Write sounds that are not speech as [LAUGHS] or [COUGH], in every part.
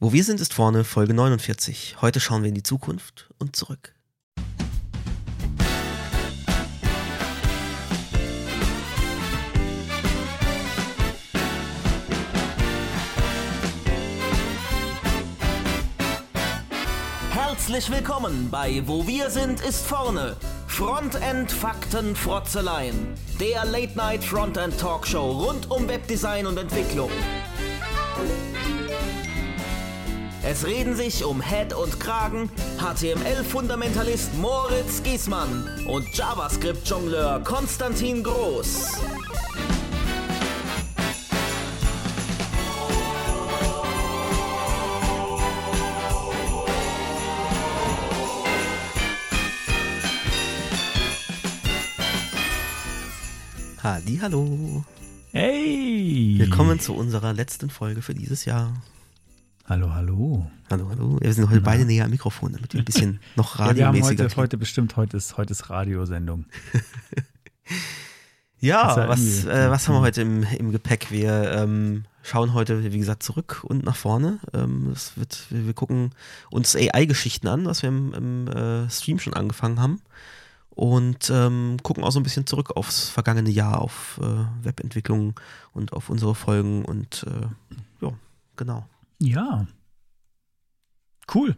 Wo wir sind, ist vorne Folge 49. Heute schauen wir in die Zukunft und zurück. Herzlich willkommen bei Wo wir sind, ist vorne. Frontend Fakten Frotzeleien. Der Late Night Frontend Talkshow rund um Webdesign und Entwicklung. Es reden sich um Head und Kragen HTML-Fundamentalist Moritz Giesmann und JavaScript-Jongleur Konstantin Groß. Hallo. Hey! Willkommen zu unserer letzten Folge für dieses Jahr. Hallo, hallo. Hallo, hallo. Wir sind heute beide näher am Mikrofon, damit wir ein bisschen [LAUGHS] noch Ja, wir haben radiomäßiger heute, heute bestimmt, heute ist, heute ist Radiosendung. [LAUGHS] Ja, was, äh, was haben wir heute im, im Gepäck? Wir ähm, schauen heute, wie gesagt, zurück und nach vorne. Ähm, es wird, wir, wir gucken uns AI-Geschichten an, was wir im, im äh, Stream schon angefangen haben. Und ähm, gucken auch so ein bisschen zurück aufs vergangene Jahr, auf äh, Webentwicklung und auf unsere Folgen. Und äh, ja, genau. Ja. Cool.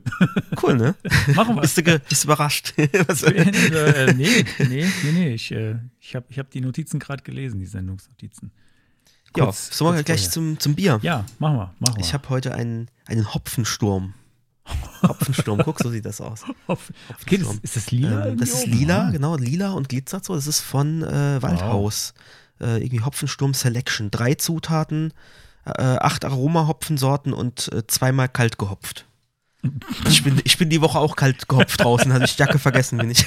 Cool, ne? [LAUGHS] Machen wir. bist, du bist du überrascht? [LAUGHS] äh, nee, nee, nee, nee. Ich, äh, ich habe ich hab die Notizen gerade gelesen, die Sendungsnotizen. ja, so machen wir gleich vorher. zum, zum Bier. Ja, machen wir, machen wir. Ich habe heute einen, einen Hopfensturm. [LAUGHS] Hopfensturm, guck, so sieht das aus. okay, das, ist das lila? Ähm, das ist oben? lila, Ah. genau, lila und glitzert so. Das ist von äh, Waldhaus. Äh, irgendwie Hopfensturm Selection. Drei Zutaten, äh, acht Aromahopfensorten und äh, zweimal kalt gehopft. Ich bin, ich bin die Woche auch kalt gehopft draußen, hatte ich die Jacke vergessen, bin ich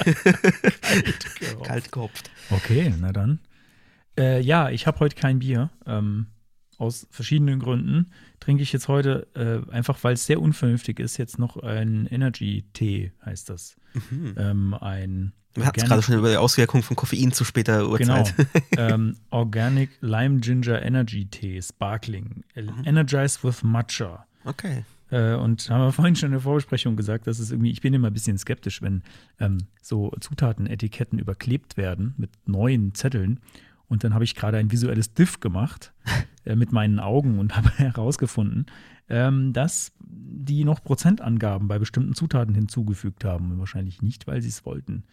kalt gehopft. Okay, na dann. Äh, ja, ich habe heute kein Bier. Ähm, aus verschiedenen Gründen trinke ich jetzt heute, äh, einfach weil es sehr unvernünftig ist, jetzt noch ein Energy-Tee, heißt das. Ähm, ein Wir hatten es gerade schon über die Auswirkungen von Koffein zu später Genau. Uhrzeit. [LAUGHS] ähm, Organic Lime Ginger Energy Tee, Sparkling, Mhm. Energized with Matcha. Okay. Äh, und haben wir vorhin schon in der Vorbesprechung gesagt, dass es irgendwie, ich bin immer ein bisschen skeptisch, wenn ähm, so Zutatenetiketten überklebt werden mit neuen Zetteln. Und dann habe ich gerade ein visuelles Diff gemacht [LAUGHS] äh, mit meinen Augen und [LAUGHS] habe herausgefunden, ähm, dass die noch Prozentangaben bei bestimmten Zutaten hinzugefügt haben. Wahrscheinlich nicht, weil sie es wollten,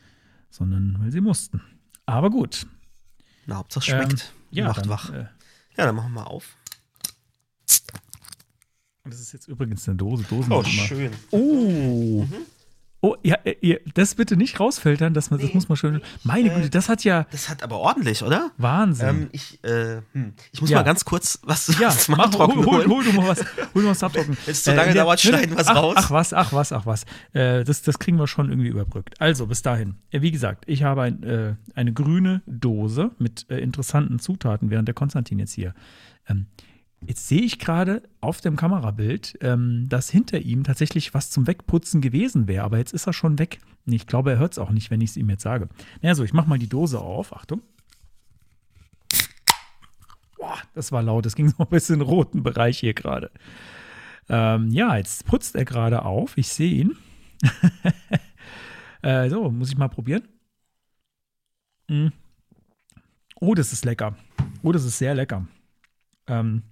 sondern weil sie mussten. Aber gut. Na, Hauptsache schmeckt. Ähm, ja, Macht dann, wach. Äh, Ja, dann machen wir auf. das ist jetzt übrigens eine Dose. Dosen Oh, schön. Oh. Oh, ja, äh, ihr, das bitte nicht rausfiltern, das, das muss man schön. Meine Güte, das hat ja Das hat aber ordentlich, oder? Wahnsinn. Ähm, ich, äh, hm. ich muss Ja. mal ganz kurz was, ja, [LAUGHS] was mach, Abtrocknen hol, hol, hol du mal was, hol mal was [LAUGHS] abtrocknen. Wenn es zu lange dauert, schneiden wir's ach, raus. Ach was, ach was, ach was. Äh, das, das kriegen wir schon irgendwie überbrückt. Also, bis dahin. Äh, wie gesagt, ich habe ein, äh, eine grüne Dose mit äh, interessanten Zutaten, während der Konstantin jetzt hier. Ähm, Jetzt sehe ich gerade auf dem Kamerabild, ähm, dass hinter ihm tatsächlich was zum Wegputzen gewesen wäre, aber jetzt ist er schon weg. Ich glaube, er hört es auch nicht, wenn ich es ihm jetzt sage. Naja, so, ich mache mal die Dose auf. Achtung. Boah, das war laut. Das ging so ein bisschen in den roten Bereich hier gerade. Ähm, ja, jetzt putzt er gerade auf. Ich sehe ihn. [LAUGHS] äh, so, muss ich mal probieren. Mm. Oh, das ist lecker. Oh, das ist sehr lecker. Ähm,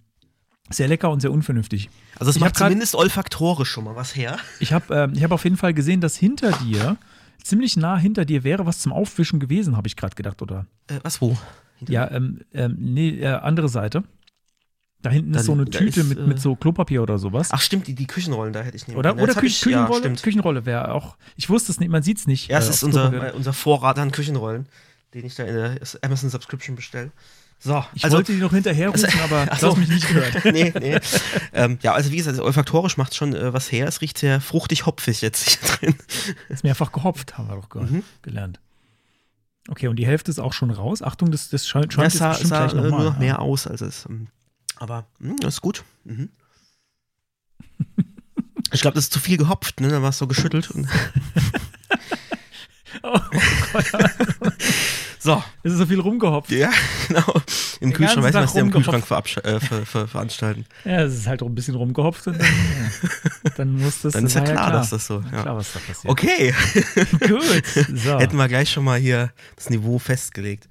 sehr lecker und sehr unvernünftig. Also es macht hab grad- zumindest olfaktorisch schon mal was her. Ich habe ich hab auf jeden Fall gesehen, dass hinter dir, ziemlich nah hinter dir, wäre was zum Aufwischen gewesen, habe ich gerade gedacht, oder? Äh, was wo? Hinter- Ja, ähm, ähm, nee, äh, andere Seite. Da hinten Dann- ist so eine Tüte ist, mit, äh, mit so Klopapier oder sowas. Ach stimmt, die, die Küchenrollen, da hätte ich nehmen oder oder Kü ich, Küchenrolle, Ja. Küchenrolle wäre auch. Ich wusste es nicht, man sieht es nicht. Ja, es äh, ist unser, unser Vorrat an Küchenrollen, den ich da in der Amazon Subscription bestelle. So, Ich also, wollte die noch hinterher rufen, aber [LAUGHS] Ach du hast mich nicht gehört. [LAUGHS] nee, nee. ähm, ja, also wie gesagt, olfaktorisch macht schon äh, was her. Es riecht sehr fruchtig hopfig jetzt hier [LAUGHS] drin. Ist mehrfach gehopft, haben wir doch ge Mhm. gelernt. Okay, und die Hälfte ist auch schon raus. Achtung, das, das scheint, scheint Das jetzt sah, bestimmt sah gleich äh, nur noch mehr aus, als es. ähm, aber mh, das ist gut. Mhm. Ich glaube, das ist zu viel gehopft, ne? Da war es so geschüttelt. Und Oh Gott, so, es ist so viel rumgehopft. ja, [LAUGHS] genau. Im Den Kühlschrank, weißt du, was die im Kühlschrank äh, ver ver veranstalten. Ja, es ist halt auch ein bisschen rumgehopft und dann, ja, dann muss das Dann ist ja war klar, dass das so. Ja. Klar, was da passiert. Okay, [LAUGHS] Gut. So. hätten wir gleich schon mal hier das Niveau festgelegt.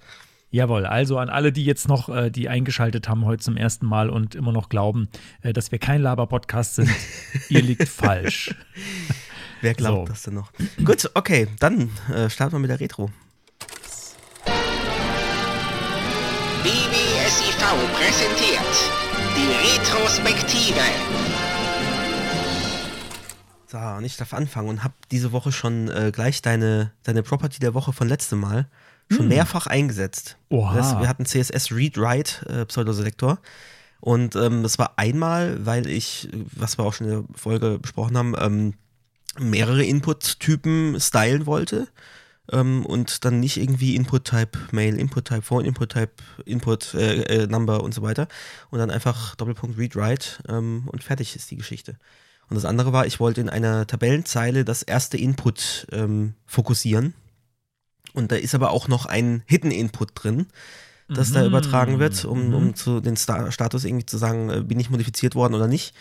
Jawohl, also an alle, die jetzt noch, äh, die eingeschaltet haben heute zum ersten Mal und immer noch glauben, äh, dass wir kein Laber-Podcast sind, [LAUGHS] ihr liegt falsch. Wer glaubt So. das denn noch? Gut, okay, dann äh, starten wir mit der Retro. BBSIV präsentiert die Retrospektive. So, und ich darf anfangen und habe diese Woche schon äh, gleich deine, deine Property der Woche von letztem Mal schon mehrfach eingesetzt. Hm. Oha. Das, wir hatten CSS Read Write äh, Pseudoselektor. Und ähm, das war einmal, weil ich, was wir auch schon in der Folge besprochen haben, ähm, mehrere Input-Typen stylen wollte. Ähm, und dann nicht irgendwie Input-Type Mail, Input-Type Phone, Input-Type Input äh, äh, Number und so weiter. Und dann einfach Doppelpunkt Read Write ähm, und fertig ist die Geschichte. Und das andere war, ich wollte in einer Tabellenzeile das erste Input ähm, fokussieren. Und da ist aber auch noch ein Hidden Input drin, das da Mhm. übertragen wird, um, Mhm. um zu den Sta Status irgendwie zu sagen, äh, bin ich modifiziert worden oder nicht.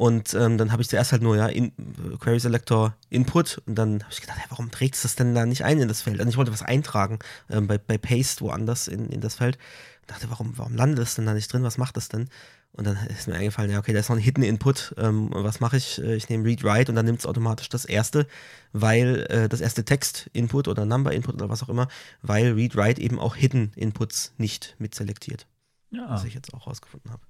Und ähm, dann habe ich zuerst halt nur, ja, in, Query Selector Input und dann habe ich gedacht, ja, warum trägst du das denn da nicht ein in das Feld? Also ich wollte was eintragen ähm, bei, bei Paste woanders in, in das Feld. dachte, warum, warum landet das denn da nicht drin? Was macht das denn? Und dann ist mir eingefallen, ja, okay, da ist noch ein Hidden Input. Ähm, was mache ich? Äh, Ich nehme Read Write und dann nimmt es automatisch das erste, weil äh, das erste Text-Input oder Number-Input oder was auch immer, weil Read Write eben auch Hidden Inputs nicht mitselektiert, Ja. was ich jetzt auch rausgefunden habe.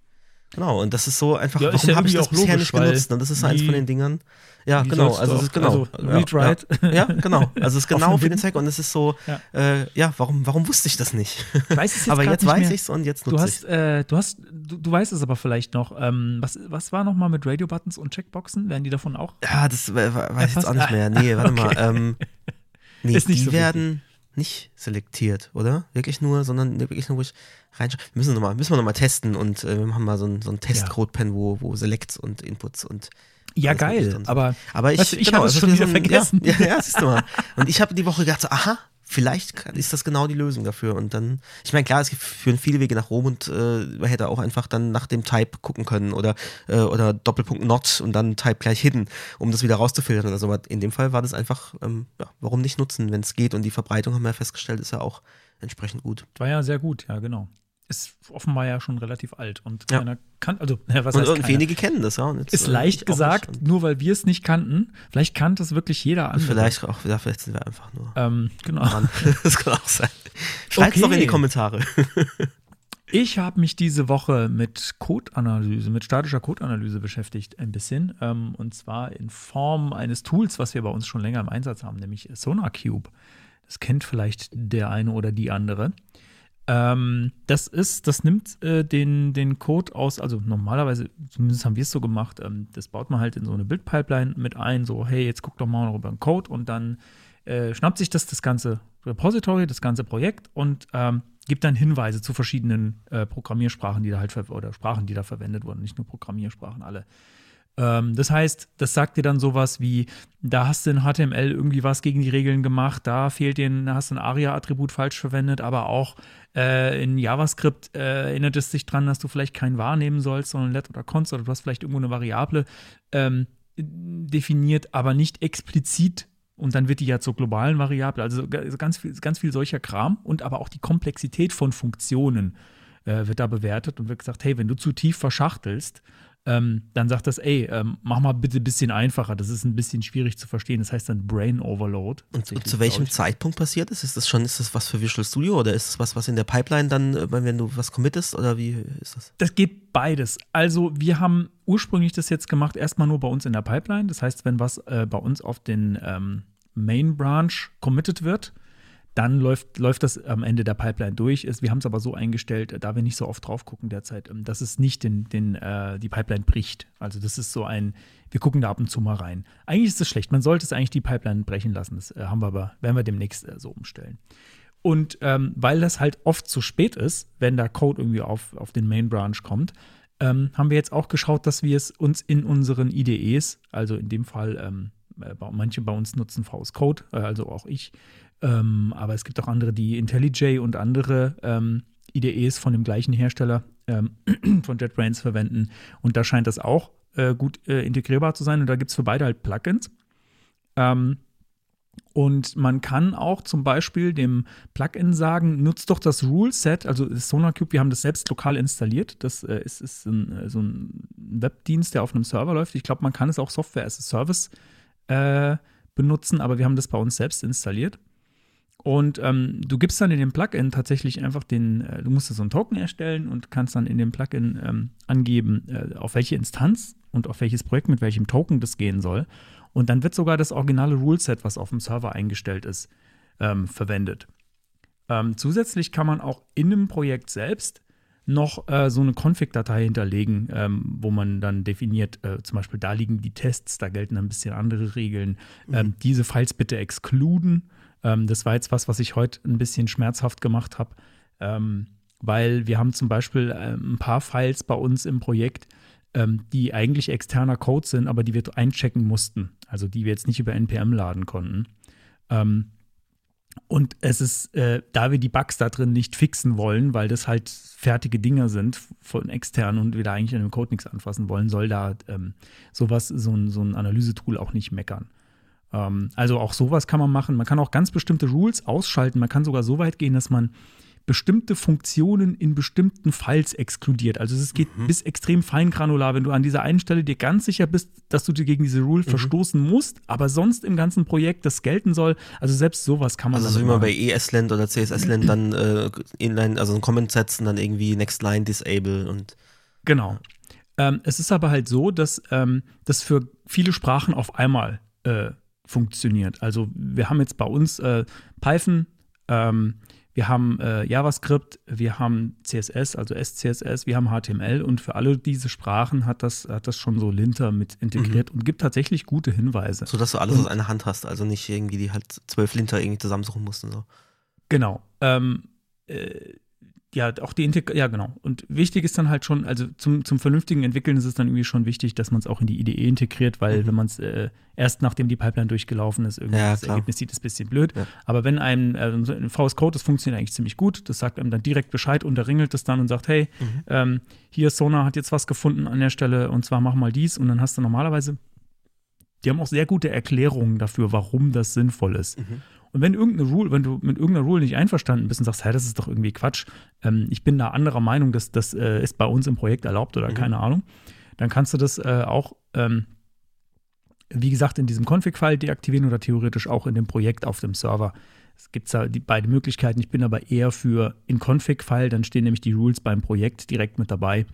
Genau, und das ist so einfach, Ja, warum ja habe ich das bisher logisch, nicht genutzt? Und das ist eins von den Dingern. Ja, wie genau, also du es ist genau. also ja, Read Write. Ja, ja, genau. Also es ist [LAUGHS] genau für den. Zweck und es ist so, Ja. äh, ja, warum, warum wusste ich das nicht? Ich weiß es [LAUGHS] jetzt aber jetzt weiß mehr. ich's und jetzt Du nutze ich äh, du hast, du, du weißt es aber vielleicht noch. Ähm, was, was war nochmal mit Radio-Buttons und Checkboxen? Werden die davon auch? Ja, das we- weiß ich jetzt auch nicht mehr. Nee, warte [LAUGHS] mal. Ähm, nee, Ist nicht die so werden nicht selektiert, oder? Wirklich nur, sondern wirklich nur, wo ich reinschaue. Müssen wir nochmal, müssen wir noch mal testen und äh, wir machen mal so ein, so ein Testcode-Pen, wo, wo Selects und Inputs und Ja, geil. sind. Aber Aber ich, Weißt du, ich genau, habe es schon wieder so ein- vergessen. Ja, ja, ja siehst du mal. Und ich habe die Woche gedacht, so, aha, vielleicht ist das genau die Lösung dafür. Und dann, ich meine, klar, es führen viele Wege nach Rom und äh, man hätte auch einfach dann nach dem Type gucken können oder, äh, oder Doppelpunkt Not und dann Type gleich hidden, um das wieder rauszufiltern oder so. Aber in dem Fall war das einfach, ähm, ja, warum nicht nutzen, wenn es geht? Und die Verbreitung haben wir ja festgestellt, ist ja auch entsprechend gut. war ja sehr gut, ja, genau. Ist offenbar ja schon relativ alt und Ja. keiner kann, also, ja, [LAUGHS] was Und, heißt wenige kennen das, ja. Und jetzt, Ist äh, leicht ich auch gesagt, nicht. Nur weil wir es nicht kannten. Vielleicht kannte es wirklich jeder andere. Vielleicht auch, ja, vielleicht sind wir einfach nur. Ähm, genau. Mann. [LAUGHS] [LAUGHS] Das kann auch sein. Schreibt es doch in die Okay. Kommentare. Ich habe mich diese Woche mit Codeanalyse, mit statischer Codeanalyse beschäftigt, ein bisschen. Ähm, und zwar in Form eines Tools, was wir bei uns schon länger im Einsatz haben, nämlich SonarCube. Das kennt vielleicht der eine oder die andere. Ähm, das ist, das nimmt äh, den, den Code aus, also normalerweise, zumindest haben wir es so gemacht, ähm, das baut man halt in so eine Bildpipeline mit ein, so, hey, jetzt guck doch mal noch über den Code und dann äh, schnappt sich das, das ganze Repository, das ganze Projekt und ähm, gibt dann Hinweise zu verschiedenen äh, Programmiersprachen, die da halt oder Sprachen, die da verwendet wurden, nicht nur Programmiersprachen, alle. Ähm, das heißt, das sagt dir dann sowas wie, da hast du in HTML irgendwie was gegen die Regeln gemacht, da fehlt dir, hast du ein ARIA-Attribut falsch verwendet, aber auch äh, in JavaScript äh, erinnert es sich dran, dass du vielleicht kein wahrnehmen sollst, sondern let oder const oder du hast vielleicht irgendwo eine Variable ähm, definiert, aber nicht explizit und dann wird die ja zur globalen Variable. Also ga- ganz viel, ganz viel solcher Kram und aber auch die Komplexität von Funktionen äh, wird da bewertet und wird gesagt, hey, wenn du zu tief verschachtelst, ähm, dann sagt das, ey, ähm, mach mal bitte ein bisschen einfacher. Das ist ein bisschen schwierig zu verstehen. Das heißt dann Brain Overload. Und, und zu welchem. Zeitpunkt passiert ist? Ist das schon, ist das was für Visual Studio oder ist das was, was in der Pipeline dann, äh, wenn du was committest oder wie ist das? Das geht beides. Also wir haben ursprünglich das jetzt gemacht, erstmal nur bei uns in der Pipeline. Das heißt, wenn was äh, bei uns auf den ähm, Main Branch committed wird, dann läuft, läuft das am Ende der Pipeline durch. Wir haben es aber so eingestellt, da wir nicht so oft drauf gucken derzeit, ähm, dass es nicht den, den, äh, die Pipeline bricht. Also das ist so ein, wir gucken da ab und zu mal rein. Eigentlich ist das schlecht. Man sollte es eigentlich die Pipeline brechen lassen. Das äh, haben wir aber, werden wir demnächst äh, so umstellen. Und ähm, weil das halt oft zu spät ist, wenn da Code irgendwie auf, auf den Main Branch kommt, ähm, haben wir jetzt auch geschaut, dass wir es uns in unseren IDEs, also in dem Fall, ähm, äh, manche bei uns nutzen VS Code, äh, also auch ich, ähm, aber es gibt auch andere, die IntelliJ und andere ähm, IDEs von dem gleichen Hersteller ähm, [CLEARS THROAT] von JetBrains verwenden. Und da scheint das auch äh, gut äh, integrierbar zu sein. Und da gibt es für beide halt Plugins. Ähm, und man kann auch zum Beispiel dem Plugin sagen, nutzt doch das Rule-Set, also SonarCube, wir haben das selbst lokal installiert. Das äh, ist, ist ein, äh, so ein Webdienst, der auf einem Server läuft. Ich glaube, man kann es auch Software as a Service äh, benutzen, aber wir haben das bei uns selbst installiert. Und ähm, du gibst dann in dem Plugin tatsächlich einfach den, äh, du musst so einen Token erstellen und kannst dann in dem Plugin ähm, angeben, äh, auf welche Instanz und auf welches Projekt mit welchem Token das gehen soll. Und dann wird sogar das originale Ruleset, was auf dem Server eingestellt ist, ähm, verwendet. Ähm, zusätzlich kann man auch in einem Projekt selbst noch äh, so eine Config-Datei hinterlegen, ähm, wo man dann definiert, äh, zum Beispiel da liegen die Tests, da gelten ein bisschen andere Regeln. Mhm. Ähm, diese Files bitte exkluden. Ähm, das war jetzt was, was ich heute ein bisschen schmerzhaft gemacht habe, ähm, weil wir haben zum Beispiel äh, ein paar Files bei uns im Projekt, ähm, die eigentlich externer Code sind, aber die wir einchecken mussten. Also die wir jetzt nicht über NPM laden konnten. Ähm, und es ist, äh, da wir die Bugs da drin nicht fixen wollen, weil das halt fertige Dinger sind von extern und wir da eigentlich in dem Code nichts anfassen wollen, soll da ähm, sowas, so ein, so ein Analysetool auch nicht meckern. Ähm, also auch sowas kann man machen. Man kann auch ganz bestimmte Rules ausschalten. Man kann sogar so weit gehen, dass man bestimmte Funktionen in bestimmten Files exkludiert. Also es geht mhm. bis extrem feingranular, wenn du an dieser einen Stelle dir ganz sicher bist, dass du dir gegen diese Rule mhm. verstoßen musst, aber sonst im ganzen Projekt das gelten soll. Also selbst sowas kann man. Also so wie man bei ESLint oder CSSLint dann äh, inline, also ein Comment setzen, dann irgendwie Next Line Disable und. Genau. Ähm, es ist aber halt so, dass ähm, das für viele Sprachen auf einmal äh, funktioniert. Also wir haben jetzt bei uns äh, Python, ähm, wir haben äh, JavaScript, wir haben CSS, also SCSS, wir haben HTML und für alle diese Sprachen hat das, hat das schon so Linter mit integriert mhm. und gibt tatsächlich gute Hinweise. So dass du alles und, aus einer Hand hast, also nicht irgendwie die halt zwölf Linter irgendwie zusammensuchen mussten. So. Genau. Ähm, äh, ja, auch die Integ ja genau. Und wichtig ist dann halt schon, also zum, zum vernünftigen Entwickeln ist es dann irgendwie schon wichtig, dass man es auch in die IDE integriert, weil mhm. wenn man es äh, erst nachdem die Pipeline durchgelaufen ist, irgendwie ja, das klar. Ergebnis sieht, ist ein bisschen blöd. Ja. Aber wenn einem äh, VS Code, das funktioniert eigentlich ziemlich gut, das sagt einem dann direkt Bescheid, unterringelt es dann und sagt, hey, mhm. ähm, hier Sonar hat jetzt was gefunden an der Stelle und zwar mach mal dies und dann hast du normalerweise, die haben auch sehr gute Erklärungen dafür, warum das sinnvoll ist. Mhm. Und wenn irgendeine Rule, wenn du mit irgendeiner Rule nicht einverstanden bist und sagst, hey, das ist doch irgendwie Quatsch, ähm, ich bin da anderer Meinung, dass das äh, ist bei uns im Projekt erlaubt oder mhm. keine Ahnung, dann kannst du das äh, auch, ähm, wie gesagt, in diesem Config-File deaktivieren oder theoretisch auch in dem Projekt auf dem Server. Es gibt da die beiden Möglichkeiten. Ich bin aber eher für in Config-File, dann stehen nämlich die Rules beim Projekt direkt mit dabei.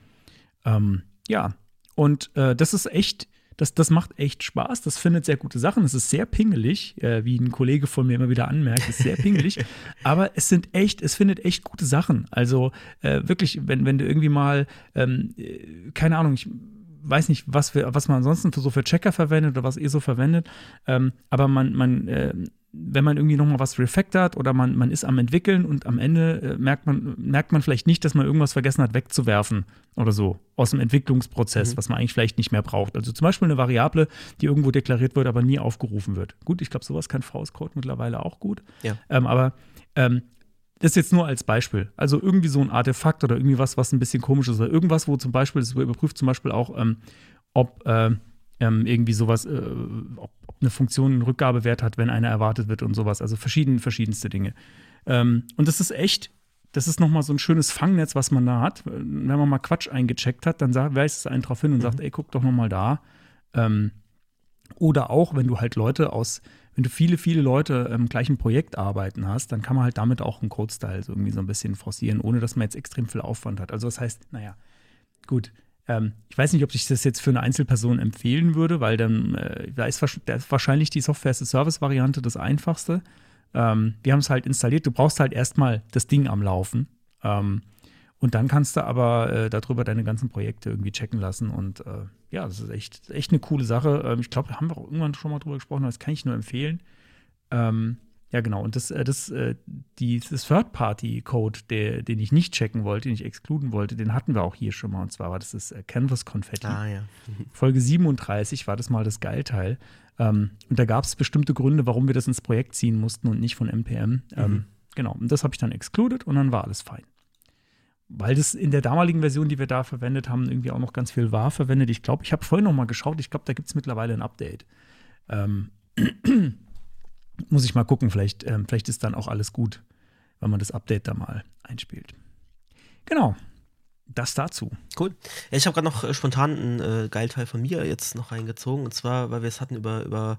Ähm, ja, und äh, das ist echt das, das macht echt Spaß. Das findet sehr gute Sachen. Es ist sehr pingelig, äh, wie ein Kollege von mir immer wieder anmerkt. Es ist sehr pingelig. [LAUGHS] aber es sind echt, es findet echt gute Sachen. Also äh, wirklich, wenn, wenn du irgendwie mal, ähm, äh, keine Ahnung, ich weiß nicht, was, wir, was man ansonsten für so für Checker verwendet oder was ihr so verwendet. Ähm, aber man, man äh, wenn man irgendwie nochmal was refactort oder man, man ist am entwickeln und am Ende äh, merkt, man, merkt man vielleicht nicht, dass man irgendwas vergessen hat wegzuwerfen oder so aus dem Entwicklungsprozess, mhm. was man eigentlich vielleicht nicht mehr braucht. Also zum Beispiel eine Variable, die irgendwo deklariert wird, aber nie aufgerufen wird. Gut, ich glaube, sowas kann VS Code mittlerweile auch gut. Ja. Ähm, aber ähm, das jetzt nur als Beispiel. Also irgendwie so ein Artefakt oder irgendwie was, was ein bisschen komisch ist oder irgendwas, wo zum Beispiel, das überprüft zum Beispiel auch, ähm, ob äh, ähm, irgendwie sowas, äh, ob, ob, eine Funktion einen Rückgabewert hat, wenn einer erwartet wird und sowas. Also verschieden, verschiedenste Dinge. Ähm, und das ist echt, das ist nochmal so ein schönes Fangnetz, was man da hat. Wenn man mal Quatsch eingecheckt hat, dann sagt, weist es einen drauf hin und mhm. sagt, ey, guck doch nochmal da. Ähm, oder auch, wenn du halt Leute aus, wenn du viele, viele Leute im gleichen Projekt arbeiten hast, dann kann man halt damit auch einen Code-Style so irgendwie so ein bisschen forcieren, ohne dass man jetzt extrem viel Aufwand hat. Also das heißt, naja, gut, ähm, ich weiß nicht, ob ich das jetzt für eine Einzelperson empfehlen würde, weil dann äh, da, ist, wahrscheinlich die Software-as-a-Service-Variante das einfachste. Ähm, wir haben es halt installiert. Du brauchst halt erstmal das Ding am Laufen. Ähm, und dann kannst du aber äh, darüber deine ganzen Projekte irgendwie checken lassen. Und äh, ja, das ist echt, echt eine coole Sache. Ähm, ich glaube, da haben wir auch irgendwann schon mal drüber gesprochen, das kann ich nur empfehlen. Ähm, ja, genau. Und das, äh, das, äh, die, das Third-Party-Code, den ich nicht checken wollte, den ich exkluden wollte, den hatten wir auch hier schon mal. Und zwar war das das äh, Canvas Confetti. Ah, ja. Folge 37 war das mal das Geilteil. Ähm, und da gab es bestimmte Gründe, warum wir das ins Projekt ziehen mussten und nicht von NPM. Ähm, mhm. Genau. Und das habe ich dann exkluded und dann war alles fein. weil das in der damaligen Version, die wir da verwendet haben, irgendwie auch noch ganz viel war verwendet. Ich glaube, ich habe vorhin noch mal geschaut, ich glaube, da gibt es mittlerweile ein Update. Ähm, muss ich mal gucken, vielleicht, ähm, vielleicht ist dann auch alles gut, wenn man das Update da mal einspielt. Genau, das dazu. Cool. Ja, ich habe gerade noch äh, spontan einen äh, geilen Teil von mir jetzt noch reingezogen. Und zwar, weil wir es hatten über, über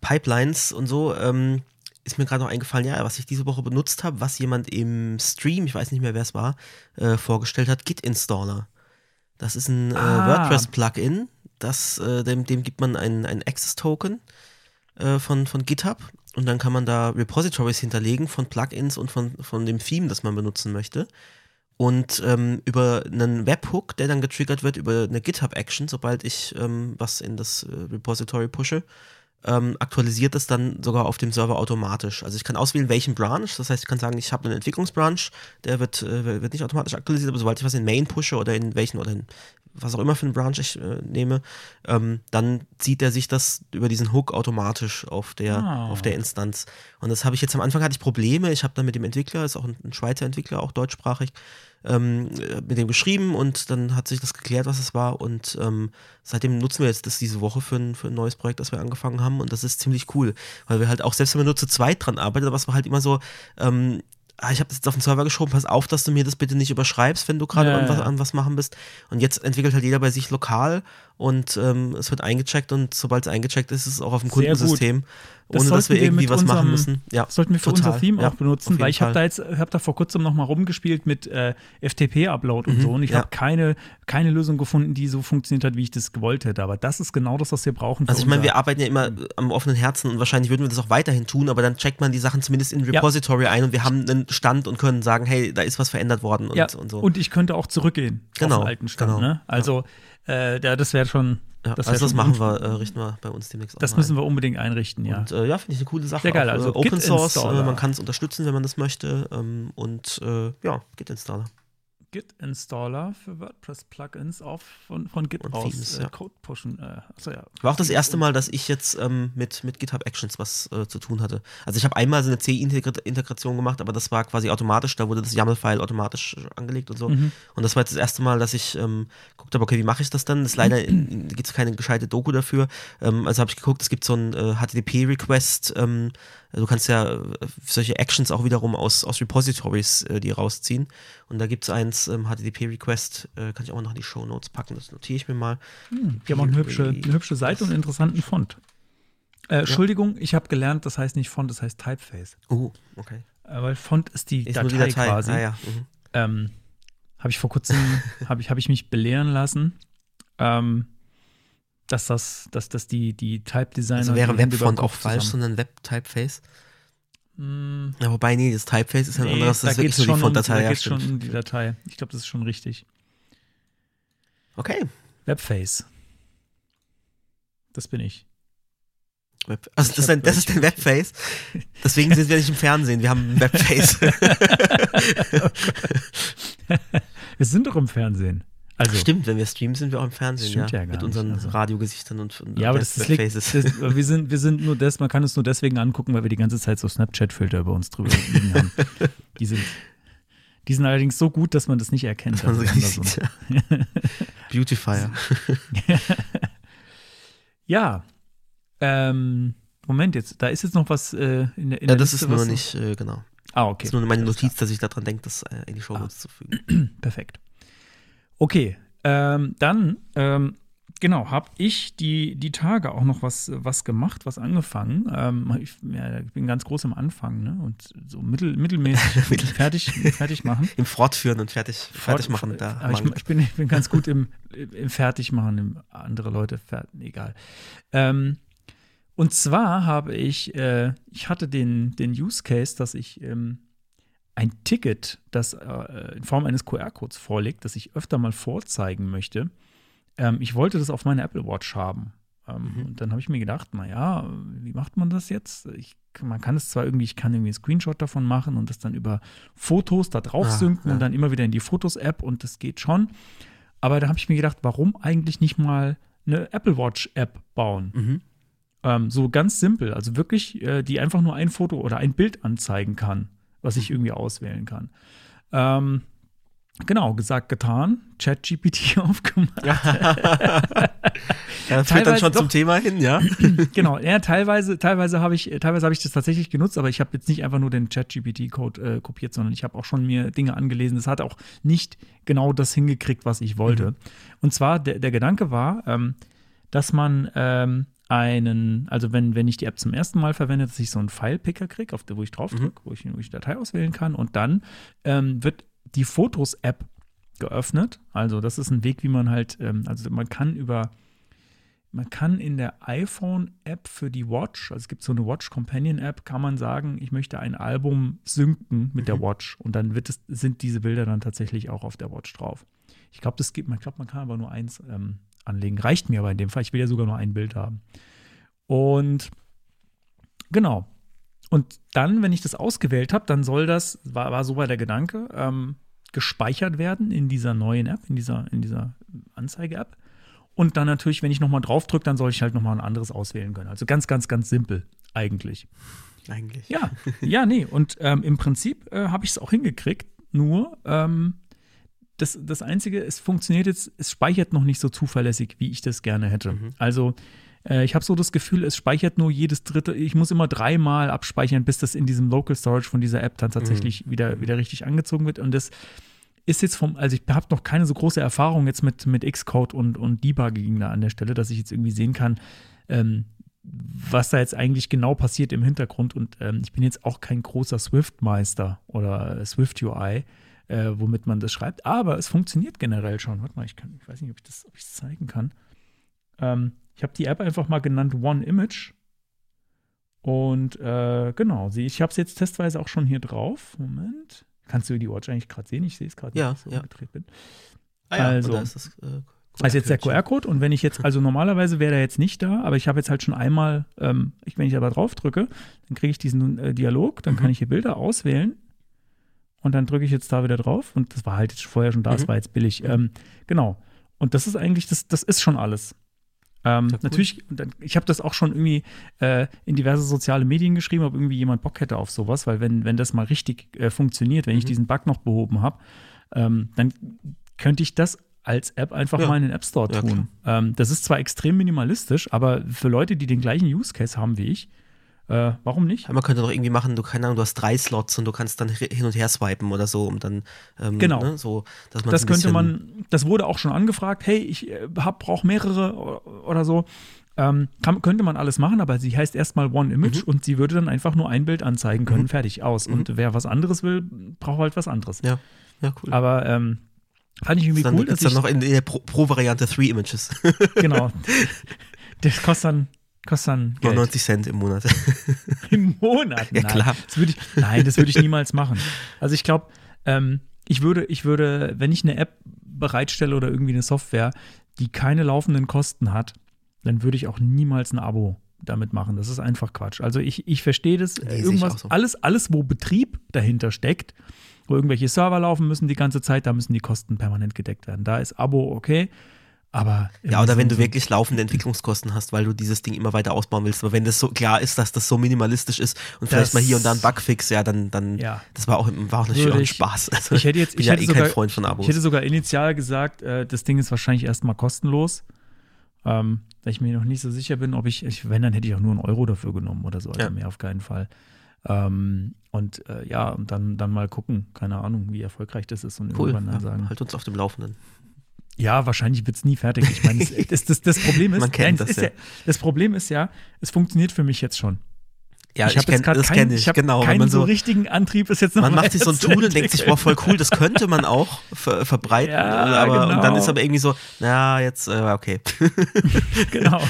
Pipelines und so, ähm, ist mir gerade noch eingefallen, ja, was ich diese Woche benutzt habe, was jemand im Stream, ich weiß nicht mehr, wer es war, äh, vorgestellt hat, Git-Installer. Das ist ein äh, Ah. WordPress-Plugin, das, äh, dem, dem gibt man einen, einen Access-Token äh, von, von GitHub und dann kann man da Repositories hinterlegen von Plugins und von, von dem Theme, das man benutzen möchte. Und ähm, über einen Webhook, der dann getriggert wird, über eine GitHub-Action, sobald ich ähm, was in das äh, Repository pushe, ähm, aktualisiert es dann sogar auf dem Server automatisch. Also ich kann auswählen, welchen Branch. Das heißt, ich kann sagen, ich habe einen Entwicklungsbranch, der wird, äh, wird nicht automatisch aktualisiert, aber sobald ich was in Main pushe oder in welchen oder in was auch immer für einen Branch ich äh, nehme, ähm, dann zieht er sich das über diesen Hook automatisch auf der, Ah. auf der Instanz. Und das habe ich jetzt am Anfang hatte ich Probleme. Ich habe dann mit dem Entwickler, ist auch ein, ein Schweizer Entwickler, auch deutschsprachig, ähm, äh, mit dem geschrieben und dann hat sich das geklärt, was es war. Und ähm, seitdem nutzen wir jetzt das diese Woche für ein, für ein neues Projekt, das wir angefangen haben. Und das ist ziemlich cool, weil wir halt auch, selbst wenn wir nur zu zweit dran arbeiten, aber es war halt immer so, ähm, ah, ich habe das jetzt auf den Server geschoben, pass auf, dass du mir das bitte nicht überschreibst, wenn du gerade Ja, an, ja. an was machen bist. Und jetzt entwickelt halt jeder bei sich lokal und ähm, es wird eingecheckt und sobald es eingecheckt ist, ist es auch auf dem Sehr. Kundensystem, Das ohne dass wir wir irgendwie was machen unserem- müssen. Ja, sollten wir für total. unser Theme Ja, auch benutzen, weil ich habe da jetzt, habe da vor kurzem noch mal rumgespielt mit äh, FTP-Upload und so und ich Mhm, ja. habe keine, keine Lösung gefunden, die so funktioniert hat, wie ich das gewollt hätte. Aber das ist genau das, was wir brauchen. Also ich meine, wir arbeiten ja immer am offenen Herzen und wahrscheinlich würden wir das auch weiterhin tun, aber dann checkt man die Sachen zumindest in Ja. Repository ein und wir haben einen Stand und können sagen, hey, da ist was verändert worden und, ja, und so. und ich könnte auch zurückgehen Genau, auf den alten Stand. genau. Ne? Also äh, da, das wäre schon, ja, das wär also das schon machen unf- wir, äh, richten wir bei uns demnächst Das mal müssen wir unbedingt einrichten, ja. Und äh, ja, finde ich eine coole Sache. Sehr geil, Auch, also äh, Open Source, äh, man kann es unterstützen, wenn man das möchte. Ähm, und äh, ja, Git-Installer. Git-Installer für WordPress-Plugins auf von, von Git Und aus Themes, äh, ja. Code pushen. Äh, achso, ja. War auch das erste Mal, dass ich jetzt ähm, mit, mit GitHub Actions was äh, zu tun hatte. Also ich habe einmal so eine C-Integration gemacht, aber das war quasi automatisch, da wurde das YAML-File automatisch äh, angelegt und so. Mhm. Und das war jetzt das erste Mal, dass ich ähm, geguckt habe, okay, wie mache ich das dann? Das ist leider gibt es keine gescheite Doku dafür. Ähm, also habe ich geguckt, es gibt so ein äh, HTTP-Request. Ähm, du kannst ja äh, solche Actions auch wiederum aus, aus Repositories äh, die rausziehen. Und da gibt es eins, ähm, HTTP-Request, äh, kann ich auch mal noch in die Show Notes packen, das notiere ich mir mal. Hm, Die haben auch eine hübsche, eine hübsche Seite und einen interessanten Font. Äh, Entschuldigung, ich habe gelernt, das heißt nicht Font, das heißt Typeface. Oh, okay. Äh, weil Font ist die Ist Datei, die Datei. quasi. Ah, ja. Mhm. Ähm, habe ich vor kurzem, [LAUGHS] habe ich, hab ich mich belehren lassen, ähm, dass das, dass das die, die Type-Designer. Also wäre Webfont auch falsch, zusammen- sondern Web-Typeface? Mm, Ja, wobei, nee, das Typeface ist ja ein nee, anderes, das da ist wirklich geht es nur die schon, um, Fontdatei. da ja, geht's schon um die Datei. Ich glaube, das ist schon richtig. Okay. Webface. Das bin ich. Web also Ich das, ein, das ist dein Webface. Deswegen sind wir nicht im Fernsehen, wir haben ein Webface. [LAUGHS] Wir sind doch im Fernsehen. Also, Stimmt, wenn wir streamen, sind wir auch im Fernsehen, Stimmt ja. ja gar mit nicht, unseren also. Radiogesichtern und, und Ja, aber das, das liegt, Webfaces. das, wir, sind, wir sind nur das, man kann es nur deswegen angucken, weil wir die ganze Zeit so Snapchat-Filter über uns drüber liegen haben. [LAUGHS] Die sind, die sind allerdings so gut, dass man das nicht erkennt. Dass man so dass richtig es sieht, ja. Beautifier. ist. [LAUGHS] ja. Ähm, Moment jetzt, da ist jetzt noch was äh, in der, in Ja, der das Liste, ist nur nicht, äh, genau. Ah, Das okay. ist nur meine Notiz, dass ich daran denke, das äh, in die Show Ah. Zu fügen. [CLEARS THROAT] Perfekt. Okay, ähm, dann, ähm, genau, habe ich die, die Tage auch noch was, was gemacht, was angefangen. Ähm, ich, ja, ich bin ganz groß am Anfang ne? und so mittel, mittelmäßig [LAUGHS] fertig, fertig machen. [LAUGHS] Im Fortführen und fertig, fertig machen. Da Aber ich, ich, bin, ich bin ganz gut im, im Fertigmachen, im andere Leute fertig, egal. Ähm, und zwar habe ich, äh, ich hatte den, den Use Case, dass ich ähm, ein Ticket, das äh, in Form eines QR-Codes vorliegt, das ich öfter mal vorzeigen möchte. Ähm, ich wollte das auf meine Apple Watch haben. Ähm, Mhm. Und dann habe ich mir gedacht, naja, wie macht man das jetzt? Ich, man kann es zwar irgendwie, ich kann irgendwie einen Screenshot davon machen und das dann über Fotos da drauf Ah, synken ja. und dann immer wieder in die Fotos-App und das geht schon. Aber da habe ich mir gedacht, warum eigentlich nicht mal eine Apple Watch-App bauen? Mhm. Ähm, so ganz simpel, also wirklich, äh, die einfach nur ein Foto oder ein Bild anzeigen kann, was ich irgendwie auswählen kann. Ähm, Genau, gesagt, getan. ChatGPT [LAUGHS] aufgemacht. Ja, [LAUGHS] das führt dann schon zum doch. Thema hin, ja. [CLEARS THROAT] genau, ja, teilweise, teilweise habe ich, teilweise habe ich das tatsächlich genutzt, aber ich habe jetzt nicht einfach nur den ChatGPT-Code äh, kopiert, sondern ich habe auch schon mir Dinge angelesen. Das hat auch nicht genau das hingekriegt, was ich wollte. Und zwar, der, der Gedanke war, ähm, dass man ähm, einen, also wenn, wenn ich die App zum ersten Mal verwende, dass ich so einen File-Picker kriege, auf der, wo ich drauf drücke, wo, ich, wo ich Datei auswählen kann und dann ähm, wird die Fotos-App geöffnet. Also das ist ein Weg, wie man halt, ähm, also man kann über man kann in der iPhone-App für die Watch, also es gibt so eine Watch Companion-App, kann man sagen, ich möchte ein Album synken mit der Watch und dann wird es, sind diese Bilder dann tatsächlich auch auf der Watch drauf. Ich glaube, das gibt, man glaube, man kann aber nur eins ähm, anlegen. Reicht mir aber in dem Fall. Ich will ja sogar nur ein Bild haben. Und genau. Und dann, wenn ich das ausgewählt habe, dann soll das, war, war so bei der Gedanke, ähm, gespeichert werden in dieser neuen App, in dieser, in dieser Anzeige-App. Und dann natürlich, wenn ich nochmal drauf drücke, dann soll ich halt nochmal ein anderes auswählen können. Also ganz, ganz, ganz simpel eigentlich. Eigentlich. Ja, ja, nee. Und ähm, im Prinzip äh, habe ich es auch hingekriegt. Nur ähm, das, das Einzige, es funktioniert jetzt, es speichert noch nicht so zuverlässig, wie ich das gerne hätte. Also äh, ich habe so das Gefühl, es speichert nur jedes dritte, ich muss immer dreimal abspeichern, bis das in diesem Local Storage von dieser App dann tatsächlich wieder, wieder richtig angezogen wird. Und das ist jetzt vom, also ich habe noch keine so große Erfahrung jetzt mit, mit Xcode und, und Debugging da an der Stelle, dass ich jetzt irgendwie sehen kann, ähm, was da jetzt eigentlich genau passiert im Hintergrund. Und ähm, ich bin jetzt auch kein großer Swift-Meister oder Swift UI, äh, womit man das schreibt. Aber es funktioniert generell schon. Warte mal, ich, kann, ich weiß nicht, ob ich das ob zeigen kann. Ähm, ich habe die App einfach mal genannt One Image. Und äh, genau, sie- ich habe es jetzt testweise auch schon hier drauf. Moment. Kannst du die Watch eigentlich gerade sehen? Ich sehe es gerade, Ja, wenn ich so ja. umgedreht bin. Ah, ja, Also- da ist das, äh, Also jetzt der QR-Code. QR-Code und wenn ich jetzt, also normalerweise wäre der jetzt nicht da, aber ich habe jetzt halt schon einmal, ähm, ich, wenn ich aber drauf drücke, dann kriege ich diesen äh, Dialog, dann Mhm. kann ich hier Bilder auswählen und dann drücke ich jetzt da wieder drauf und das war halt jetzt vorher schon da, das Mhm. war jetzt billig. Ähm, genau. Und das ist eigentlich, das, das ist schon alles. Ähm, Ja. Natürlich, ich habe das auch schon irgendwie äh, in diverse soziale Medien geschrieben, ob irgendwie jemand Bock hätte auf sowas, weil wenn, wenn das mal richtig äh, funktioniert, wenn ich Mhm. diesen Bug noch behoben habe, ähm, dann könnte ich das als App einfach Ja. mal in den App Store Ja, tun. ähm, das ist zwar extrem minimalistisch, aber für Leute, die den gleichen Use Case haben wie ich, äh, warum nicht? Man könnte doch irgendwie machen, du, keine Ahnung, du hast drei Slots und du kannst dann hin und her swipen oder so, um dann, ähm, Genau. ne, so, dass man Das könnte man, das wurde auch schon angefragt, hey, ich äh, hab, brauche mehrere oder so. Ähm, kann, könnte man alles machen, aber sie heißt erstmal One Image Mhm. und sie würde dann einfach nur ein Bild anzeigen können, fertig, aus. Und wer was anderes will, braucht halt was anderes. Ja, ja, cool. Aber ähm, fand ich irgendwie dann cool, gibt's dass dann noch in, in der Pro- Pro-Variante Three Images. genau, [LAUGHS] das kostet dann, kostet dann Geld. 99 Cent im Monat. [LAUGHS] Im Monat. Ja, nein, klar. Das würde ich, nein, das würde ich [LAUGHS] niemals machen. Also ich glaube, ähm, ich würde, ich würde, wenn ich eine App bereitstelle oder irgendwie eine Software, die keine laufenden Kosten hat, dann würde ich auch niemals ein Abo damit machen. Das ist einfach Quatsch. Also ich, ich verstehe das. Nee, irgendwas, so. alles, alles, wo Betrieb dahinter steckt, wo irgendwelche Server laufen müssen die ganze Zeit, da müssen die Kosten permanent gedeckt werden. Da ist Abo okay. Aber Ja, oder wenn du wirklich laufende Entwicklungskosten hast, weil du dieses Ding immer weiter ausbauen willst. Aber wenn das so klar ist, dass das so minimalistisch ist und vielleicht Das- mal hier und da ein Bugfix, ja, dann, dann Ja. das war auch, war auch natürlich auch ein Spaß. Also, Ich hätte jetzt, [LAUGHS] bin ich ja hätte eh sogar, kein Freund von Abos. Ich hätte sogar initial gesagt, äh, das Ding ist wahrscheinlich erstmal kostenlos. Ähm, da ich mir noch nicht so sicher bin, ob ich, ich, wenn, dann hätte ich auch nur einen Euro dafür genommen oder so, also Ja. mehr auf keinen Fall. Ähm, und äh, ja, und dann, dann mal gucken, keine Ahnung, wie erfolgreich das ist und cool. irgendwann dann Ja, sagen. halt uns auf dem Laufenden. Ja, wahrscheinlich wird es nie fertig. Ich meine, [LAUGHS] das, das, das, Problem ist, Man kennt nein, das ist ja. das Problem ist ja, es funktioniert für mich jetzt schon. Ja, ich habe kenn- jetzt gerade das keinen, kenne ich, ich genau. keinen man so so, richtigen Antrieb, ist jetzt noch man macht sich so ein Tool und denkt sich, boah, voll cool, das [LAUGHS] könnte man auch ver verbreiten. Ja, aber, Und dann genau. ist aber irgendwie so, na, jetzt, äh, okay. [LAUGHS] genau.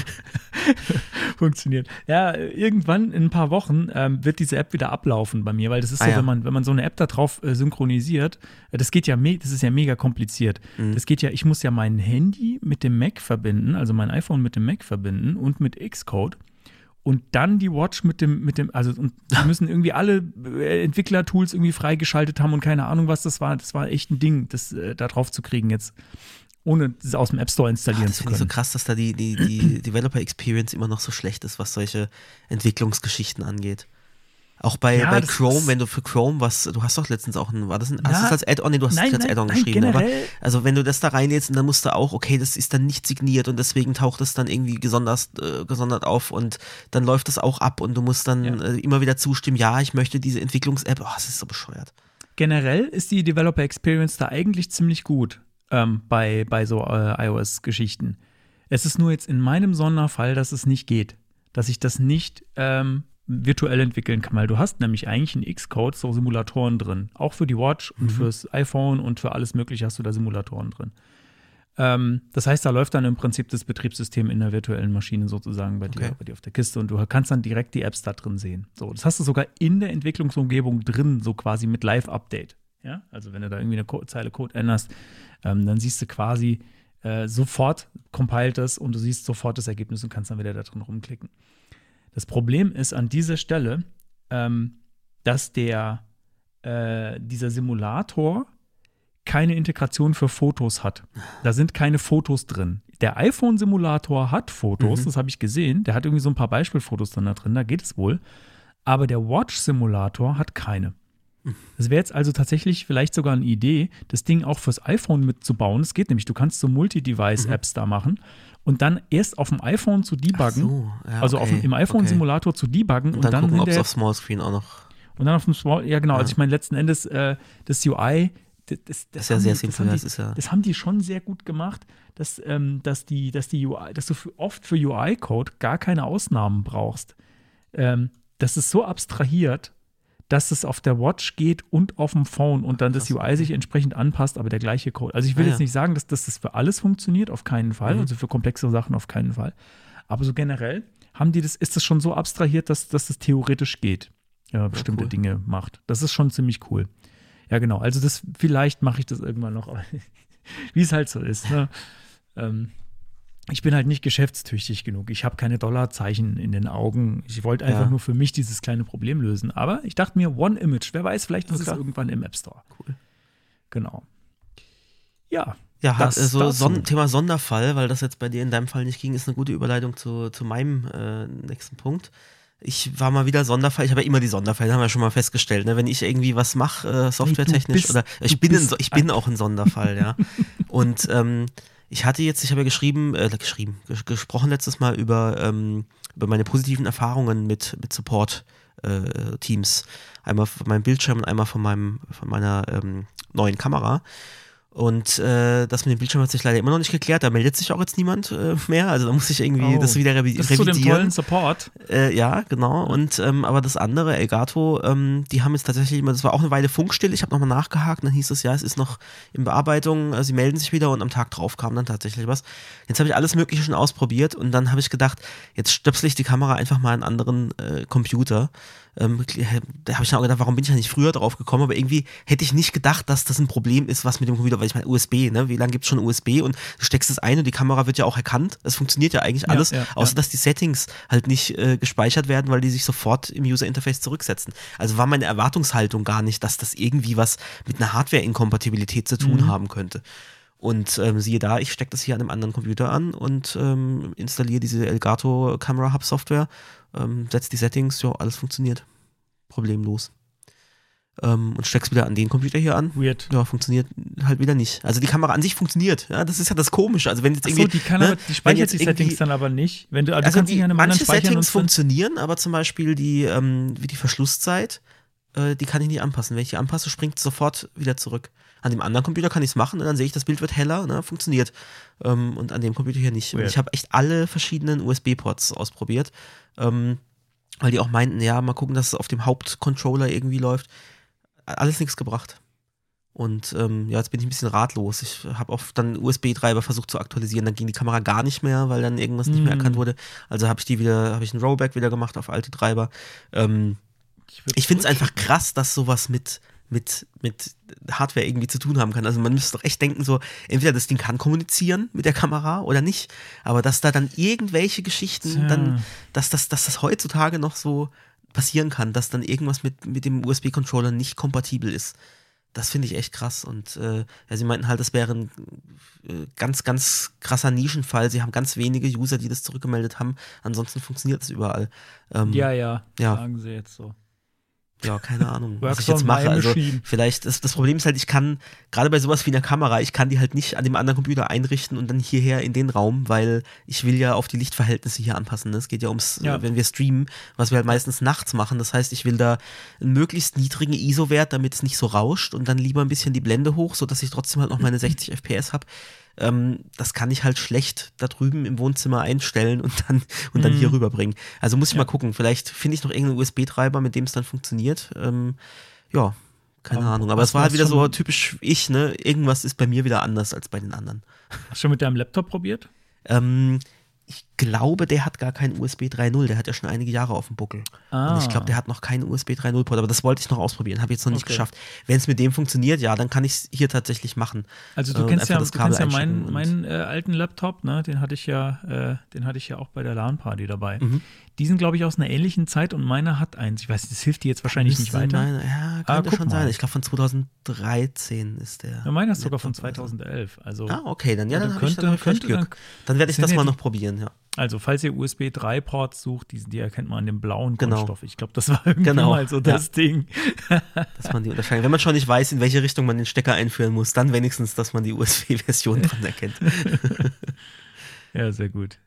[LAUGHS] Funktioniert. Ja, irgendwann in ein paar Wochen ähm, wird diese App wieder ablaufen bei mir, weil das ist Ah, so, ja. wenn man, wenn man so eine App da drauf äh, synchronisiert, äh, das geht ja, das ist ja mega kompliziert. Mhm. Das geht ja, ich muss ja mein Handy mit dem Mac verbinden, also mein iPhone mit dem Mac verbinden und mit Xcode. Und dann die Watch mit dem, mit dem, also und die müssen irgendwie alle äh, Entwicklertools irgendwie freigeschaltet haben und keine Ahnung, was das war. Das war echt ein Ding, das äh, da drauf zu kriegen jetzt, ohne das aus dem App Store installieren Das zu finde ich so können. krass, dass da die, die, die [CLEARS THROAT] Developer Experience immer noch so schlecht ist, was solche Entwicklungsgeschichten angeht. Auch bei, Ja, bei das Chrome, wenn du für Chrome was, du hast doch letztens auch ein, war das ein, hast Ja. du das als Add-on? Nee, du hast Nein, es als Add-on geschrieben, aber also wenn du das da reinlädst und dann musst du auch, okay, das ist dann nicht signiert und deswegen taucht es dann irgendwie gesondert, äh, gesondert auf und dann läuft das auch ab und du musst dann Ja. äh, immer wieder zustimmen, ja, ich möchte diese Entwicklungs-App, oh, das ist so bescheuert. Generell ist die Developer Experience da eigentlich ziemlich gut ähm, bei, bei so äh, iOS-Geschichten. Es ist nur jetzt in meinem Sonderfall, dass es nicht geht. Dass ich das nicht ähm, virtuell entwickeln kann, weil du hast nämlich eigentlich in Xcode so Simulatoren drin. Auch für die Watch und fürs iPhone und für alles Mögliche hast du da Simulatoren drin. Ähm, das heißt, da läuft dann im Prinzip das Betriebssystem in der virtuellen Maschine sozusagen bei, dir, Okay. bei dir auf der Kiste und du kannst dann direkt die Apps da drin sehen. So, das hast du sogar in der Entwicklungsumgebung drin, so quasi mit Live-Update. Ja, also wenn du da irgendwie eine Co Zeile Code änderst, ähm, dann siehst du quasi äh, sofort compiled es und du siehst sofort das Ergebnis und kannst dann wieder da drin rumklicken. Das Problem ist an dieser Stelle, ähm, dass der äh, dieser Simulator keine Integration für Fotos hat. Da sind keine Fotos drin. Der iPhone-Simulator hat Fotos, Mhm. das habe ich gesehen. Der hat irgendwie so ein paar Beispielfotos dann da drin, da geht es wohl. Aber der Watch-Simulator hat keine. Das wäre jetzt also tatsächlich vielleicht sogar eine Idee, das Ding auch fürs iPhone mitzubauen. Es geht nämlich, du kannst so Multi-Device-Apps da machen und dann erst auf dem iPhone zu debuggen, so, ja, also auf dem, okay, im iPhone-Simulator zu debuggen Und dann, gucken, ob es auf Smallscreen auch noch. und dann auf dem Small, ja genau, Ja. also ich meine letzten Endes äh, das UI, das, das, das, ist ja sehr die, simpel, das, haben das ja- das haben die schon sehr gut gemacht, dass, ähm, dass die, dass die UI, dass du für, oft für UI-Code gar keine Ausnahmen brauchst. Ähm, das ist so abstrahiert, dass es auf der Watch geht und auf dem Phone und dann das Krass, UI sich entsprechend anpasst, aber der gleiche Code. Also ich will Ah, jetzt ja. nicht sagen, dass, dass das für alles funktioniert, auf keinen Fall, Mhm. also für komplexere Sachen auf keinen Fall. Aber so generell haben die das, ist das schon so abstrahiert, dass, dass das theoretisch geht, ja, bestimmte cool. Dinge macht. Das ist schon ziemlich cool. Ja, genau. Also das, vielleicht mache ich das irgendwann noch, [LAUGHS] wie es halt so ist. Ne? Ähm, ich bin halt nicht geschäftstüchtig genug. Ich habe keine Dollarzeichen in den Augen. Ich wollte einfach Ja. nur für mich dieses kleine Problem lösen. Aber ich dachte mir, One Image, wer weiß, vielleicht ist es irgendwann im App Store. Cool. Genau. Ja, Ja, Das hat, so dazu. Son Thema Sonderfall, weil das jetzt bei dir in deinem Fall nicht ging, ist eine gute Überleitung zu, zu meinem äh, nächsten Punkt. Ich war mal wieder Sonderfall. Ich habe ja immer die Sonderfälle, haben wir schon mal festgestellt. Ne? Wenn ich irgendwie was mache, äh, softwaretechnisch oder ich bin, So- ich bin auch ein Sonderfall, ja. [LAUGHS] Und ähm, ich hatte jetzt, ich habe ja geschrieben, äh, geschrieben, ges gesprochen letztes Mal über, ähm, über meine positiven Erfahrungen mit, mit Support-Teams. einmal von meinem Bildschirm und einmal von meinem, von meiner ähm, neuen Kamera. Und äh, das mit dem Bildschirm hat sich leider immer noch nicht geklärt. Da meldet sich auch jetzt niemand äh, mehr. Also da muss ich irgendwie Oh, das wieder revi das zu dem revidieren. tollen Support. Äh, ja, genau. Und ähm, aber das andere, Elgato, ähm, die haben jetzt tatsächlich immer, das war auch eine Weile Funkstill. Ich habe nochmal nachgehakt, dann hieß es ja, es ist noch in Bearbeitung, äh, sie melden sich wieder und am Tag drauf kam dann tatsächlich was. Jetzt habe ich alles Mögliche schon ausprobiert und dann habe ich gedacht, jetzt stöpsel ich die Kamera einfach mal in einen anderen äh, Computer. Ähm, da habe ich dann auch gedacht, warum bin ich da nicht früher drauf gekommen? Aber irgendwie hätte ich nicht gedacht, dass das ein Problem ist, was mit dem Computer, weil ich meine, USB, ne? Wie lange gibt es schon USB und du steckst es ein und die Kamera wird ja auch erkannt. Das funktioniert ja eigentlich Ja, alles, ja, außer ja. dass die Settings halt nicht äh, gespeichert werden, weil die sich sofort im User Interface zurücksetzen. Also war meine Erwartungshaltung gar nicht, dass das irgendwie was mit einer Hardware-Inkompatibilität zu tun Mhm. haben könnte. Und ähm, siehe da, ich stecke das hier an einem anderen Computer an und ähm, installiere diese Elgato Camera Hub Software, ähm, setze die Settings, ja, alles funktioniert. Problemlos. Ähm, und steck's wieder an den Computer hier an. Weird. Ja, funktioniert halt wieder nicht. Also die Kamera an sich funktioniert. Ja, das ist ja das Komische. Also wenn jetzt Achso, irgendwie. die, kann ne, aber, die speichert jetzt die Settings dann aber nicht. Wenn du, also, also die, manche Settings funktionieren, aber zum Beispiel die, ähm, wie die Verschlusszeit, äh, die kann ich nicht anpassen. Wenn ich die anpasse, springt es sofort wieder zurück. An dem anderen Computer kann ich es machen und dann sehe ich, das Bild wird heller, ne, funktioniert. Ähm, und an dem Computer hier nicht. Und ich habe echt alle verschiedenen USB-Ports ausprobiert, ähm, weil die auch meinten, ja, mal gucken, dass es auf dem Hauptcontroller irgendwie läuft. Alles nichts gebracht. Und ähm, ja, jetzt bin ich ein bisschen ratlos. Ich habe auch dann USB-Treiber versucht zu aktualisieren. Dann ging die Kamera gar nicht mehr, weil dann irgendwas nicht mehr Mm. erkannt wurde. Also habe ich die wieder, habe ich einen Rollback wieder gemacht auf alte Treiber. Ähm, würd ich finde es einfach krass, dass sowas mit, mit, mit Hardware irgendwie zu tun haben kann. Also man müsste doch echt denken, so, entweder das Ding kann kommunizieren mit der Kamera oder nicht. Aber dass da dann irgendwelche Geschichten Tja. dann, dass das, dass das heutzutage noch so passieren kann, dass dann irgendwas mit, mit dem USB-Controller nicht kompatibel ist. Das finde ich echt krass. Und äh, ja, sie meinten halt, das wäre ein äh, ganz, ganz krasser Nischenfall. Sie haben ganz wenige User, die das zurückgemeldet haben. Ansonsten funktioniert es überall. Ähm, Ja, ja, Ja. sagen sie jetzt so. Ja, keine Ahnung, was ich jetzt mache. Also machine. vielleicht, das, das Problem ist halt, ich kann, gerade bei sowas wie einer Kamera, ich kann die halt nicht an dem anderen Computer einrichten und dann hierher in den Raum, weil ich will ja auf die Lichtverhältnisse hier anpassen. ne? Es geht ja ums, Ja. wenn wir streamen, was wir halt meistens nachts machen. Das heißt, ich will da einen möglichst niedrigen ISO-Wert, damit es nicht so rauscht und dann lieber ein bisschen die Blende hoch, sodass ich trotzdem halt noch meine 60 FPS habe. Ähm, das kann ich halt schlecht da drüben im Wohnzimmer einstellen und dann, und dann Mhm. hier rüberbringen. Also muss ich Ja. mal gucken. Vielleicht finde ich noch irgendeinen USB-Treiber, mit dem es dann funktioniert. Ähm, ja, keine Aber Ahnung. Aber es war halt wieder so typisch ich, ne? Irgendwas ist bei mir wieder anders als bei den anderen. Hast du schon mit deinem Laptop probiert? Ähm, ich glaube, der hat gar keinen USB 3.0. Der hat ja schon einige Jahre auf dem Buckel. Ah. Und ich glaube, der hat noch keinen USB 3.0 Port. Aber das wollte ich noch ausprobieren. Habe ich jetzt noch nicht Okay. geschafft. Wenn es mit dem funktioniert, ja, dann kann ich es hier tatsächlich machen. Also Äh, du und kennst ja, das du kennst ja meinen, meinen äh, alten Laptop, ne? Den hatte ich ja, äh, den hatte ich ja auch bei der LAN-Party dabei. Mhm. Die sind, glaube ich, aus einer ähnlichen Zeit und meiner hat eins. Ich weiß, das hilft dir jetzt wahrscheinlich nicht weiter. Meine, ja, Ah, könnte guck schon sein. mal. Ich glaube, von 2013 ist der. Ja, meiner ist sogar von Laptop oder so. 2011. Also, Ah, okay, dann ja, Ja, dann dann habe ich könnte- dann könnte Glück. Dann werde ich das mal noch probieren, ja. also falls ihr USB 3-Ports sucht, die, die erkennt man an dem blauen Genau. Kunststoff. Ich glaube, das war irgendwie Genau, mal so ja. das Ding. Dass man die unterscheiden. Wenn man schon nicht weiß, in welche Richtung man den Stecker einführen muss, dann wenigstens, dass man die USB-Version [LAUGHS] dran erkennt. Ja, sehr gut.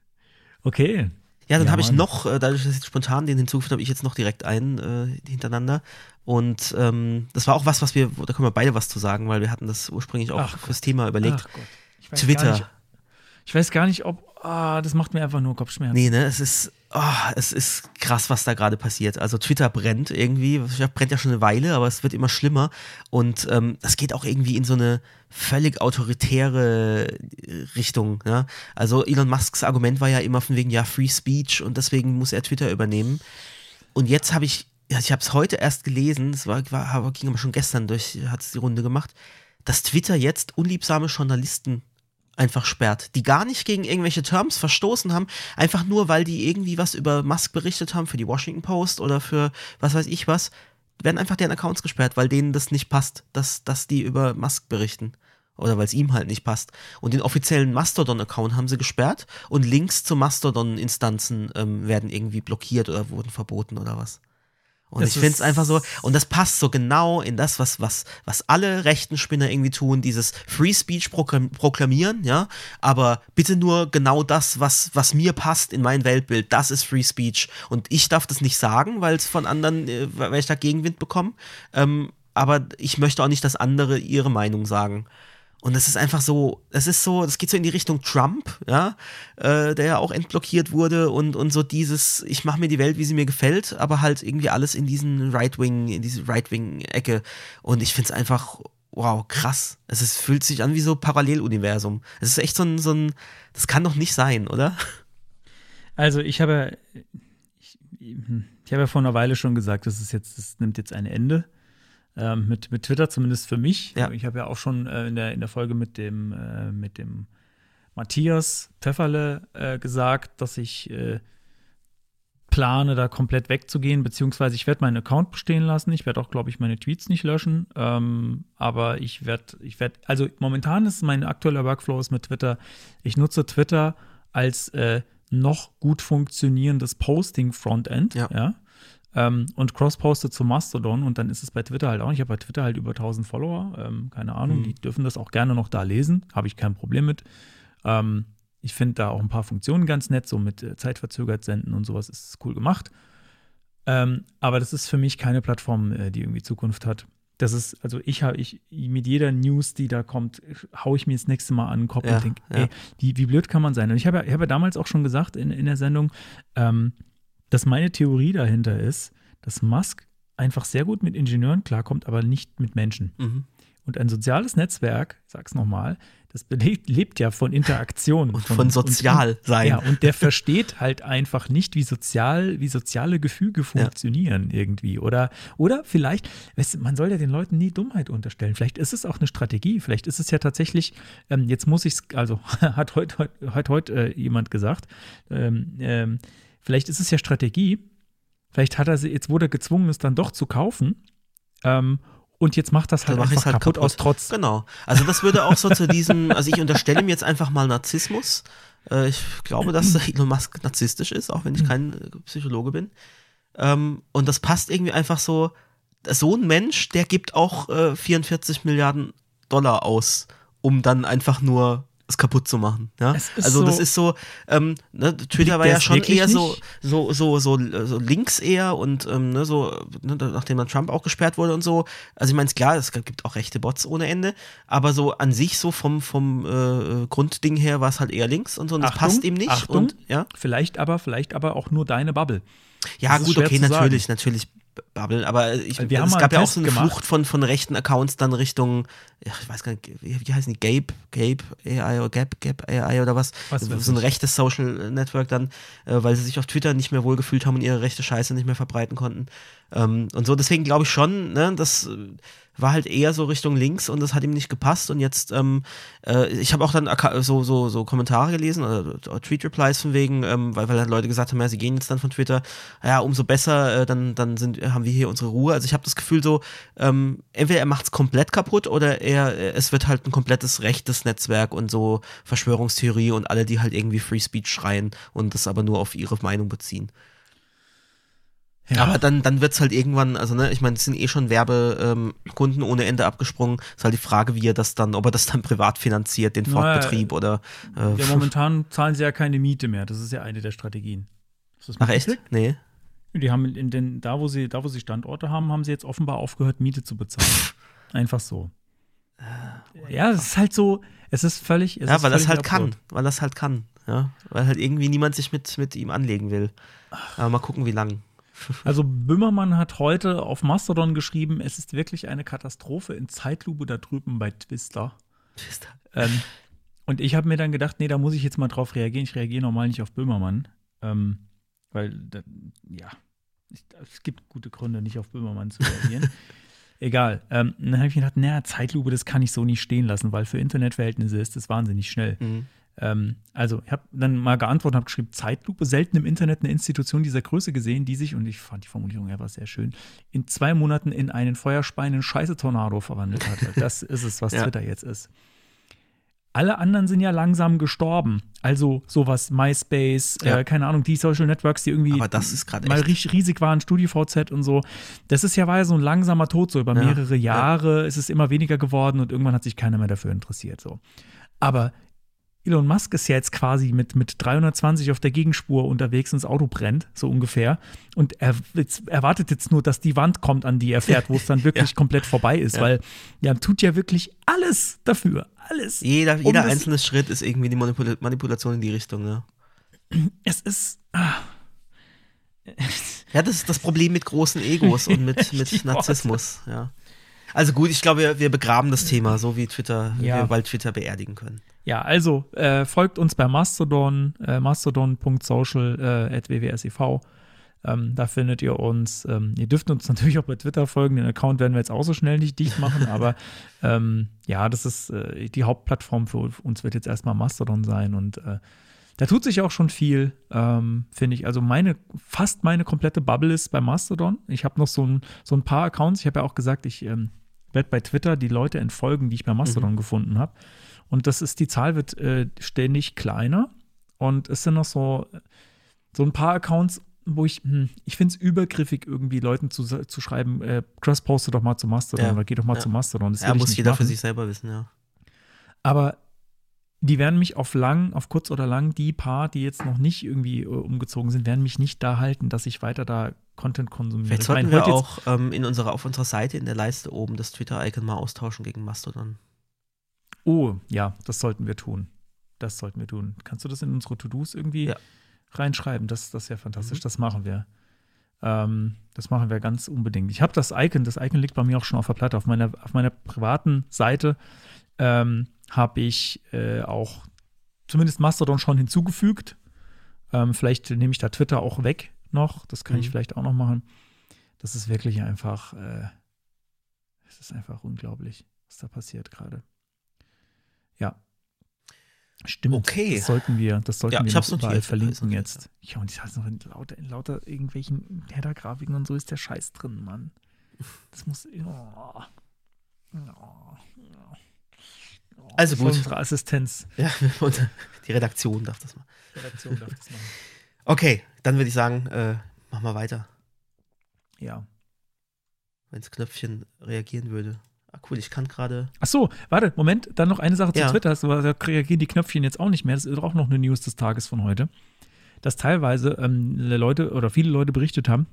Okay. Ja, dann Ja, habe ich noch, äh, dadurch, dass ich spontan den hinzugefügt habe, ich jetzt noch direkt einen äh, hintereinander. Und ähm, das war auch was, was wir, da können wir beide was zu sagen, weil wir hatten das ursprünglich auch Ach fürs Thema überlegt. Ach Gott. Twitter. Ich weiß gar nicht, ob. Ah, das macht mir einfach nur Kopfschmerzen. Nee, ne, es ist, oh, es ist krass, was da gerade passiert. Also Twitter brennt irgendwie, brennt ja schon eine Weile, aber es wird immer schlimmer. Und ähm, das geht auch irgendwie in so eine völlig autoritäre Richtung. Ja? Also Elon Musks Argument war ja immer von wegen, ja, Free Speech und deswegen muss er Twitter übernehmen. Und jetzt habe ich, ich habe es heute erst gelesen, es war, war, ging aber schon gestern durch, hat es die Runde gemacht, dass Twitter jetzt unliebsame Journalisten einfach sperrt, die gar nicht gegen irgendwelche Terms verstoßen haben, einfach nur, weil die irgendwie was über Musk berichtet haben für die Washington Post oder für was weiß ich was, werden einfach deren Accounts gesperrt, weil denen das nicht passt, dass, dass die über Musk berichten. Oder weil es ihm halt nicht passt. Und den offiziellen Mastodon-Account haben sie gesperrt und Links zu Mastodon-Instanzen ähm, werden irgendwie blockiert oder wurden verboten oder was. Und Das ich finde es einfach so, und das passt so genau in das, was, was, was alle rechten Spinner irgendwie tun, dieses Free Speech proklam proklamieren, ja, aber bitte nur genau das, was, was mir passt in mein Weltbild, das ist Free Speech. Und ich darf das nicht sagen, weil es von anderen, äh, weil ich da Gegenwind bekomme. Ähm, aber ich möchte auch nicht, dass andere ihre Meinung sagen. Und das ist einfach so, es ist so, das geht so in die Richtung Trump, ja, äh, der ja auch entblockiert wurde und, und so dieses, ich mache mir die Welt, wie sie mir gefällt, aber halt irgendwie alles in diesen Right-Wing, in diese Right-Wing-Ecke. Und ich finde es einfach, wow, krass. Es ist, fühlt sich an wie so Paralleluniversum. Es ist echt so ein, so ein, das kann doch nicht sein, oder? Also ich habe, ich, ich habe ja vor einer Weile schon gesagt, das ist jetzt, das nimmt jetzt ein Ende. Ähm, mit, mit Twitter zumindest für mich. Ja. Ich habe ja auch schon äh, in, der, in der Folge mit dem, äh, mit dem Matthias Pfefferle äh, gesagt, dass ich äh, plane, da komplett wegzugehen, beziehungsweise ich werde meinen Account bestehen lassen. Ich werde auch, glaube ich, meine Tweets nicht löschen. Ähm, aber ich werde, ich werde, also momentan ist mein aktueller Workflow ist mit Twitter. Ich nutze Twitter als äh, noch gut funktionierendes Posting-Frontend. Ja. ja? Ähm, und cross-poste zu Mastodon und dann ist es bei Twitter halt auch. Ich habe bei Twitter halt über 1000 Follower, ähm, keine Ahnung, Mhm. die dürfen das auch gerne noch da lesen, habe ich kein Problem mit. Ähm, ich finde da auch ein paar Funktionen ganz nett, so mit äh, zeitverzögert senden und sowas ist cool gemacht. Ähm, aber das ist für mich keine Plattform, äh, die irgendwie Zukunft hat. Das ist, also ich habe, ich, mit jeder News, die da kommt, haue ich mir das nächste Mal an den Kopf Ja, und denke, ja. ey, wie, wie blöd kann man sein? Und ich habe ja, habe ja damals auch schon gesagt in, in der Sendung, ähm, dass meine Theorie dahinter ist, dass Musk einfach sehr gut mit Ingenieuren klarkommt, aber nicht mit Menschen. Mhm. Und ein soziales Netzwerk, ich sag's nochmal, das belebt, lebt ja von Interaktion. Und von sozial sein. Ja, und der versteht halt einfach nicht, wie sozial, wie soziale Gefüge funktionieren irgendwie. Oder, oder vielleicht, weißt man soll ja den Leuten nie Dummheit unterstellen. Vielleicht ist es auch eine Strategie. Vielleicht ist es ja tatsächlich, ähm, jetzt muss ich es, also [LAUGHS] hat heute heut, heut, heut, äh, jemand gesagt, ähm, ähm, vielleicht ist es ja Strategie. Vielleicht hat er sie, jetzt wurde er gezwungen, es dann doch zu kaufen. Ähm, und jetzt macht das halt mach einfach halt kaputt, kaputt. aus Trotz. Genau. Also das würde auch so zu diesem, also ich unterstelle ihm jetzt einfach mal Narzissmus. Äh, ich glaube, dass [CLEARS THROAT] Elon Musk narzisstisch ist, auch wenn ich kein äh, Psychologe bin. Ähm, und das passt irgendwie einfach so so ein Mensch, der gibt auch äh, 44 Milliarden Dollar aus, um dann einfach nur es kaputt zu machen. Ja? Es Also das so- ist so, ähm, ne, Twitter war ja es schon eher so, so, so, so, so links eher und ähm, ne, so, ne, nachdem dann Trump auch gesperrt wurde und so. Also ich meine, ist klar, es gibt auch rechte Bots ohne Ende, aber so an sich so vom, vom äh, Grundding her war es halt eher links und so und das Achtung, passt ihm nicht. Achtung. Und ja, Vielleicht aber, vielleicht aber auch nur deine Bubble. ja Das gut, okay, natürlich, natürlich Bubble, aber ich, Weil wir haben es gab ja auch so eine gemacht. Flucht von, von rechten Accounts dann Richtung, ich weiß gar nicht, wie, wie heißen die, Gabe, Gabe AI oder Gap, Gap AI oder was, Was so ein rechtes Social Network dann, äh, weil sie sich auf Twitter nicht mehr wohlgefühlt haben und ihre rechte Scheiße nicht mehr verbreiten konnten. Ähm, und so, deswegen glaube ich schon, ne, das äh, war halt eher so Richtung links und das hat ihm nicht gepasst und jetzt, ähm, äh, ich habe auch dann so, so, so Kommentare gelesen oder, oder Tweet-Replies von wegen, ähm, weil, weil halt Leute gesagt haben, ja, sie gehen jetzt dann von Twitter, ja, umso besser, äh, dann, dann sind, haben wir hier unsere Ruhe. Also ich habe das Gefühl so, ähm, entweder er macht es komplett kaputt oder er, äh, es wird halt ein komplettes rechtes Netzwerk und so Verschwörungstheorie und alle, die halt irgendwie Free Speech schreien und das aber nur auf ihre Meinung beziehen. Ja. Aber dann, dann wird es halt irgendwann, also ne, ich meine, es sind eh schon Werbekunden ähm, ohne Ende abgesprungen. Ist halt die Frage, wie er das dann, ob er das dann [LAUGHS] privat finanziert, den Naja, Fortbetrieb oder äh, Ja, [LAUGHS] momentan zahlen sie ja keine Miete mehr. Das ist ja eine der Strategien. Ach echt? Nee. Die haben in den, da wo sie, da wo sie Standorte haben, haben sie jetzt offenbar aufgehört, Miete zu bezahlen. [LAUGHS] Einfach so. Ja, es ist halt so, es ist völlig. Es ja, ist weil das halt kann. absurd. Weil das halt kann. Ja. Weil halt irgendwie niemand sich mit, mit ihm anlegen will. Aber mal gucken, wie lang. Also Böhmermann hat heute auf Mastodon geschrieben, es ist wirklich eine Katastrophe in Zeitlupe da drüben bei Twister. Ähm, und ich habe mir dann gedacht, nee, da muss ich jetzt mal drauf reagieren. Ich reagiere normal nicht auf Böhmermann. Ähm, weil, da, ja, ich, es gibt gute Gründe, nicht auf Böhmermann zu reagieren. [LAUGHS] Egal. Ähm, dann habe ich mir gedacht, naja, Zeitlupe, das kann ich so nicht stehen lassen, weil für Internetverhältnisse ist das wahnsinnig schnell. Mhm. Ähm, also, ich habe dann mal geantwortet und habe geschrieben, Zeitlupe, selten im Internet eine Institution dieser Größe gesehen, die sich, und ich fand die Formulierung einfach sehr schön, in zwei Monaten in einen feuerspeienden Scheiße-Tornado verwandelt hat. Das ist es, was [LAUGHS] Ja. Twitter jetzt ist. Alle anderen sind ja langsam gestorben. Also sowas, MySpace, Ja. äh, keine Ahnung, die Social Networks, die irgendwie mal echt. riesig waren, StudiVZ und so. Das ist ja war ja so ein langsamer Tod, so über Ja, mehrere ja. Jahre ist es immer weniger geworden und irgendwann hat sich keiner mehr dafür interessiert. So. Aber Elon Musk ist ja jetzt quasi mit, mit 320 auf der Gegenspur unterwegs das Auto brennt, so ungefähr. Und er jetzt, erwartet jetzt nur, dass die Wand kommt, an die er fährt, wo es dann [LAUGHS] wirklich komplett vorbei ist, Ja. weil er tut ja wirklich alles dafür. Alles. Jeder, um jeder einzelne Schritt ist irgendwie die Manipula Manipulation in die Richtung, ja. [CLEARS THROAT] Es ist. Ah, Ja, das ist das Problem mit großen Egos und mit, [LAUGHS] mit. Narzissmus, ja. Also gut, ich glaube, wir, wir begraben das Thema, so wie Twitter, wie Ja. wir bald Twitter beerdigen können. Ja, also äh, folgt uns bei Mastodon, äh, mastodon.social äh. Ähm, da findet ihr uns. Ähm, ihr dürft uns [LAUGHS] natürlich auch bei Twitter folgen. Den Account werden wir jetzt auch so schnell nicht dicht machen, aber [LAUGHS] ähm, ja, das ist äh, die Hauptplattform für uns wird jetzt erstmal Mastodon sein und äh, da tut sich auch schon viel, ähm, finde ich. Also meine, fast meine komplette Bubble ist bei Mastodon. Ich habe noch so ein, so ein paar Accounts. Ich habe ja auch gesagt, ich ähm, werde bei Twitter die Leute entfolgen, die ich bei Mastodon gefunden habe. Und das ist, die Zahl wird äh, ständig kleiner. Und es sind noch so, so ein paar Accounts, wo ich, hm, ich finde es übergriffig, irgendwie Leuten zu, zu schreiben, äh, Cross poste doch mal zu Mastodon Ja, oder geh doch mal ja. zu Mastodon. Das Ja, ich muss jeder für sich selber wissen, ja. Aber die werden mich auf lang, auf kurz oder lang, die paar, die jetzt noch nicht irgendwie äh, umgezogen sind, werden mich nicht da halten, dass ich weiter da Content konsumiere. Vielleicht Ich sollten wir heute jetzt- auch ähm, in unserer, auf unserer Seite in der Leiste oben das Twitter-Icon mal austauschen gegen Mastodon. Oh, ja, das sollten wir tun. Das sollten wir tun. Kannst du das in unsere To-Dos irgendwie Ja. reinschreiben? Das, das wäre fantastisch. Mhm. Das machen wir. Ähm, das machen wir ganz unbedingt. Ich habe das Icon, das Icon liegt bei mir auch schon auf der Platte. Auf meiner, auf meiner privaten Seite ähm, habe ich äh, auch zumindest Mastodon schon hinzugefügt. Ähm, vielleicht nehme ich da Twitter auch weg noch. Das kann ich Mhm. vielleicht auch noch machen. Das ist wirklich einfach, äh, es ist einfach unglaublich, was da passiert gerade. Ja. Stimmt. Okay. Das sollten wir, das sollten Ja, wir ich noch überall notiert. verlinken jetzt. Ja, und ich weiß noch in lauter, in lauter irgendwelchen Header-Grafiken und so ist der Scheiß drin, Mann. Das muss. Oh. Oh. Oh. Also gut. Unsere Assistenz. Ja, [LAUGHS] und die Redaktion darf das mal. Redaktion darf das machen. Okay, dann würde ich sagen, äh, machen wir weiter. Ja. wenn das Knöpfchen reagieren würde. Ah, cool, ich kann gerade. Ach so, warte, Moment, dann noch eine Sache zu Ja. Twitter. Da reagieren die Knöpfchen jetzt auch nicht mehr. Das ist auch noch eine News des Tages von heute. Dass teilweise ähm, Leute oder viele Leute berichtet haben,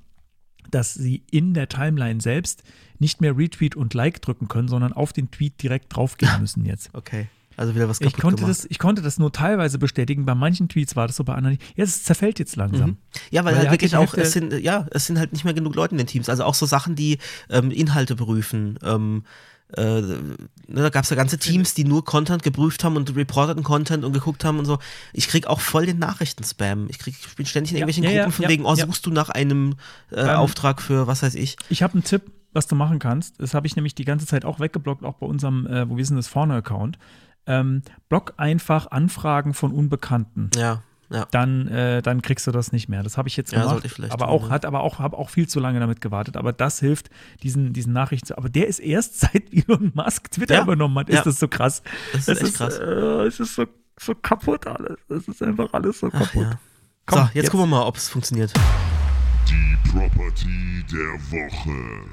dass sie in der Timeline selbst nicht mehr Retweet und Like drücken können, sondern auf den Tweet direkt draufgehen [LAUGHS] müssen jetzt. Okay. Also wieder was Ich kaputt konnte, gemacht. das, ich konnte das nur teilweise bestätigen. Bei manchen Tweets war das so, bei anderen nicht. Ja, es zerfällt jetzt langsam. Mhm. Ja, weil, Weil halt wirklich auch, es sind, ja, es sind halt nicht mehr genug Leute in den Teams. Also auch so Sachen, die ähm, Inhalte prüfen. Ähm, äh, ne, da gab es ja ganze Teams, die nur Content geprüft haben und reporteten Content und geguckt haben und so. Ich krieg auch voll den Nachrichten-Spam. Ich krieg, ich bin ständig in irgendwelchen ja, ja, Gruppen von wegen, oh, suchst du nach einem äh, Ähm, Auftrag für was weiß ich. Ich habe einen Tipp, was du machen kannst. Das habe ich nämlich die ganze Zeit auch weggeblockt, auch bei unserem, äh, wo wir sind, das Vorne-Account. Ähm, block einfach Anfragen von Unbekannten. Ja, ja. Dann, äh, dann kriegst du das nicht mehr. Das habe ich jetzt Ja, gemacht. sollte ich vielleicht aber tun, auch, ne? hat aber auch, habe auch viel zu lange damit gewartet. Aber das hilft, diesen, diesen Nachrichten zu. Aber der ist erst [LAUGHS] seit Elon Musk Twitter Ja, übernommen hat, ist ja. das so krass. Das ist Es echt ist, krass. Äh, es ist so, so kaputt alles. Es ist einfach alles so Ach kaputt. ja. Komm, so, jetzt, jetzt- gucken wir mal, ob es funktioniert. Die Property der Woche.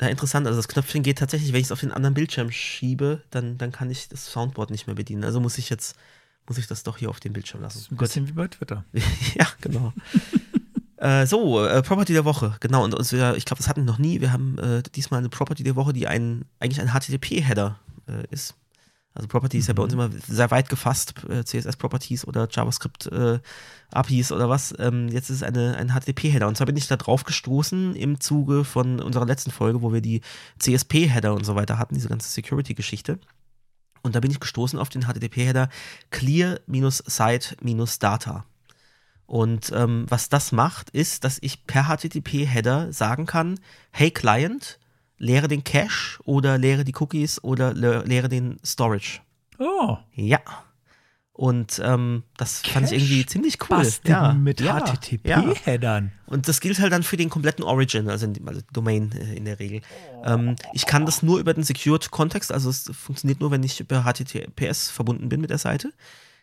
Ja, interessant. Also das Knöpfchen geht tatsächlich, wenn ich es auf den anderen Bildschirm schiebe, dann, dann kann ich das Soundboard nicht mehr bedienen. Also muss ich jetzt, muss ich das doch hier auf dem Bildschirm lassen. Ein bisschen wie bei Twitter. [LAUGHS] ja, genau. [LAUGHS] äh, so, äh, Property der Woche, genau. Und uns, wir, ich glaube, das hatten wir noch nie. Wir haben äh, diesmal eine Property der Woche, die ein, eigentlich ein HTTP-Header äh, ist. Also Property ist ja bei uns immer sehr weit gefasst, äh, CSS-Properties oder JavaScript-APIs oder was. Ähm, jetzt ist es eine, ein HTTP-Header. Und zwar bin ich da drauf gestoßen im Zuge von unserer letzten Folge, wo wir die CSP-Header und so weiter hatten, diese ganze Security-Geschichte. Und da bin ich gestoßen auf den HTTP-Header clear-site-data. Und ähm, was das macht, ist, dass ich per HTTP-Header sagen kann, hey Client, leere den Cache oder leere die Cookies oder le leere den Storage. Oh, Ja. Und ähm, das fand ich irgendwie ziemlich cool. Ja, mit ja, ja. HTTP-Headern. Und das gilt halt dann für den kompletten Origin, also, in, also Domain äh, in der Regel. Ähm, ich kann das nur über den Secured-Kontext, also es funktioniert nur, wenn ich über HTTPS verbunden bin mit der Seite.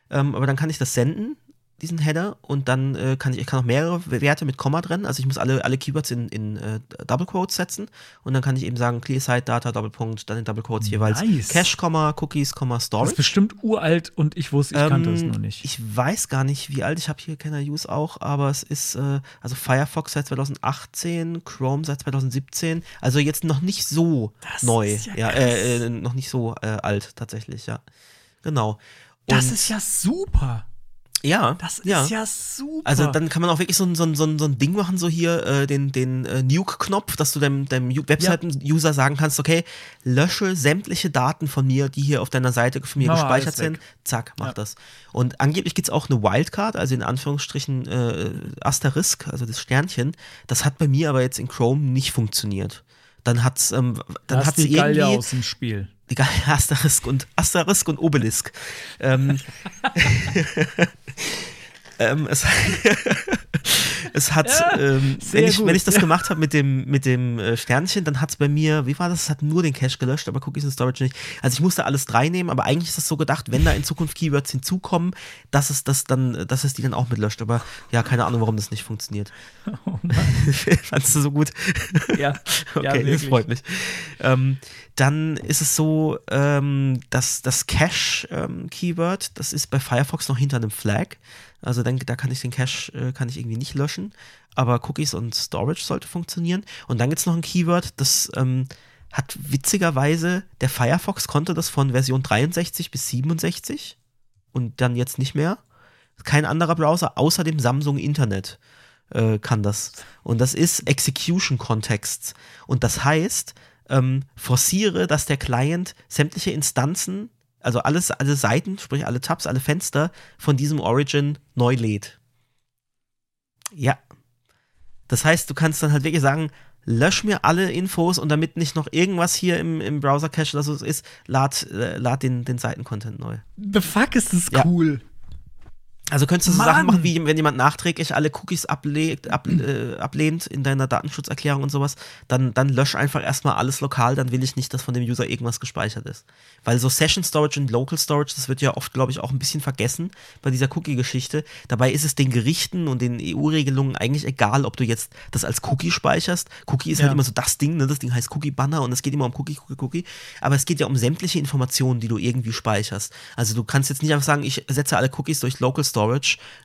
Ähm, aber dann kann ich das senden, diesen Header, und dann äh, kann ich, ich kann auch mehrere Werte mit Komma trennen. Also ich muss alle, alle Keywords in, in äh, Double Quotes setzen und dann kann ich eben sagen, Clear Site Data, Doppelpunkt, dann in Double Quotes jeweils Nice. Cache, Komma, Cookies, Komma, Das Storage. ist bestimmt uralt und ich wusste, ich kannte es Ähm, noch nicht. Ich weiß gar nicht, wie alt. Ich habe hier Kenner Use auch, aber es ist äh, also Firefox seit 2018, Chrome seit 2017. Also jetzt noch nicht so Das neu. ja ja, äh, äh, noch nicht so äh, alt tatsächlich, ja. Genau. das Und- ist ja super. Ja, Das ja. ist ja super. Also dann kann man auch wirklich so ein, so ein, so ein, so ein Ding machen, so hier äh, den, den äh, Nuke-Knopf, dass du dem, dem Ju- Webseiten-User sagen kannst, okay, lösche sämtliche Daten von mir, die hier auf deiner Seite von mir mal gespeichert sind. weg. Zack, mach Ja. das. Und angeblich gibt es auch eine Wildcard, also in Anführungsstrichen äh, Asterisk, also das Sternchen. Das hat bei mir aber jetzt in Chrome nicht funktioniert. Dann hat's, ähm, dann da hat's irgendwie aus dem Spiel. Die Galge [LAUGHS] Asterisk und Asterisk und Obelisk. Ähm, [LAUGHS] ähm, es, [LAUGHS] es hat, ähm, sehr wenn, ich, gut. wenn ich das gemacht habe mit dem, mit dem äh, Sternchen, dann hat es bei mir, wie war das? Es hat nur den Cache gelöscht, aber Cookies und Storage nicht. Also ich musste alles drei nehmen, aber eigentlich ist es so gedacht, wenn da in Zukunft Keywords hinzukommen, dass es das dann, dass es die dann auch mitlöscht. Aber ja, keine Ahnung, warum das nicht funktioniert. Oh. Fandst du so gut? Ja, [LAUGHS] Okay, ja, das freut mich. Ähm, dann ist es so, ähm, dass das Cache-Keyword, das ist bei Firefox noch hinter einem Flag. Also dann, da kann ich den Cache, äh, kann ich irgendwie nicht löschen. Aber Cookies und Storage sollte funktionieren. Und dann gibt es noch ein Keyword, das ähm, hat witzigerweise, der Firefox konnte das von Version 63 bis 67 und dann jetzt nicht mehr. Kein anderer Browser außer dem Samsung Internet äh, kann das. Und das ist Execution Contexts. Und das heißt, ähm, forciere, dass der Client sämtliche Instanzen, also alles, alle Seiten, sprich alle Tabs, alle Fenster von diesem Origin neu lädt. Ja. Das heißt, du kannst dann halt wirklich sagen, lösch mir alle Infos und damit nicht noch irgendwas hier im, im Browser-Cache oder so ist, lad, äh, lad den, den Seitencontent neu. The fuck ist das Ja. cool. Also könntest du so Mann! Sachen machen, wie wenn jemand nachträglich alle Cookies ablegt, ab, äh, ablehnt in deiner Datenschutzerklärung und sowas, dann, dann lösch einfach erstmal alles lokal, dann will ich nicht, dass von dem User irgendwas gespeichert ist. Weil so Session Storage und Local Storage, das wird ja oft, glaube ich, auch ein bisschen vergessen bei dieser Cookie-Geschichte. Dabei ist es den Gerichten und den EU-Regelungen eigentlich egal, ob du jetzt das als Cookie speicherst. Cookie ist Ja. halt immer so das Ding, ne? das Ding heißt Cookie-Banner und es geht immer um Cookie, Cookie, Cookie. Aber es geht ja um sämtliche Informationen, die du irgendwie speicherst. Also du kannst jetzt nicht einfach sagen, ich setze alle Cookies durch Local Storage.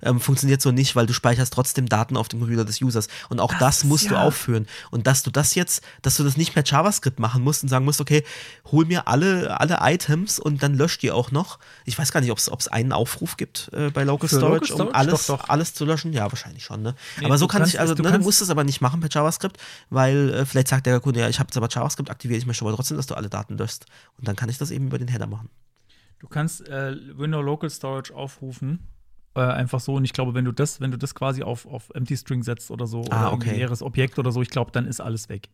Ähm, funktioniert so nicht, weil du speicherst trotzdem Daten auf dem Computer des Users. Und auch das, ist musst du ja- aufführen. Und dass du das jetzt, dass du das nicht per JavaScript machen musst und sagen musst, okay, hol mir alle, alle Items und dann lösch die auch noch. Ich weiß gar nicht, ob es einen Aufruf gibt äh, bei Local Storage, Local um Storage? alles, Doch, doch. alles zu löschen. Ja, wahrscheinlich schon. Ne? Nee, aber so du kann kannst ich, also es- du ne, du musst es aber nicht machen per JavaScript, weil äh, vielleicht sagt der Kunde, ja, ich habe jetzt aber JavaScript aktiviert, ich möchte aber trotzdem, dass du alle Daten löscht. Und dann kann ich das eben über den Header machen. Du kannst äh, Window Local Storage aufrufen. Äh, einfach so. Und ich glaube, wenn du das, wenn du das quasi auf, auf Empty String setzt oder so, Ah, oder okay. ein leeres Objekt oder so, ich glaube, dann ist alles weg.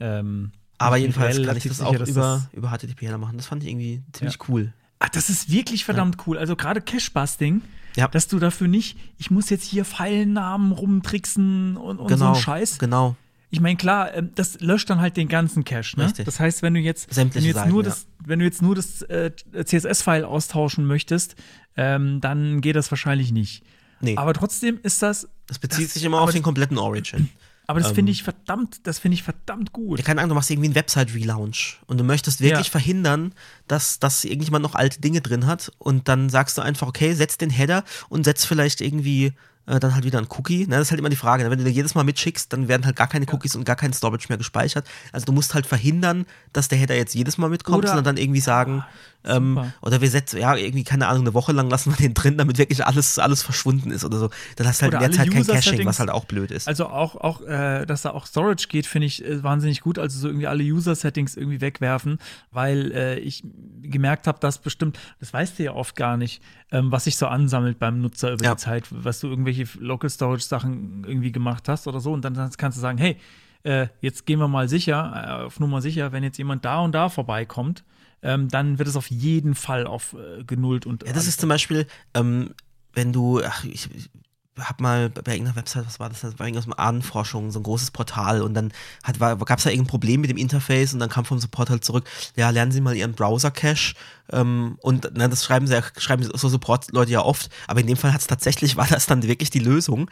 Ähm, Aber jedenfalls kann ich das sicher, auch über, über HTTP-Header machen. Das fand ich irgendwie ziemlich cool. Ach, das ist wirklich verdammt cool. Also gerade Cache-Busting, Ja. dass du dafür nicht, ich muss jetzt hier Pfeilnamen rumtricksen und, und so Genau, ein Scheiß. genau. Ich meine, klar, ähm, das löscht dann halt den ganzen Cache. Ne? Richtig. Das heißt, wenn du jetzt, wenn du jetzt Seiten, nur ja. das, wenn du jetzt nur das äh, CSS-File austauschen möchtest, ähm, dann geht das wahrscheinlich nicht. Nee. Aber trotzdem ist das, Das bezieht das- sich immer auf den kompletten Origin. [CLEARS THROAT] aber das Ähm. finde ich verdammt, das finde ich verdammt gut. Ja, keine Ahnung, du machst irgendwie einen Website-Relaunch und du möchtest wirklich Ja. verhindern, dass, dass irgendjemand noch alte Dinge drin hat und dann sagst du einfach, okay, setz den Header und setz vielleicht irgendwie äh, dann halt wieder ein Cookie. Ne, das ist halt immer die Frage. ne? Wenn du den jedes Mal mitschickst, dann werden halt gar keine Cookies und gar kein Storage mehr gespeichert. Also du musst halt verhindern, dass der Header jetzt jedes Mal mitkommt, Oder- sondern dann irgendwie sagen, ähm, oder wir setzen, ja, irgendwie, keine Ahnung, eine Woche lang lassen wir den drin, damit wirklich alles, alles verschwunden ist oder so. Dann hast du halt Oder in der Zeit kein Caching, was halt auch blöd ist. Also auch, auch äh, dass da auch Storage geht, finde ich äh, wahnsinnig gut. Also so irgendwie alle User-Settings irgendwie wegwerfen, weil äh, ich gemerkt habe, dass bestimmt, das weißt du ja oft gar nicht, ähm, was sich so ansammelt beim Nutzer über Ja. die Zeit, was du irgendwelche Local Storage-Sachen irgendwie gemacht hast oder so. Und dann kannst du sagen, hey, äh, jetzt gehen wir mal sicher, äh, auf Nummer sicher, wenn jetzt jemand da und da vorbeikommt, ähm, dann wird es auf jeden Fall auf äh, genullt und Ja, das ist zum Beispiel, ähm, wenn du, ach, ich, ich hab mal bei irgendeiner Website, was war das? Das war irgendwas mit Ahnenforschung, so ein großes Portal und dann gab es da irgendein Problem mit dem Interface und dann kam vom Support halt zurück, ja, lernen Sie mal Ihren Browser-Cache ähm, und na, das schreiben sie ja, schreiben so Support-Leute ja oft, aber in dem Fall hat es tatsächlich, [LAUGHS] war das dann wirklich die Lösung.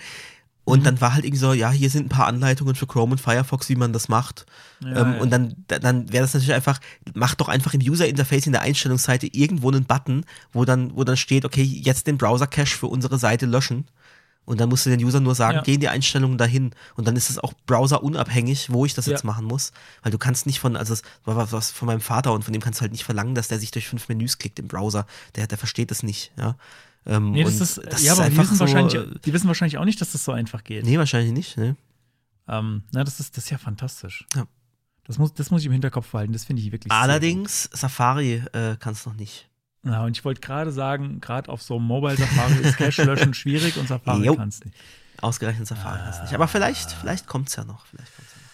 Und dann war halt irgendwie so, ja, hier sind ein paar Anleitungen für Chrome und Firefox, wie man das macht. Ja, ähm, ja. Und dann, dann wäre das natürlich einfach, mach doch einfach im User-Interface in der Einstellungsseite irgendwo einen Button, wo dann, wo dann steht, okay, jetzt den Browser-Cache für unsere Seite löschen. Und dann musst du den User nur sagen, Ja. geh in die Einstellungen dahin. Und dann ist es auch browserunabhängig, wo ich das Ja. jetzt machen muss. Weil du kannst nicht von, also das war was- was von meinem Vater und von dem kannst du halt nicht verlangen, dass der sich durch fünf Menüs klickt im Browser. Der, der versteht das nicht, ja. Ähm, Nee, das ist, das ja, ist aber die wissen, so, wahrscheinlich, die wissen wahrscheinlich auch nicht, dass das so einfach geht. Nee, wahrscheinlich nicht, ne? Ähm, na, das ist, das ist ja fantastisch. Ja. Das muss, das muss ich im Hinterkopf behalten. Das finde ich wirklich Allerdings, Safari äh, kannst du noch nicht. Ja, und ich wollte gerade sagen, gerade auf so einem Mobile Safari ist Cache löschen [LAUGHS] schwierig und Safari Jo. kannst nicht. Ausgerechnet Safari hast du nicht. Aber vielleicht, vielleicht kommt's ja noch. Vielleicht kommt's ja noch.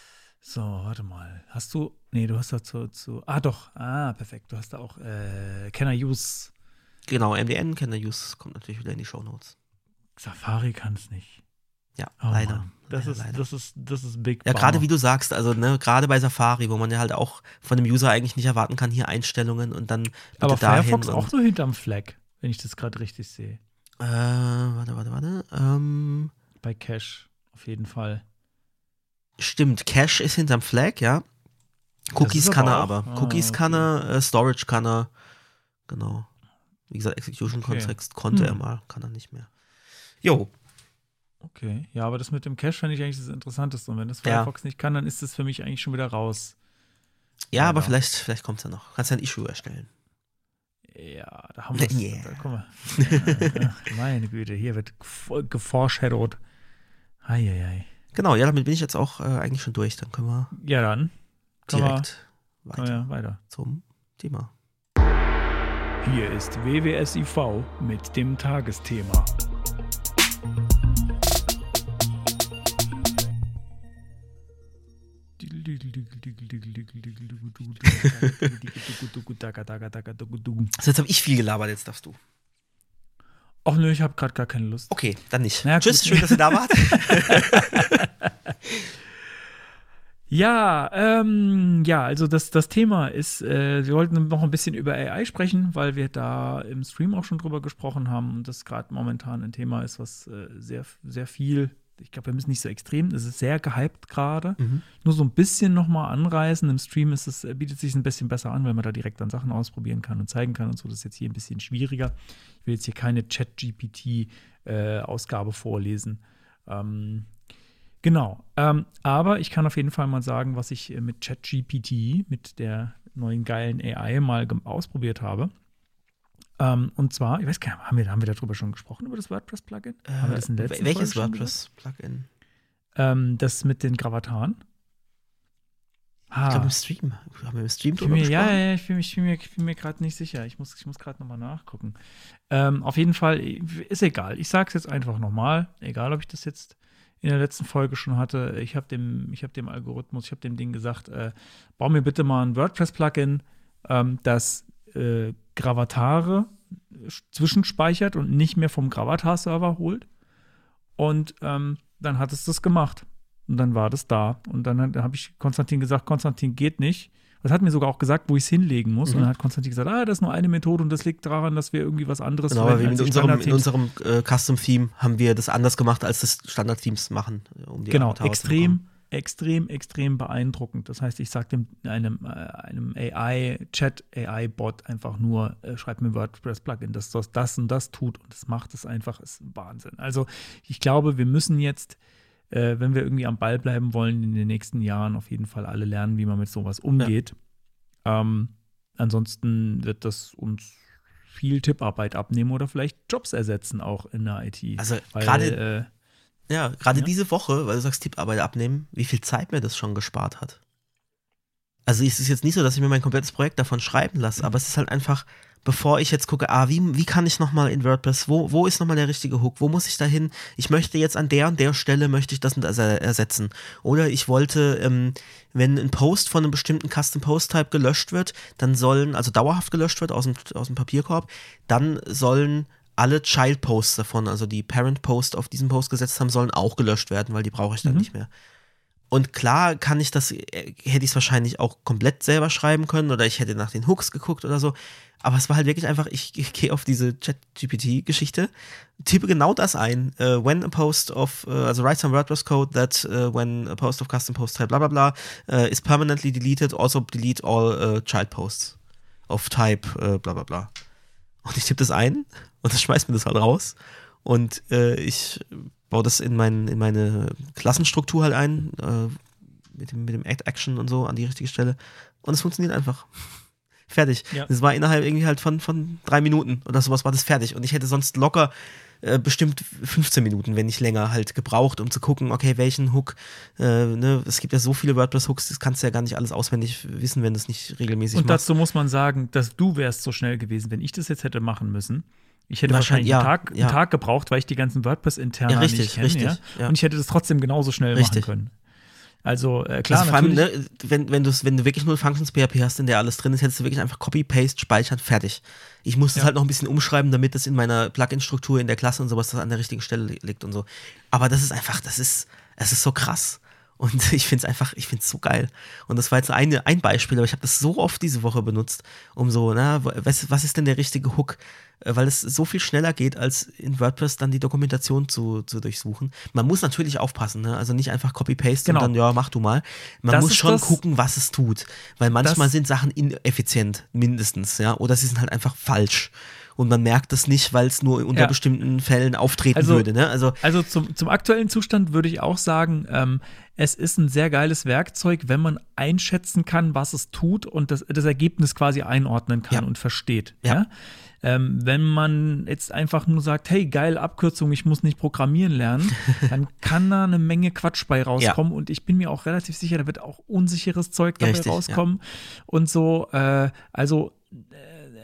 So, warte mal. Hast du. Nee, du hast da zu. zu ah, doch. Ah, perfekt. Du hast da auch äh, Can I use Genau, MDN, Kenner Use, kommt natürlich wieder in die Shownotes. Safari kann es nicht. Ja, Oh, leider. Mann. Das, leider, ist, leider. das ist das ist big. Ja, gerade wie du sagst, also ne, gerade bei Safari, wo man ja halt auch von dem User eigentlich nicht erwarten kann, hier Einstellungen und dann Aber Firefox auch nur hinterm Flag, wenn ich das gerade richtig sehe. Äh, warte, warte, warte. Ähm, Bei Cache auf jeden Fall. stimmt, Cache ist hinterm Flag, ja. Cookies kann er aber aber. ah, Cookies okay. kann er, äh, Storage kann er. Genau. Wie gesagt, Execution Okay. Konnte er Hm. mal, kann er nicht mehr. Jo, Okay, ja, aber das mit dem Cache finde ich eigentlich das Interessanteste. Und wenn das Ja. Firefox nicht kann, dann ist das für mich eigentlich schon wieder raus. ja, aber Leider. vielleicht, vielleicht kommt es ja noch. Kannst ja ein Issue erstellen. Ja, da haben wir es. Yeah. Da, guck mal. Ja, ach, meine Güte, hier wird geforeshadowed. Eieiei. Genau, ja, damit bin ich jetzt auch äh, eigentlich schon durch. Dann können wir Ja, dann. Direkt wir, weiter ja, weiter. zum Thema. Hier ist WWSIV mit dem Tagesthema. Also jetzt habe ich viel gelabert, jetzt darfst du. Ach nö, ich habe gerade gar keine Lust. Okay, dann nicht. Na, Tschüss, gut. schön, dass ihr da wart. [LAUGHS] Ja, ähm, ja, also das, das Thema ist, äh, wir wollten noch ein bisschen über AI sprechen, weil wir da im Stream auch schon drüber gesprochen haben und das gerade momentan ein Thema ist, was äh, sehr, sehr viel, ich glaube, wir müssen nicht so extrem, es ist sehr gehypt gerade. Nur so ein bisschen nochmal anreißen. Im Stream ist es, äh, bietet sich ein bisschen besser an, weil man da direkt dann Sachen ausprobieren kann und zeigen kann und so. Das ist jetzt hier ein bisschen schwieriger. Ich will jetzt hier keine Chat-GPT-Ausgabe vorlesen. Ähm, Genau. Ähm, aber ich kann auf jeden Fall mal sagen, was ich äh, mit ChatGPT, mit der neuen geilen AI mal ausprobiert habe. Ähm, und zwar, ich weiß gar nicht, haben wir, haben wir darüber schon gesprochen, über das WordPress-Plugin? Äh, Welches WordPress-Plugin? Ähm, das mit den Gravataren. Ich glaube Ah, im Stream. Haben wir im Stream drüber mir, ja, ja, ich bin, ich bin mir, ich bin mir gerade nicht sicher. Ich muss, ich muss gerade nochmal nachgucken. Ähm, auf jeden Fall, ist egal. Ich sage es jetzt einfach nochmal. Egal, ob ich das jetzt in der letzten Folge schon hatte. Ich habe dem, hab dem Algorithmus, ich habe dem Ding gesagt, äh, bau mir bitte mal ein WordPress-Plugin, ähm, das äh, Gravatare zwischenspeichert und nicht mehr vom Gravatar-Server holt. Und ähm, dann hat es das gemacht. Und dann war das da. Und dann habe ich Konstantin gesagt, Konstantin geht nicht. Das hat mir sogar auch gesagt, wo ich es hinlegen muss. Mhm. Und dann hat Konstantin gesagt, ah, das ist nur eine Methode und das liegt daran, dass wir irgendwie was anderes Genau, aber verwenden unserem, in unserem äh, Custom-Theme haben wir das anders gemacht, als das Standard-Themes machen. äh, Um die Genau, extrem, extrem, extrem beeindruckend. Das heißt, ich sage einem, äh, einem AI-Chat, AI-Bot einfach nur, äh, schreib mir WordPress-Plugin, das, das das und das tut und das macht es einfach, ist Wahnsinn. Also ich glaube, wir müssen jetzt, äh, wenn wir irgendwie am Ball bleiben wollen, in den nächsten Jahren auf jeden Fall alle lernen, wie man mit sowas umgeht. Ähm, ansonsten wird das uns viel Tipparbeit abnehmen oder vielleicht Jobs ersetzen auch in der IT. Also gerade- äh, Ja, gerade Ja. diese Woche, weil du sagst Tipparbeit abnehmen, wie viel Zeit mir das schon gespart hat. Also es ist jetzt nicht so, dass ich mir mein komplettes Projekt davon schreiben lasse, aber es ist halt einfach, bevor ich jetzt gucke, ah, wie, wie kann ich nochmal in WordPress, wo, wo ist nochmal der richtige Hook, wo muss ich da hin? Ich möchte jetzt an der und der Stelle, möchte ich das und das er- ersetzen. Oder ich wollte, ähm, wenn ein Post von einem bestimmten Custom Post Type gelöscht wird, dann sollen, also dauerhaft gelöscht wird aus dem, aus dem Papierkorb, dann sollen alle Child Posts davon, also die Parent Post auf diesen Post gesetzt haben, sollen auch gelöscht werden, weil die brauche ich dann Mhm. nicht mehr. Und klar kann ich das, äh, hätte ich es wahrscheinlich auch komplett selber schreiben können oder ich hätte nach den Hooks geguckt oder so. Aber es war halt wirklich einfach, ich, ich gehe auf diese Chat-GPT-Geschichte, tippe genau das ein. äh, when a post of, äh, also write some WordPress code that äh, when a post of custom post type bla bla bla is permanently deleted, also delete all child posts of type bla bla bla. Und ich tippe das ein und das [LAUGHS] schmeißt mir das halt raus. Und ich baue das in, mein, in meine Klassenstruktur halt ein, äh, mit dem, mit dem Act Action und so an die richtige Stelle. Und es funktioniert einfach. [LAUGHS] fertig. Ja. Das war innerhalb irgendwie halt von, von drei Minuten oder sowas war das fertig. Und ich hätte sonst locker äh, bestimmt 15 Minuten, wenn nicht länger, halt gebraucht, um zu gucken, okay, welchen Hook, äh, ne, es gibt ja so viele WordPress-Hooks, das kannst du ja gar nicht alles auswendig wissen, wenn du es nicht regelmäßig Und machst. dazu muss man sagen, dass du wärst so schnell gewesen, wenn ich das jetzt hätte machen müssen. Ich hätte Wahrscheinlich, wahrscheinlich einen, ja, Tag, ja. einen Tag gebraucht, weil ich die ganzen WordPress-Interna Ja, richtig, nicht kenne. richtig, ja? Und ich hätte das trotzdem genauso schnell Richtig. machen können. Also äh, klar, also vor allem, ne, wenn, wenn, wenn du wirklich nur Functions PHP hast, in der alles drin ist, hättest du wirklich einfach Copy, Paste, speichern, fertig. Ich muss es Ja. halt noch ein bisschen umschreiben, damit es in meiner Plugin-Struktur in der Klasse und sowas das an der richtigen Stelle li- liegt und so. Aber das ist einfach, das ist, es ist so krass. Und [LAUGHS] ich finde es einfach, ich finde es so geil. Und das war jetzt eine, ein Beispiel, aber ich habe das so oft diese Woche benutzt, um so, na, was, was ist denn der richtige Hook? Äh, Weil es so viel schneller geht, als in WordPress dann die Dokumentation zu, zu durchsuchen. Man muss natürlich aufpassen, ne? Also nicht einfach Copy-Paste Genau. und dann, ja, mach du mal. Man Das muss schon das- gucken, was es tut. Weil manchmal sind Sachen ineffizient, mindestens, ja. Oder sie sind halt einfach falsch. Und man merkt das nicht, weil es nur unter Ja. bestimmten Fällen auftreten Also- würde, ne? Also, Also zum, zum aktuellen Zustand würde ich auch sagen, ähm, es ist ein sehr geiles Werkzeug, wenn man einschätzen kann, was es tut und das, das Ergebnis quasi einordnen kann Ja. und versteht. Ja. Ja. Ähm, wenn man jetzt einfach nur sagt, hey, geil, Abkürzung, ich muss nicht programmieren lernen, [LAUGHS] dann kann da eine Menge Quatsch bei rauskommen. Und ich bin mir auch relativ sicher, da wird auch unsicheres Zeug dabei Richtig, ja. rauskommen. Und so, äh, also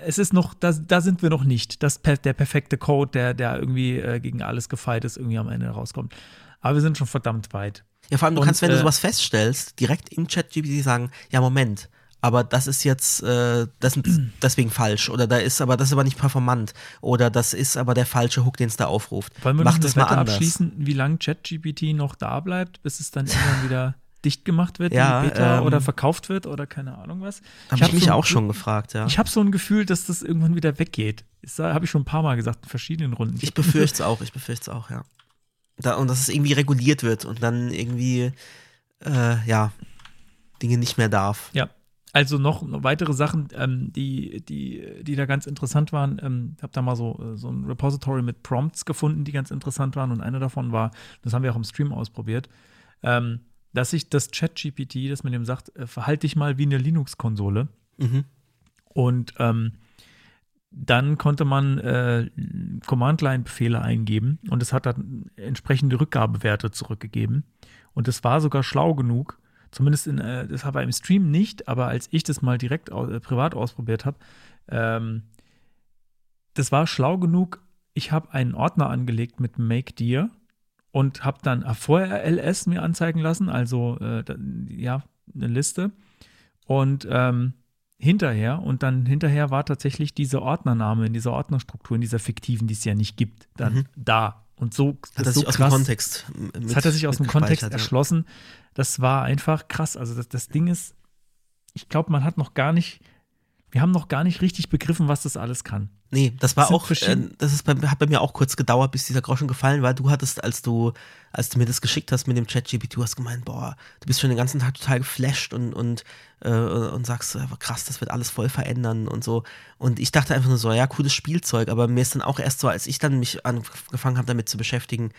es ist noch, da, da sind wir noch nicht. Das der perfekte Code, der, der irgendwie äh, gegen alles gefeit ist, irgendwie am Ende rauskommt. Aber wir sind schon verdammt weit. ja, vor allem, du Und, kannst, wenn du äh, sowas feststellst, direkt im Chat GPT sagen, ja, Moment, aber das ist jetzt äh, das ist [CLEARS THROAT] deswegen falsch oder da ist aber das ist aber nicht performant oder das ist aber der falsche Hook, den es da aufruft. Wollen wir Mach das mal Wette anders. abschließen, wie lange ChatGPT noch da bleibt, bis es dann irgendwann wieder dicht gemacht wird, Ja, Beta ähm, oder verkauft wird oder keine Ahnung was. Habe ich, hab mich so auch schon gefragt, ja. Ich habe so ein Gefühl, dass das irgendwann wieder weggeht. Habe ich schon ein paar Mal gesagt, in verschiedenen Runden. Ich befürchte es auch, ich befürchte es auch, ja. Da, und dass es irgendwie reguliert wird und dann irgendwie, äh, ja, Dinge nicht mehr darf. Ja, also noch, weitere Sachen, ähm, die, die, die da ganz interessant waren. Ähm, ich habe da mal so, äh, so ein Repository mit Prompts gefunden, die ganz interessant waren. Und eine davon war, das haben wir auch im Stream ausprobiert, ähm, dass sich das Chat-GPT, das mit dem sagt, äh, verhalte dich mal wie eine Linux-Konsole. Mhm. Und ähm, dann konnte man äh, Command-Line-Befehle eingeben und es hat dann entsprechende Rückgabewerte zurückgegeben. Und es war sogar schlau genug, zumindest in, äh, das war im Stream nicht, aber als ich das mal direkt au äh, privat ausprobiert habe, ähm, das war schlau genug. Ich habe einen Ordner angelegt mit Make Dir und habe dann äh, vorher LS mir anzeigen lassen, also äh, ja, eine Liste. Und ähm, hinterher und dann hinterher war tatsächlich dieser Ordnername in dieser Ordnerstruktur, in dieser fiktiven, die es ja nicht gibt, dann Mhm. da. Und so, Hat das er so sich aus dem krass- Kontext mit- hat er sich aus dem Kontext ja. erschlossen. Das war einfach krass. Also das, das Ding ist, ich glaube, man hat noch gar nicht, wir haben noch gar nicht richtig begriffen, was das alles kann. Nee, das war auch, äh, das ist bei, hat bei mir auch kurz gedauert, bis dieser Groschen gefallen war. Du hattest, als du, als du mir das geschickt hast mit dem Chat-GPT, du hast gemeint, boah, du bist schon den ganzen Tag total geflasht und, und, äh, und sagst, äh, krass, das wird alles voll verändern und so. Und ich dachte einfach nur so, ja, cooles Spielzeug, aber mir ist dann auch erst so, als ich dann mich angefangen habe, damit zu beschäftigen,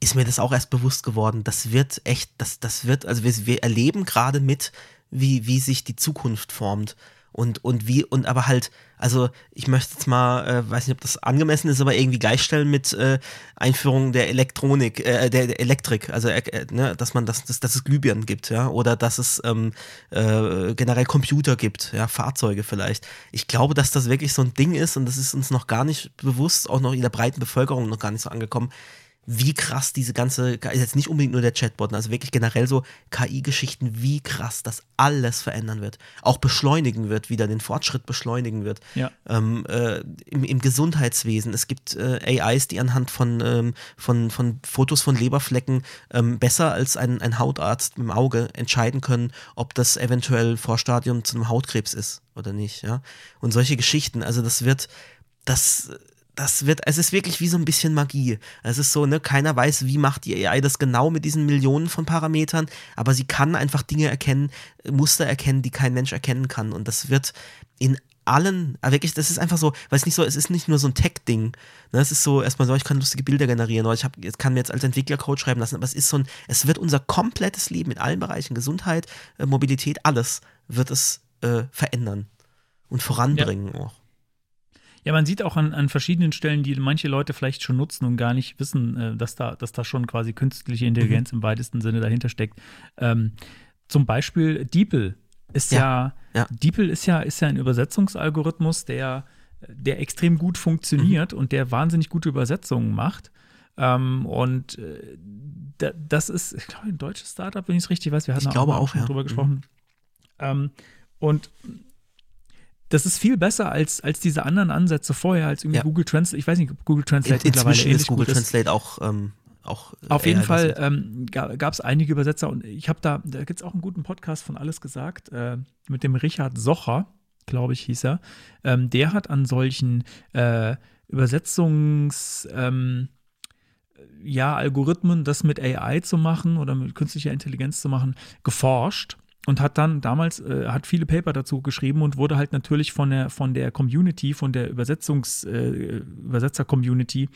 ist mir das auch erst bewusst geworden. Das wird echt, das, das wird, also wir, wir erleben gerade mit, wie, wie sich die Zukunft formt. Und, und wie, und aber halt, also ich möchte jetzt mal, äh, weiß nicht, ob das angemessen ist, aber irgendwie gleichstellen mit äh, Einführung der Elektronik, äh, der, der Elektrik, also äh, ne, dass man das, das, dass es Glühbirnen gibt, ja, oder dass es ähm, äh, generell Computer gibt, ja, Fahrzeuge vielleicht. Ich glaube, dass das wirklich so ein Ding ist und das ist uns noch gar nicht bewusst, auch noch in der breiten Bevölkerung noch gar nicht so angekommen, wie krass diese ganze, jetzt nicht unbedingt nur der Chatbot, also wirklich generell so KI-Geschichten, wie krass das alles verändern wird. Auch beschleunigen wird, wieder den Fortschritt beschleunigen wird. Ja. Ähm, äh, im, Im Gesundheitswesen. Es gibt äh, AIs, die anhand von, ähm, von, von Fotos von Leberflecken ähm, besser als ein, ein Hautarzt mit dem Auge entscheiden können, ob das eventuell Vorstadium zu einem Hautkrebs ist oder nicht. Ja? Und solche Geschichten. Also das wird, das das wird, es ist wirklich wie so ein bisschen Magie. Es ist so, ne, keiner weiß, wie macht die AI das genau mit diesen Millionen von Parametern, aber sie kann einfach Dinge erkennen, Muster erkennen, die kein Mensch erkennen kann. Und das wird in allen, aber wirklich, das ist einfach so, weil es nicht so, es ist nicht nur so ein Tech-Ding. Ne, es ist so, erstmal so, ich kann lustige Bilder generieren oder ich hab, jetzt kann mir jetzt als Entwickler Code schreiben lassen, aber es ist so ein, es wird unser komplettes Leben in allen Bereichen, Gesundheit, äh, Mobilität, alles wird es äh, verändern und voranbringen auch. Ja, man sieht auch an, an verschiedenen Stellen, die manche Leute vielleicht schon nutzen und gar nicht wissen, äh, dass, da, dass da schon quasi künstliche Intelligenz im weitesten Sinne dahinter steckt. Ähm, zum Beispiel DeepL ist ja, Ja, ja. DeepL ist ja, ist ja ein Übersetzungsalgorithmus, der, der extrem gut funktioniert und der wahnsinnig gute Übersetzungen macht. Ähm, und äh, da, das ist, ich glaube, ein deutsches Startup, wenn ich es richtig weiß. Wir hatten Ich glaube mal auch, schon ja. drüber Mhm. gesprochen. Ähm, und das ist viel besser als, als diese anderen Ansätze vorher, als irgendwie Ja. Google Translate. Ich weiß nicht, ob Google In, Translate mittlerweile inzwischen ähnlich ist Google gut ist. Translate auch, ähm, auch äh, Auf jeden Fall ähm, gab es einige Übersetzer und ich habe da, da gibt es auch einen guten Podcast von Alles gesagt, äh, mit dem Richard Socher, glaube ich, hieß er. Ähm, der hat an solchen äh, Übersetzungs- ähm, ja, Algorithmen, das mit AI zu machen oder mit künstlicher Intelligenz zu machen, geforscht und hat dann damals, äh, hat viele Paper dazu geschrieben und wurde halt natürlich von der, von der Community, von der Übersetzungs, äh, Übersetzer-Community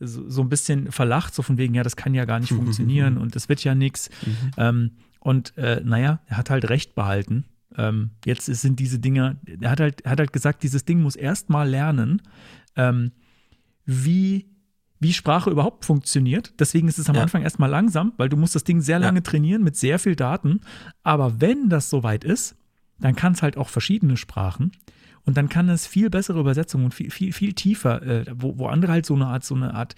so, so ein bisschen verlacht, so von wegen, ja, das kann ja gar nicht [LAUGHS] funktionieren und das wird ja nichts. Ähm, und äh, naja, er hat halt recht behalten. Ähm, jetzt sind diese Dinge, er hat halt, er hat halt gesagt, dieses Ding muss erst mal lernen, ähm, wie, wie Sprache überhaupt funktioniert. Deswegen ist es am Ja. Anfang erstmal langsam, weil du musst das Ding sehr Ja. lange trainieren mit sehr viel Daten. Aber wenn das soweit ist, dann kann es halt auch verschiedene Sprachen. Und dann kann es viel bessere Übersetzungen und viel, viel, viel tiefer, äh, wo, wo andere halt so eine Art, so eine Art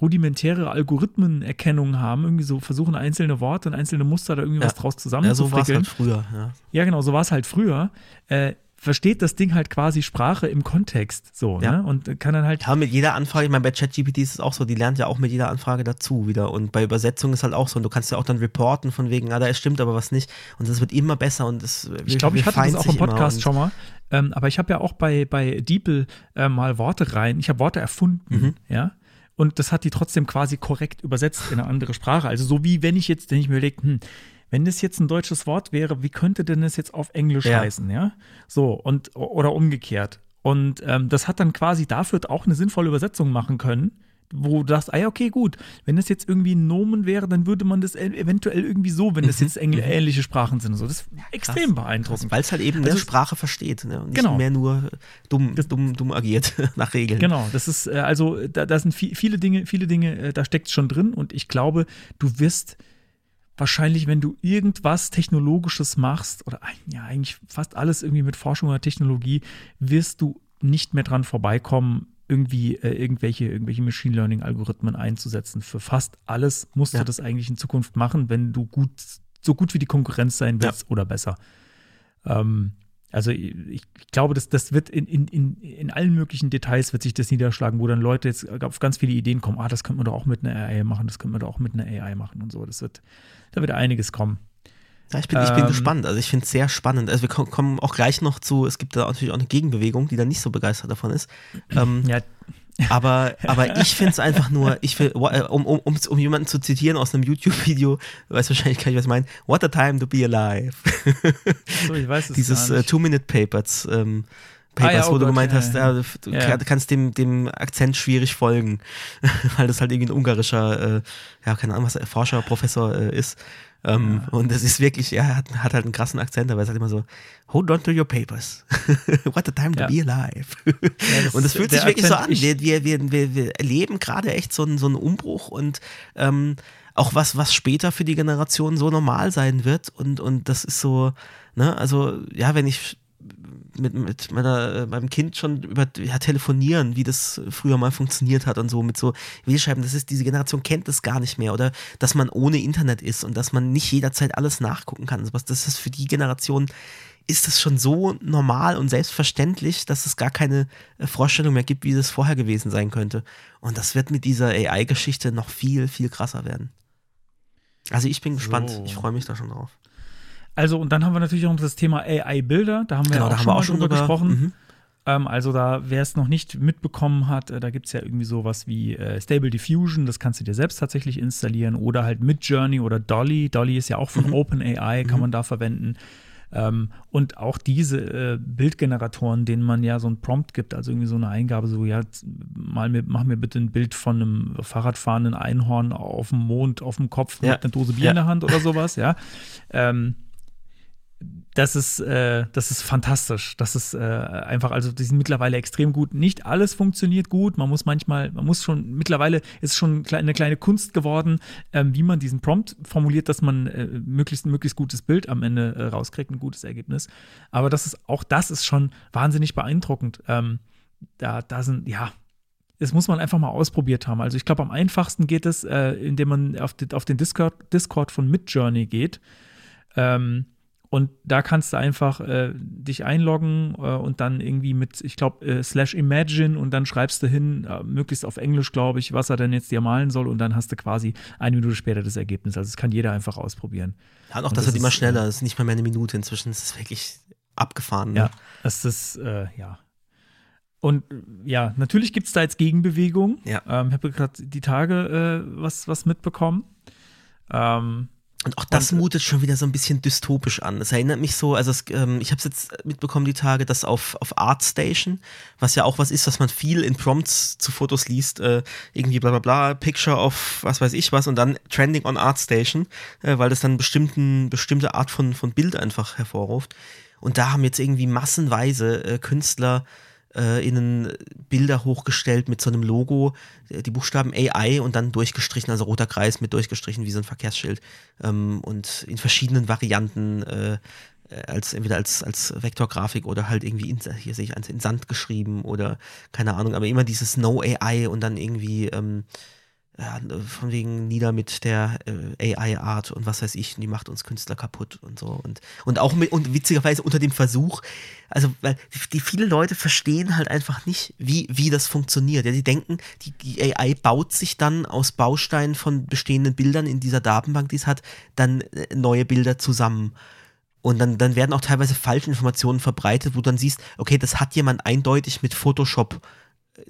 rudimentäre Algorithmenerkennung haben, irgendwie so versuchen einzelne Worte und einzelne Muster da irgendwie Ja. was draus Ja, so war es halt früher. Ja. Ja, genau, so war es halt früher. Äh, versteht das Ding halt quasi Sprache im Kontext so, Ja. ne? Und kann dann halt Ja, mit jeder Anfrage, ich meine, bei ChatGPT ist es auch so, die lernt ja auch mit jeder Anfrage dazu wieder. Und bei Übersetzung ist halt auch so. Und du kannst ja auch dann reporten von wegen, ah, da stimmt aber was nicht. Und das wird immer besser und es Ich glaube, ich hatte das auch im Podcast schon. schon mal. Ähm, aber ich habe ja auch bei, bei DeepL äh, mal Worte rein. Ich habe Worte erfunden, Mhm. ja. Und das hat die trotzdem quasi korrekt übersetzt in eine andere Sprache. Also so wie wenn ich jetzt, wenn ich mir überlege, hm, wenn das jetzt ein deutsches Wort wäre, wie könnte denn das jetzt auf Englisch Ja. heißen, ja? So, und oder umgekehrt. Und ähm, das hat dann quasi dafür auch eine sinnvolle Übersetzung machen können, wo du sagst, ah ja, okay, gut, wenn das jetzt irgendwie ein Nomen wäre, dann würde man das e- eventuell irgendwie so, wenn das Mhm. jetzt engl ähnliche Sprachen sind so. Das ist extrem beeindruckend. Weil es halt eben Also es- Sprache versteht ne? und nicht Genau. mehr nur dumm, dumm, dumm agiert [LAUGHS] nach Regeln. Genau, das ist äh, also da, da sind vi- viele Dinge, viele Dinge, äh, da steckt schon drin und ich glaube, du wirst wahrscheinlich, wenn du irgendwas Technologisches machst oder ja eigentlich fast alles irgendwie mit Forschung oder Technologie, wirst du nicht mehr dran vorbeikommen, irgendwie äh, irgendwelche, irgendwelche Machine Learning Algorithmen einzusetzen. Für fast alles musst Ja. du das eigentlich in Zukunft machen, wenn du gut, so gut wie die Konkurrenz sein willst oder besser. Ähm, also ich, ich glaube, das, das wird in, in, in, in allen möglichen Details wird sich das niederschlagen, wo dann Leute jetzt auf ganz viele Ideen kommen, ah, das könnte man doch auch mit einer AI machen, das könnte man doch auch mit einer AI machen und so. Das wird, da wird einiges kommen. Ja, ich bin, ich bin Ähm, gespannt. Also ich finde es sehr spannend. Also wir ko- kommen auch gleich noch zu, es gibt da natürlich auch eine Gegenbewegung, die da nicht so begeistert davon ist. Ähm, Ja, aber, aber ich finde es einfach nur, ich will, wa- äh, um, um, um, um jemanden zu zitieren aus einem YouTube-Video, weiß wahrscheinlich gar nicht, was ich meine, What a time to be alive. so, ich weiß es [LAUGHS] Dieses nicht. Two-Minute-Papers. Ähm, Ah, Papers, ja, oh wo du Gott, gemeint ja, hast, ja. du Ja. kann- kannst dem, dem Akzent schwierig folgen, [LAUGHS] weil das halt irgendwie ein ungarischer, äh, ja, keine Ahnung, was er, Forscher, Professor äh, ist. Ähm, Und das ist wirklich, ja, er hat, hat halt einen krassen Akzent, aber er sagt immer so, hold on to your papers. [LAUGHS] What a time to be alive. [LAUGHS] das und das fühlt sich wirklich so Akzent, an. ich- Wir, wir, wir, wir, wir erleben gerade echt so einen, so einen Umbruch und ähm, auch was, was später für die Generation so normal sein wird. Und, und das ist so, ne, also ja, wenn ich mit, mit meiner, äh, meinem Kind schon über ja, telefonieren, wie das früher mal funktioniert hat und so mit so Wählschreiben, das ist, diese Generation kennt das gar nicht mehr oder dass man ohne Internet ist und dass man nicht jederzeit alles nachgucken kann. Sowas, das ist für die Generation ist das schon so normal und selbstverständlich, dass es gar keine äh, Vorstellung mehr gibt, wie das vorher gewesen sein könnte. Und das wird mit dieser AI-Geschichte noch viel, viel krasser werden. Also ich bin gespannt. So. Ich freue mich da schon drauf. Also, und dann haben wir natürlich auch noch das Thema AI-Bilder. Da haben wir Genau, ja auch schon wir mal auch schon drüber drüber- gesprochen. mhm. Ähm, also, da, wer es noch nicht mitbekommen hat, äh, da gibt es ja irgendwie sowas wie äh, Stable Diffusion. Das kannst du dir selbst tatsächlich installieren. Oder halt Midjourney oder Dolly. Dolly ist ja auch von OpenAI, kann man da verwenden. Ähm, und auch diese äh, Bildgeneratoren, denen man ja so ein Prompt gibt, also irgendwie so eine Eingabe, so, ja, mal mir, mach mir bitte ein Bild von einem Fahrradfahrenden Einhorn auf dem Mond, auf dem Kopf Ja. mit einer Dose Bier Ja. in der Hand oder sowas, ja. Ähm, das ist, äh, das ist fantastisch. Das ist äh, einfach, also die sind mittlerweile extrem gut. Nicht alles funktioniert gut. Man muss manchmal, man muss schon, mittlerweile ist schon eine kleine Kunst geworden, ähm, wie man diesen Prompt formuliert, dass man äh, möglichst möglichst gutes Bild am Ende äh, rauskriegt, ein gutes Ergebnis. Aber das ist, auch das ist schon wahnsinnig beeindruckend. Ähm, da, da sind, ja, das muss man einfach mal ausprobiert haben. Also ich glaube, am einfachsten geht es, äh, indem man auf, den- auf den Discord, Discord von Midjourney geht. Ähm, und da kannst du einfach äh, dich einloggen äh, und dann irgendwie mit, ich glaube, äh, slash imagine und dann schreibst du hin, äh, möglichst auf Englisch, glaube ich, was er denn jetzt dir malen soll und dann hast du quasi eine Minute später das Ergebnis. Also das kann jeder einfach ausprobieren. Ja, und auch Und das, das wird immer schneller. Es ist nicht mal mehr eine Minute inzwischen. Es ist wirklich abgefahren. Ne? Ja, das ist, äh, ja. Und ja, natürlich gibt es da jetzt Gegenbewegung. Ja. Ähm, ich habe gerade die Tage äh, was, was mitbekommen. Ähm, Und auch das Und- mutet schon wieder so ein bisschen dystopisch an. Es erinnert mich so, also es, ähm, ich habe es jetzt mitbekommen die Tage, dass auf, auf ArtStation, was ja auch was ist, was man viel in Prompts zu Fotos liest, äh, irgendwie bla bla bla, Picture of was weiß ich was und dann Trending on ArtStation, äh, weil das dann bestimmten, bestimmte Art von, von Bild einfach hervorruft. Und da haben jetzt irgendwie massenweise äh, Künstler äh, innen Bilder hochgestellt mit so einem Logo, äh, die Buchstaben AI und dann durchgestrichen, also roter Kreis mit durchgestrichen wie so ein Verkehrsschild ähm, und in verschiedenen Varianten äh, als entweder als, als Vektorgrafik oder halt irgendwie in, hier sehe ich eins in Sand geschrieben oder keine Ahnung, aber immer dieses No AI und dann irgendwie ähm, von wegen nieder mit der äh, AI-Art und was weiß ich, die macht uns Künstler kaputt und so. Und, und auch mit, und witzigerweise unter dem Versuch, also weil die, viele Leute verstehen halt einfach nicht, wie, wie das funktioniert. Ja, die denken, die, die AI baut sich dann aus Bausteinen von bestehenden Bildern in dieser Datenbank, die es hat, dann äh, neue Bilder zusammen. Und dann, dann werden auch teilweise falsche Informationen verbreitet, wo du dann siehst, okay, das hat jemand eindeutig mit Photoshop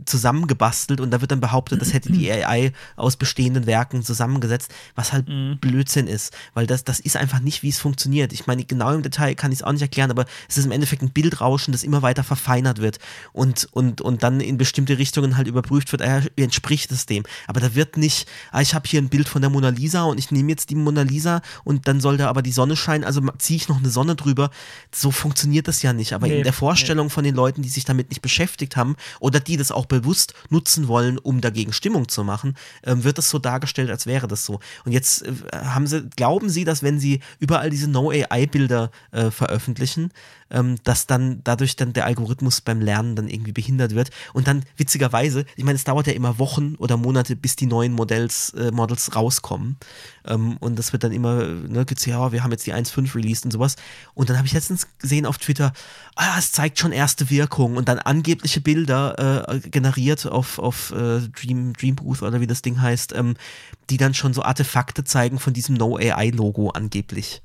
zusammengebastelt und da wird dann behauptet, das hätte die AI aus bestehenden Werken zusammengesetzt, was halt Mhm. Blödsinn ist, weil das, das ist einfach nicht, wie es funktioniert. Ich meine, genau im Detail kann ich es auch nicht erklären, aber es ist im Endeffekt ein Bildrauschen, das immer weiter verfeinert wird und, und, und dann in bestimmte Richtungen halt überprüft wird, ah, wie entspricht es dem. Aber da wird nicht, ah, ich habe hier ein Bild von der Mona Lisa und ich nehme jetzt die Mona Lisa und dann soll da aber die Sonne scheinen, also ziehe ich noch eine Sonne drüber. So funktioniert das ja nicht. Aber Nee, in der Vorstellung von den Leuten, die sich damit nicht beschäftigt haben oder die das auch bewusst nutzen wollen, um dagegen Stimmung zu machen, ähm, wird das so dargestellt, als wäre das so. Und jetzt äh, haben sie, glauben sie, dass wenn sie überall diese No-AI-Bilder äh, veröffentlichen, ähm, dass dann dadurch dann der Algorithmus beim Lernen dann irgendwie behindert wird. Und dann witzigerweise, ich meine, es dauert ja immer Wochen oder Monate, bis die neuen Modells, äh, Models rauskommen. Ähm, und das wird dann immer, ne, gibt's ja, wir haben jetzt die 1.5 released und sowas. Und dann habe ich letztens gesehen auf Twitter, ah, es zeigt schon erste Wirkung und dann angebliche Bilder äh, generiert auf, auf äh, Dream, Dream Booth oder wie das Ding heißt, ähm, die dann schon so Artefakte zeigen von diesem No-AI-Logo angeblich.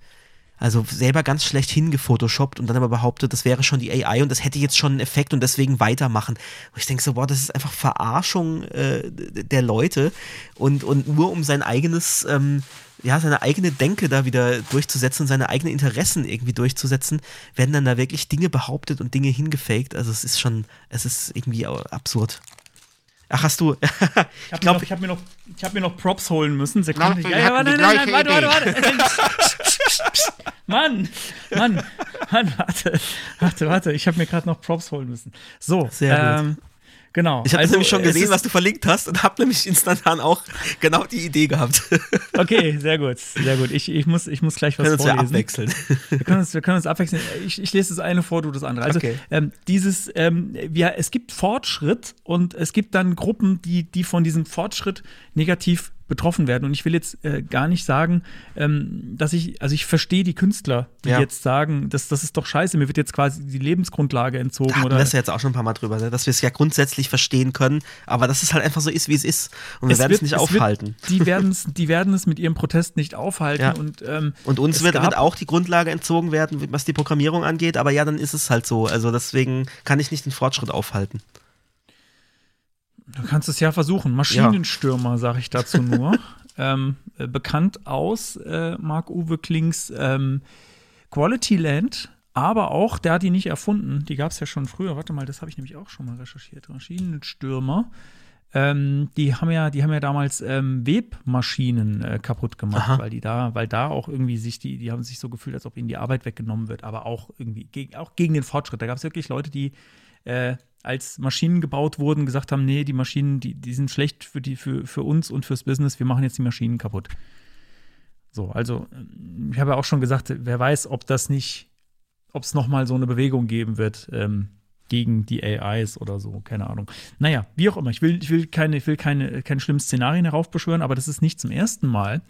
Also selber ganz schlecht hingefotoshoppt und dann aber behauptet, das wäre schon die AI und das hätte jetzt schon einen Effekt und deswegen weitermachen. Und ich denke so, boah, das ist einfach Verarschung äh, der Leute und, und nur um sein eigenes, ähm, ja, seine eigene Denke da wieder durchzusetzen seine eigenen Interessen irgendwie durchzusetzen, werden dann da wirklich Dinge behauptet und Dinge hingefaked. Also es ist schon, es ist irgendwie absurd. Ach, hast du. [LAUGHS] Ich habe ich glaube, ich hab mir, noch- ich hab mir noch Props holen müssen. Sekunde. Na, Ja, ja, warte, nein, nein, warte, warte, warte. [LAUGHS] Mann, Mann, Mann, warte, warte, warte. Ich habe mir gerade noch Props holen müssen. So, Sehr gut. Genau. ich habe also, nämlich schon es gesehen, was du verlinkt hast und habe nämlich instantan auch genau die Idee gehabt. [LAUGHS] Okay, sehr gut, sehr gut. Ich, ich, muss, ich muss gleich was Können uns ja vorlesen. abwechseln. Wir können uns, wir können uns abwechseln. Ich, ich lese das eine vor, du das andere. Also Okay. ähm, dieses, ähm, ja, es gibt Fortschritt und es gibt dann Gruppen, die, die von diesem Fortschritt negativ betroffen werden. Und ich will jetzt äh, gar nicht sagen, ähm, dass ich, also ich verstehe die Künstler, die Ja. jetzt sagen, das, das ist doch scheiße, mir wird jetzt quasi die Lebensgrundlage entzogen. Da oder ja jetzt auch schon ein paar Mal drüber, ne? dass wir es ja grundsätzlich verstehen können, aber dass es halt einfach so ist, wie es ist. Und wir werden es nicht wird- aufhalten. die, werden es, die werden es mit ihrem Protest nicht aufhalten. Ja. Und, ähm, Und uns wird, wird auch die Grundlage entzogen werden, was die Programmierung angeht, aber ja, dann ist es halt so. Also deswegen kann ich nicht den Fortschritt aufhalten. Du kannst es ja versuchen. Maschinenstürmer, sage ich dazu [LAUGHS] nur. ähm, äh, bekannt aus äh, Marc-Uwe Klings ähm, Quality Land, aber auch, der hat die nicht erfunden. Die gab es ja schon früher. Warte mal, das habe ich nämlich auch schon mal recherchiert. Maschinenstürmer. Ähm, die haben ja, die haben ja damals ähm, Webmaschinen äh, kaputt gemacht, Aha. weil die da, weil da auch irgendwie sich die, die haben sich so gefühlt, als ob ihnen die Arbeit weggenommen wird, aber auch irgendwie gegen, auch gegen den Fortschritt. Da gab es wirklich Leute, die äh, als Maschinen gebaut wurden, gesagt haben, nee, die Maschinen, die, die sind schlecht für, die, für, für uns und fürs Business, wir machen jetzt die Maschinen kaputt. So, also ähm, ich habe ja auch schon gesagt, wer weiß, ob das nicht, ob es nochmal so eine Bewegung geben wird ähm, gegen die AIs oder so, keine Ahnung. Naja, wie auch immer, ich will, ich will keine, ich will keine, keine schlimmen Szenarien heraufbeschwören, aber das ist nicht zum ersten Mal,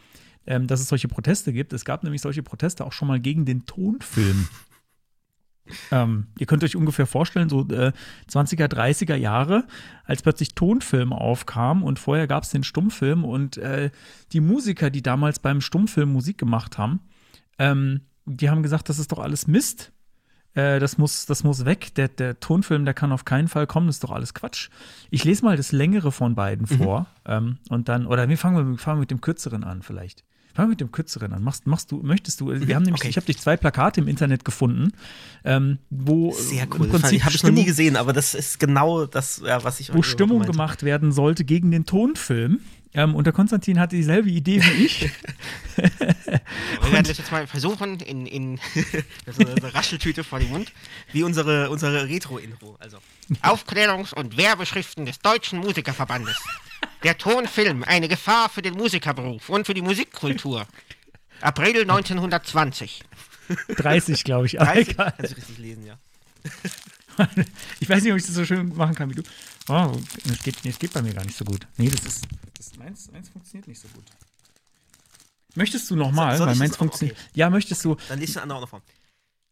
ähm, dass es solche Proteste gibt. Es gab nämlich solche Proteste auch schon mal gegen den Tonfilm. [LAUGHS] Ähm, ihr könnt euch ungefähr vorstellen, so äh, 20er, 30er Jahre, als plötzlich Tonfilm aufkam und vorher gab es den Stummfilm und äh, die Musiker, die damals beim Stummfilm Musik gemacht haben, ähm, die haben gesagt, das ist doch alles Mist. Äh, das, muss, das muss weg. Der, der Tonfilm, der kann auf keinen Fall kommen, das ist doch alles Quatsch. Ich lese mal das längere von beiden vor ähm, und dann, oder wir fangen, wir fangen mit dem kürzeren an vielleicht. Fangen wir mit dem kürzeren an. Machst, machst du, möchtest du, wir haben nämlich, Okay. ich habe dich zwei Plakate im Internet gefunden, ähm, wo Sehr im cool. Prinzip Habe ich noch nie Stimmung- gesehen, aber das ist genau das, ja, was ich wo Stimmung meinte. gemacht werden sollte gegen den Tonfilm. Ähm, und der Konstantin hatte dieselbe Idee wie ich. [LAUGHS] [LAUGHS] Wir werden das jetzt mal versuchen in, in [LAUGHS] ist eine Rascheltüte vor dem Mund. Wie unsere, unsere Retro-Intro. Also. Aufklärungs- und Werbeschriften des Deutschen Musikerverbandes. Der Tonfilm, eine Gefahr für den Musikerberuf und für die Musikkultur. April 1920. 30, glaube ich. Aber 30, egal. Kannst du richtig lesen, ja. [LAUGHS] ich weiß nicht, ob ich das so schön machen kann wie du. Oh, es geht, es geht bei mir gar nicht so gut. Nee, das ist. Das, meins, meins funktioniert nicht so gut. Möchtest du nochmal? Weil meins das- funktioniert. okay. Ja, möchtest du. Dann liest du eine andere Form.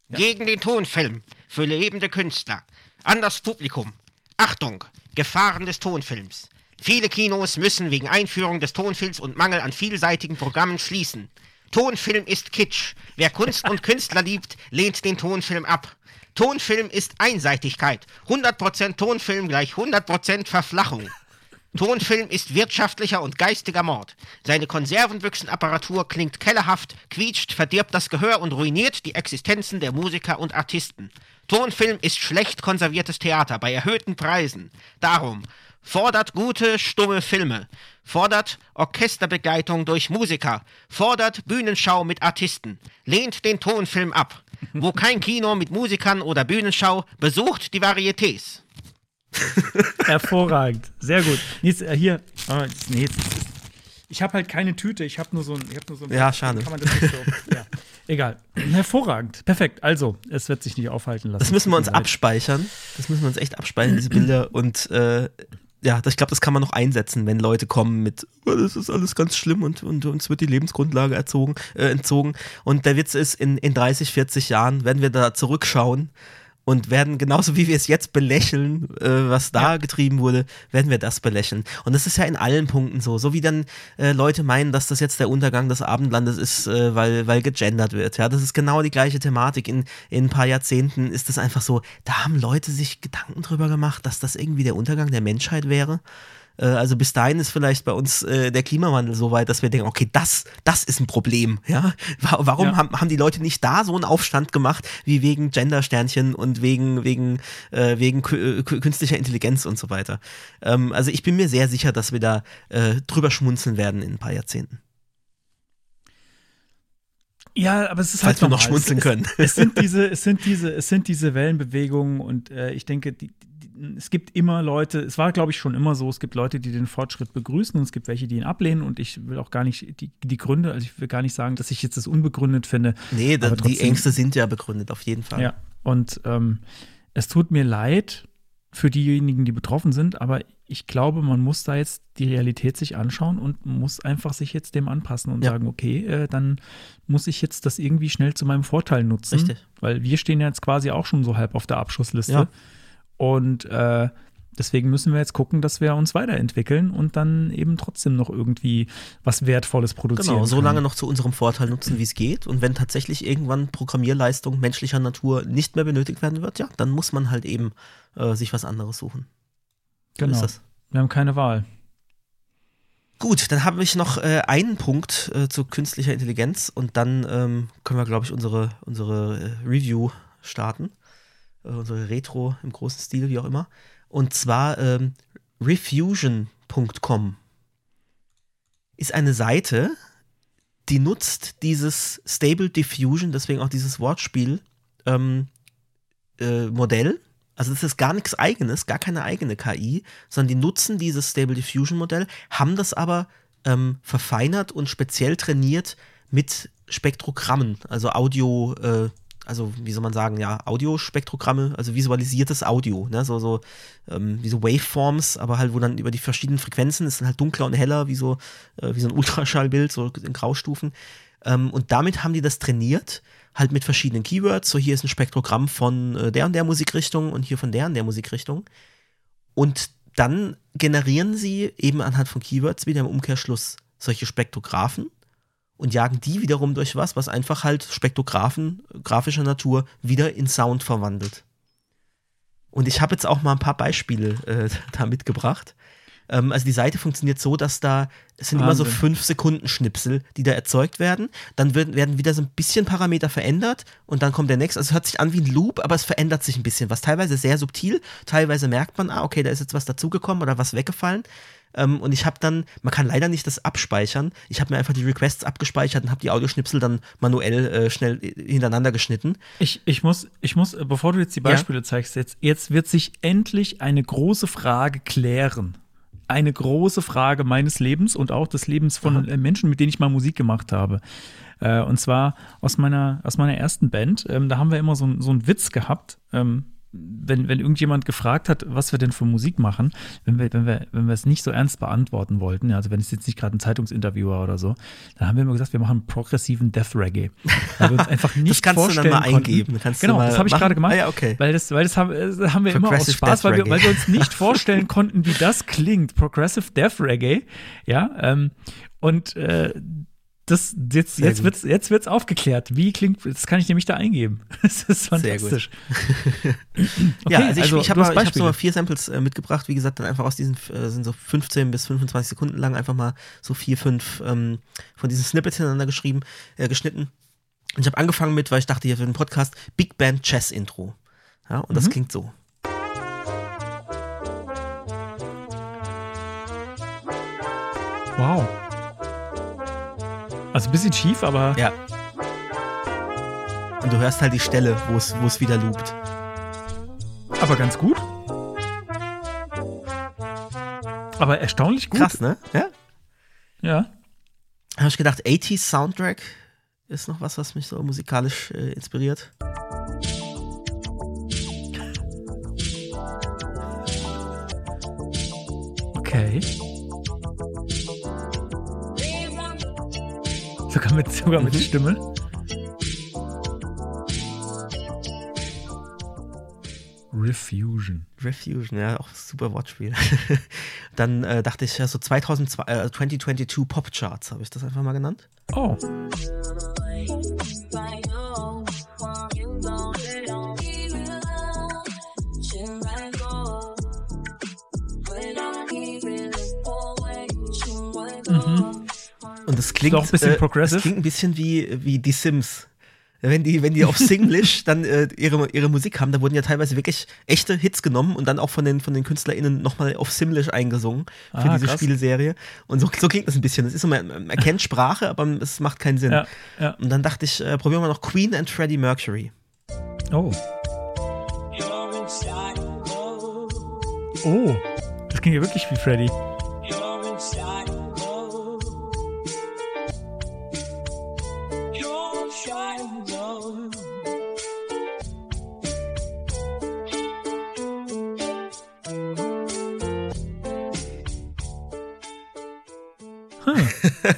Gegen den Tonfilm für lebende Künstler. An das Publikum. Achtung, Gefahren des Tonfilms. Viele Kinos müssen wegen Einführung des Tonfilms und Mangel an vielseitigen Programmen schließen. Tonfilm ist Kitsch. Wer Kunst und Künstler liebt, lehnt den Tonfilm ab. Tonfilm ist Einseitigkeit. 100% Tonfilm gleich 100% Verflachung. Tonfilm ist wirtschaftlicher und geistiger Mord. Seine Konservenbüchsenapparatur klingt kellerhaft, quietscht, verdirbt das Gehör und ruiniert die Existenzen der Musiker und Artisten. Tonfilm ist schlecht konserviertes Theater bei erhöhten Preisen. Darum fordert gute, stumme Filme, fordert Orchesterbegleitung durch Musiker, fordert Bühnenschau mit Artisten, lehnt den Tonfilm ab. Wo kein Kino mit Musikern oder Bühnenschau, besucht die Varietés. [LAUGHS] Hervorragend. Sehr gut. Jetzt, äh, hier. Oh, jetzt, nee, jetzt, ich habe halt keine Tüte. Ich habe nur so ein. Ich hab nur so ein Ja, schade. Kann man das nicht so, [LAUGHS] ja. Egal. Hervorragend. Perfekt. Also, es wird sich nicht aufhalten lassen. Das müssen wir uns abspeichern. Das müssen wir uns echt abspeichern, diese Bilder. Und äh, ja, ich glaube, das kann man noch einsetzen, wenn Leute kommen mit, oh, das ist alles ganz schlimm und, und uns wird die Lebensgrundlage erzogen, äh, entzogen. Und der Witz ist, in, in 30, 40 Jahren werden wir da zurückschauen und werden genauso wie wir es jetzt belächeln, äh, was da getrieben wurde, werden wir das belächeln. Und das ist ja in allen Punkten so. So wie dann äh, Leute meinen, dass das jetzt der Untergang des Abendlandes ist, äh, weil, weil gegendert wird. Ja, das ist genau die gleiche Thematik. In, in ein paar Jahrzehnten ist es einfach so, da haben Leute sich Gedanken drüber gemacht, dass das irgendwie der Untergang der Menschheit wäre. Äh, Also bis dahin ist vielleicht bei uns äh, der Klimawandel so weit, dass wir denken, okay, das, das ist ein Problem. Ja? Wa- Warum Ja. haben, haben die Leute nicht da so einen Aufstand gemacht, wie wegen Gendersternchen und wegen, wegen, äh, wegen äh, kü- künstlicher Intelligenz und so weiter? Ähm, also ich bin mir sehr sicher, dass wir da äh, drüber schmunzeln werden in ein paar Jahrzehnten. Ja, aber es ist Falls halt wir noch normal. schmunzeln es, können. Es, es sind diese, es sind diese, es sind diese Wellenbewegungen und äh, ich denke, die, es gibt immer Leute, es war, glaube ich, schon immer so, es gibt Leute, die den Fortschritt begrüßen und es gibt welche, die ihn ablehnen und ich will auch gar nicht die, die Gründe, also ich will gar nicht sagen, dass ich jetzt das unbegründet finde. Nee, da, Aber die trotzdem- Ängste sind ja begründet, auf jeden Fall. Ja, und ähm, es tut mir leid für diejenigen, die betroffen sind, aber ich glaube, man muss da jetzt die Realität sich anschauen und muss einfach sich jetzt dem anpassen und Ja. sagen, okay, äh, dann muss ich jetzt das irgendwie schnell zu meinem Vorteil nutzen. Richtig. Weil wir stehen ja jetzt quasi auch schon so halb auf der Abschussliste. Ja. Und äh, deswegen müssen wir jetzt gucken, dass wir uns weiterentwickeln und dann eben trotzdem noch irgendwie was Wertvolles produzieren. Genau, so lange noch zu unserem Vorteil nutzen, wie es geht. Und wenn tatsächlich irgendwann Programmierleistung menschlicher Natur nicht mehr benötigt werden wird, ja, dann muss man halt eben äh, sich was anderes suchen. So Genau. Wir haben keine Wahl. Gut, dann habe ich noch äh, einen Punkt äh, zu künstlicher Intelligenz und dann ähm, können wir, glaube ich, unsere, unsere äh, Review starten. Äh, unsere Retro im großen Stil, wie auch immer. Und zwar ähm, refusion.com ist eine Seite, die nutzt dieses Stable Diffusion, deswegen auch dieses Wortspiel, ähm, äh, Modell. Also das ist gar nichts eigenes, gar keine eigene KI, sondern die nutzen dieses Stable Diffusion Modell, haben das aber ähm, verfeinert und speziell trainiert mit Spektrogrammen, also Audio, äh, also wie soll man sagen, ja, Audiospektrogramme, also visualisiertes Audio, ne? so, so ähm, wie so Waveforms, aber halt, wo dann über die verschiedenen Frequenzen ist dann halt dunkler und heller, wie so, äh, wie so ein [LAUGHS] Ultraschallbild, so in Graustufen. Ähm, und damit haben die das trainiert, halt mit verschiedenen Keywords. So, hier ist ein Spektrogramm von äh, der und der Musikrichtung und hier von der und der Musikrichtung. Und dann generieren sie eben anhand von Keywords wieder im Umkehrschluss solche Spektrographen und jagen die wiederum durch was, was einfach halt Spektrographen grafischer Natur wieder in Sound verwandelt. Und ich habe jetzt auch mal ein paar Beispiele äh, [LAUGHS] da mitgebracht. Ähm, also die Seite funktioniert so, dass da, es sind immer so Wahnsinn. fünf Sekunden Schnipsel, die da erzeugt werden. Dann wird, werden wieder so ein bisschen Parameter verändert und dann kommt der nächste. Also es hört sich an wie ein Loop, aber es verändert sich ein bisschen was. Teilweise sehr subtil, teilweise merkt man, ah, okay, da ist jetzt was dazugekommen oder was weggefallen. Ähm, und ich habe dann, man kann leider nicht das abspeichern. Ich habe mir einfach die Requests abgespeichert und habe die Audioschnipsel dann manuell äh, schnell hintereinander geschnitten. Ich, ich muss, ich muss, äh, bevor du jetzt die Beispiele zeigst, jetzt, jetzt wird sich endlich eine große Frage klären. Eine große Frage meines Lebens und auch des Lebens von äh, Menschen, mit denen ich mal Musik gemacht habe. Äh, und zwar aus meiner, aus meiner ersten Band. Ähm, da haben wir immer so, so einen Witz gehabt. Ähm, wenn, wenn irgendjemand gefragt hat, was wir denn für Musik machen, wenn wir, wenn wir, wenn wir es nicht so ernst beantworten wollten, also wenn es jetzt nicht gerade ein Zeitungsinterview war oder so, dann haben wir immer gesagt, wir machen progressiven Death Reggae. Weil wir uns [LAUGHS] einfach nicht das kannst vorstellen du dann mal konnten. eingeben. Kannst genau, das habe ich gerade gemacht. Ah, ja, okay. Weil das, weil das haben, äh, haben wir immer aus Spaß, weil wir, weil wir uns nicht [LAUGHS] vorstellen konnten, wie das klingt. Progressive Death Reggae. Ja, ähm, und äh, das, jetzt, jetzt wird's, jetzt wird's aufgeklärt. Wie klingt, das kann ich nämlich da eingeben. [LAUGHS] Das ist Sehr gut. fantastisch. [LAUGHS] ja, also ich, also ich habe mal, hab so mal vier Samples äh, mitgebracht, wie gesagt, dann einfach aus diesen, äh, sind so 15 bis 25 Sekunden lang, einfach mal so vier, fünf ähm, von diesen Snippets hintereinander geschrieben, äh, geschnitten. Und ich habe angefangen mit, weil ich dachte, hier für den Podcast, Big Band Chess Intro. Ja, und das Mhm. klingt so. Wow. Also ein bisschen schief, aber Ja. Und du hörst halt die Stelle, wo es wieder loopt. aber ganz gut. Aber erstaunlich gut. Krass, ne? Ja. Ja. Habe ich gedacht, 80s Soundtrack ist noch was, was mich so musikalisch äh, inspiriert. Okay. Sogar mit, sogar mit Mhm. Stimme. Refusion. Refusion, ja, auch super Wortspiel. [LAUGHS] Dann äh, dachte ich, ja, so 2002, äh, 2022 Pop Charts, habe ich das einfach mal genannt. Oh. Und das klingt, auch ein bisschen äh, progressive. Das klingt ein bisschen wie, wie die Sims. Wenn die, wenn die auf Singlish [LAUGHS] dann äh, ihre, ihre Musik haben, da wurden ja teilweise wirklich echte Hits genommen und dann auch von den, von den KünstlerInnen nochmal auf Simlish eingesungen für Ah, diese krass. Spielserie. Und so, so klingt das ein bisschen. Das ist so, man, man erkennt Sprache, aber es macht keinen Sinn. Ja, ja. Und dann dachte ich, äh, probieren wir noch Queen and Freddie Mercury. Oh. Oh. Das klingt ja wirklich wie Freddy.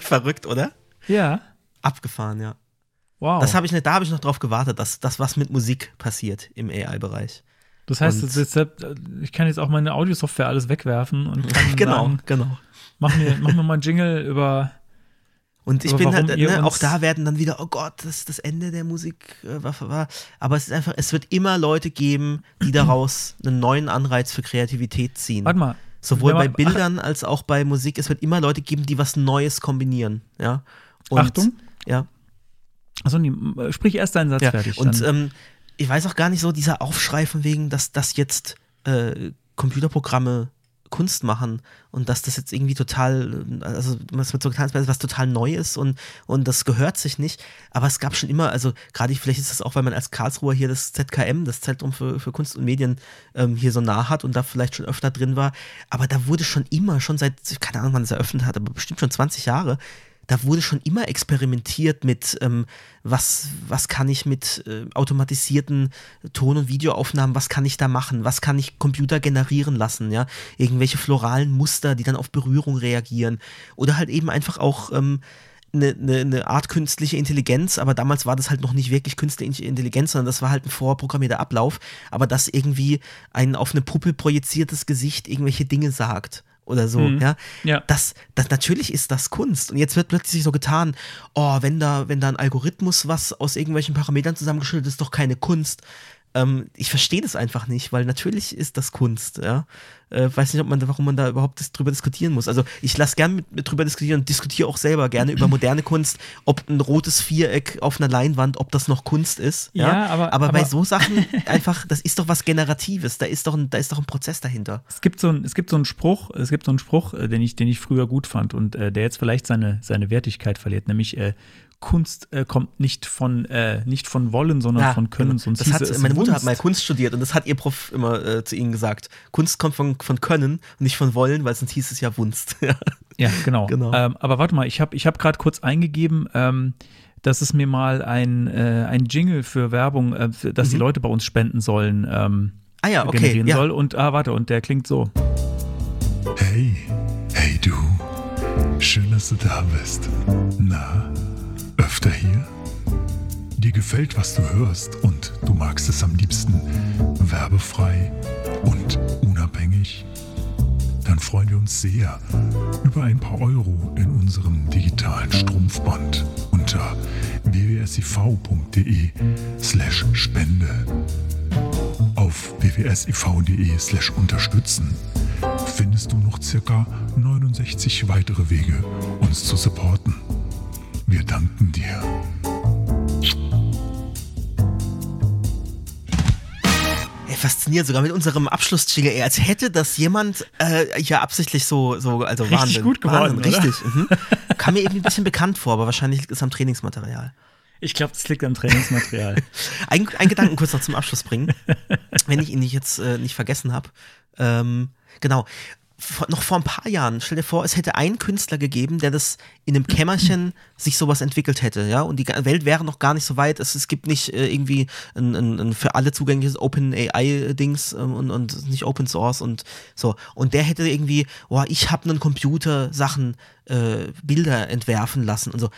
Verrückt, oder? Ja. Abgefahren, ja. Wow. Das habe ich nicht, da habe ich noch drauf gewartet, dass das was mit Musik passiert im AI-Bereich. das heißt, und- das ist, ich kann jetzt auch meine Audiosoftware alles wegwerfen und [LAUGHS] kann Genau, sagen, genau. mach mir, mach mir mal einen Jingle über Und ich Aber bin halt, ne, auch da werden dann wieder, oh Gott, das ist das Ende der Musik, äh. Aber es ist einfach, es wird immer Leute geben, die daraus einen neuen Anreiz für Kreativität ziehen. Warte mal. Sowohl bei Bildern als auch bei Musik. Es wird immer Leute geben, die was Neues kombinieren. Ja. Und, Achtung. Ja. Achso, nee, sprich erst deinen Satz ja. fertig. Und ähm, ich weiß auch gar nicht so, dieser Aufschrei von wegen, dass das jetzt äh, Computerprogramme Kunst machen und dass das jetzt irgendwie total, also das wird so getan, als was total Neues und, und das gehört sich nicht. Aber es gab schon immer, also gerade vielleicht ist das auch, weil man als Karlsruher hier das ZKM, das Zentrum für, für Kunst und Medien, ähm, hier so nah hat und da vielleicht schon öfter drin war. Aber da wurde schon immer, schon seit, keine Ahnung, wann es eröffnet hat, aber bestimmt schon 20 Jahre, da wurde schon immer experimentiert mit, ähm, was, was kann ich mit äh, automatisierten Ton- und Videoaufnahmen, was kann ich da machen, was kann ich Computer generieren lassen, ja, irgendwelche floralen Muster, die dann auf Berührung reagieren. Oder halt eben einfach auch ähm, eine, eine, eine Art künstliche Intelligenz, aber damals war das halt noch nicht wirklich künstliche Intelligenz, sondern das war halt ein vorprogrammierter Ablauf, aber dass irgendwie ein auf eine Puppe projiziertes Gesicht irgendwelche Dinge sagt oder so, Mhm. ja. Ja. Das, das, natürlich ist das Kunst. Und jetzt wird plötzlich so getan, oh, wenn da, wenn da ein Algorithmus was aus irgendwelchen Parametern zusammengeschüttet ist, ist doch keine Kunst. Ähm, ich verstehe das einfach nicht, weil natürlich ist das Kunst, ja. Äh, weiß nicht, ob man, warum man da überhaupt dis drüber diskutieren muss. Also ich lasse gern mit, mit drüber diskutieren und diskutiere auch selber gerne über [CLEARS THROAT] moderne Kunst, ob ein rotes Viereck auf einer Leinwand, ob das noch Kunst ist. Ja, Ja, aber- aber bei aber- so Sachen [LAUGHS] einfach, das ist doch was Generatives, da ist doch ein, da ist doch ein Prozess dahinter. Es gibt so ein, es gibt so einen Spruch, es gibt so einen Spruch, äh, den ich, den ich früher gut fand und äh, der jetzt vielleicht seine, seine Wertigkeit verliert, nämlich äh, Kunst äh, kommt nicht von, äh, nicht von Wollen, sondern Ja, von Können. genau. Sonst das hat, es meine Mutter hat Wunst. mal Kunst studiert und das hat ihr Prof immer äh, zu ihnen gesagt. Kunst kommt von, von Können und nicht von Wollen, weil sonst hieß es ja Wunst. [LAUGHS] Ja. Genau. Genau. Ähm, aber warte mal, ich habe ich hab gerade kurz eingegeben, ähm, dass es mir mal ein, äh, ein Jingle für Werbung, äh, für, dass die Mhm. Leute bei uns spenden sollen, ähm, Ah ja, okay, generieren ja. soll. Und ah, warte, und der klingt so. Hey, hey du. Schön, dass du da bist. Na, öfter hier? Dir gefällt, was du hörst und du magst es am liebsten werbefrei und unabhängig? Dann freuen wir uns sehr über ein paar Euro in unserem digitalen Strumpfband unter wwsiv.de slash spende. Auf wwsiv.de slash unterstützen findest du noch circa 69 weitere Wege, uns zu supporten. Wir danken dir. Faszinierend, sogar mit unserem Abschlussjingle, ey, als hätte das jemand äh, hier absichtlich so, so also Richtig Wahnsinn. gut geworden, Wahnsinn, oder? richtig. Mhm. Kam mir eben ein bisschen bekannt vor, aber wahrscheinlich liegt es am Trainingsmaterial. Ich glaube, das liegt am Trainingsmaterial. [LAUGHS] Ein, ein Gedanken kurz noch zum Abschluss bringen, wenn ich ihn nicht jetzt äh, nicht vergessen habe. Ähm, genau. Noch vor ein paar Jahren, stell dir vor, es hätte einen Künstler gegeben, der das in einem Kämmerchen [CLEARS THROAT] sich sowas entwickelt hätte, ja, und die Welt wäre noch gar nicht so weit. Es, es gibt nicht äh, irgendwie ein, ein, ein für alle zugängliches Open AI-Dings ähm, und, und nicht Open Source und so. Und der hätte irgendwie, boah, ich habe einen Computer Sachen, äh, Bilder entwerfen lassen und so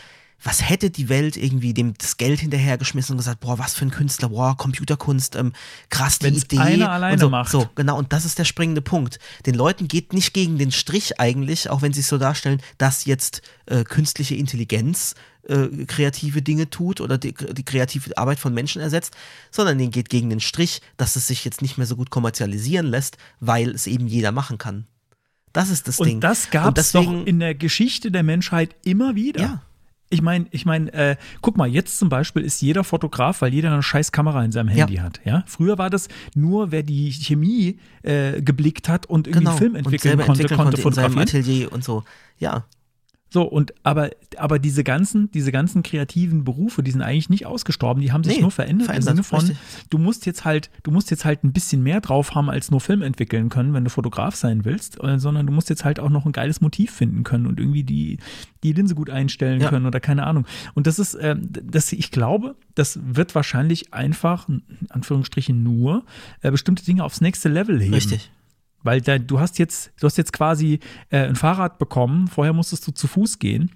was hätte die Welt irgendwie dem das Geld hinterhergeschmissen und gesagt, boah, was für ein Künstler, boah, Computerkunst, ähm, krass die Wenn's Idee. einer alleine und so, macht. So, genau, und das ist der springende Punkt. Den Leuten geht nicht gegen den Strich eigentlich, auch wenn sie es so darstellen, dass jetzt äh, künstliche Intelligenz äh, kreative Dinge tut oder die, die kreative Arbeit von Menschen ersetzt, sondern denen geht gegen den Strich, dass es sich jetzt nicht mehr so gut kommerzialisieren lässt, weil es eben jeder machen kann. Das ist das Ding. Und das gab es doch in der Geschichte der Menschheit immer wieder. Ja. Ich meine, ich meine, äh, guck mal, jetzt zum Beispiel ist jeder Fotograf, weil jeder eine scheiß Kamera in seinem Handy Ja. hat. Ja? Früher war das nur, wer die Chemie äh, geblickt hat und irgendwie Film Genau. und entwickeln konnte, entwickeln konnte, konnte in seinem fotografieren. Atelier und so. Ja, So, und aber, aber diese ganzen, diese ganzen kreativen Berufe, die sind eigentlich nicht ausgestorben, die haben sich Nee, nur verändert, verändert, im Sinne von, du musst jetzt halt, du musst jetzt halt ein bisschen mehr drauf haben, als nur Film entwickeln können, wenn du Fotograf sein willst, äh, sondern du musst jetzt halt auch noch ein geiles Motiv finden können und irgendwie die, die Linse gut einstellen Ja. können oder keine Ahnung. Und das ist, ähm, das, ich glaube, das wird wahrscheinlich einfach, in Anführungsstrichen nur, äh, bestimmte Dinge aufs nächste Level heben. richtig. Weil da, du hast jetzt, du hast jetzt quasi äh, ein Fahrrad bekommen, vorher musstest du zu Fuß gehen.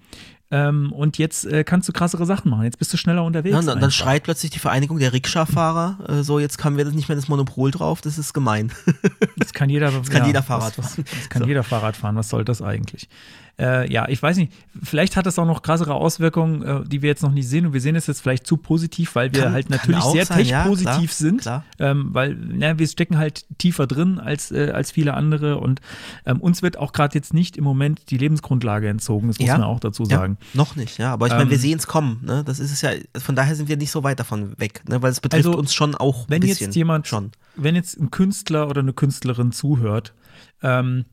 Ähm, und jetzt äh, kannst du krassere Sachen machen. Jetzt bist du schneller unterwegs. Ja, dann, dann schreit plötzlich die Vereinigung der Rikscha-Fahrer, äh, so jetzt haben wir das nicht mehr das Monopol drauf, das ist gemein. Das kann jeder, [LAUGHS] das kann jeder Fahrrad was, fahren. Was, das kann So. jeder Fahrrad fahren. Was soll das eigentlich? Äh, ja, ich weiß nicht. Vielleicht hat das auch noch krassere Auswirkungen, äh, die wir jetzt noch nicht sehen. Und wir sehen es jetzt vielleicht zu positiv, weil wir Kann- halt natürlich sehr sein, ja, tech-positiv klar, sind. klar. Ähm, weil na, wir stecken halt tiefer drin als, äh, als viele andere. Und ähm, uns wird auch gerade jetzt nicht im Moment die Lebensgrundlage entzogen. Das muss Ja. man auch dazu Ja, sagen. noch nicht, ja, aber ich meine, Ähm, wir sehen es kommen, ne? Das ist es ja, von daher sind wir nicht so weit davon weg, ne? Weil es betrifft Also, uns schon auch wenn ein bisschen. jetzt jemand schon. wenn jetzt ein Künstler oder eine Künstlerin zuhört ähm,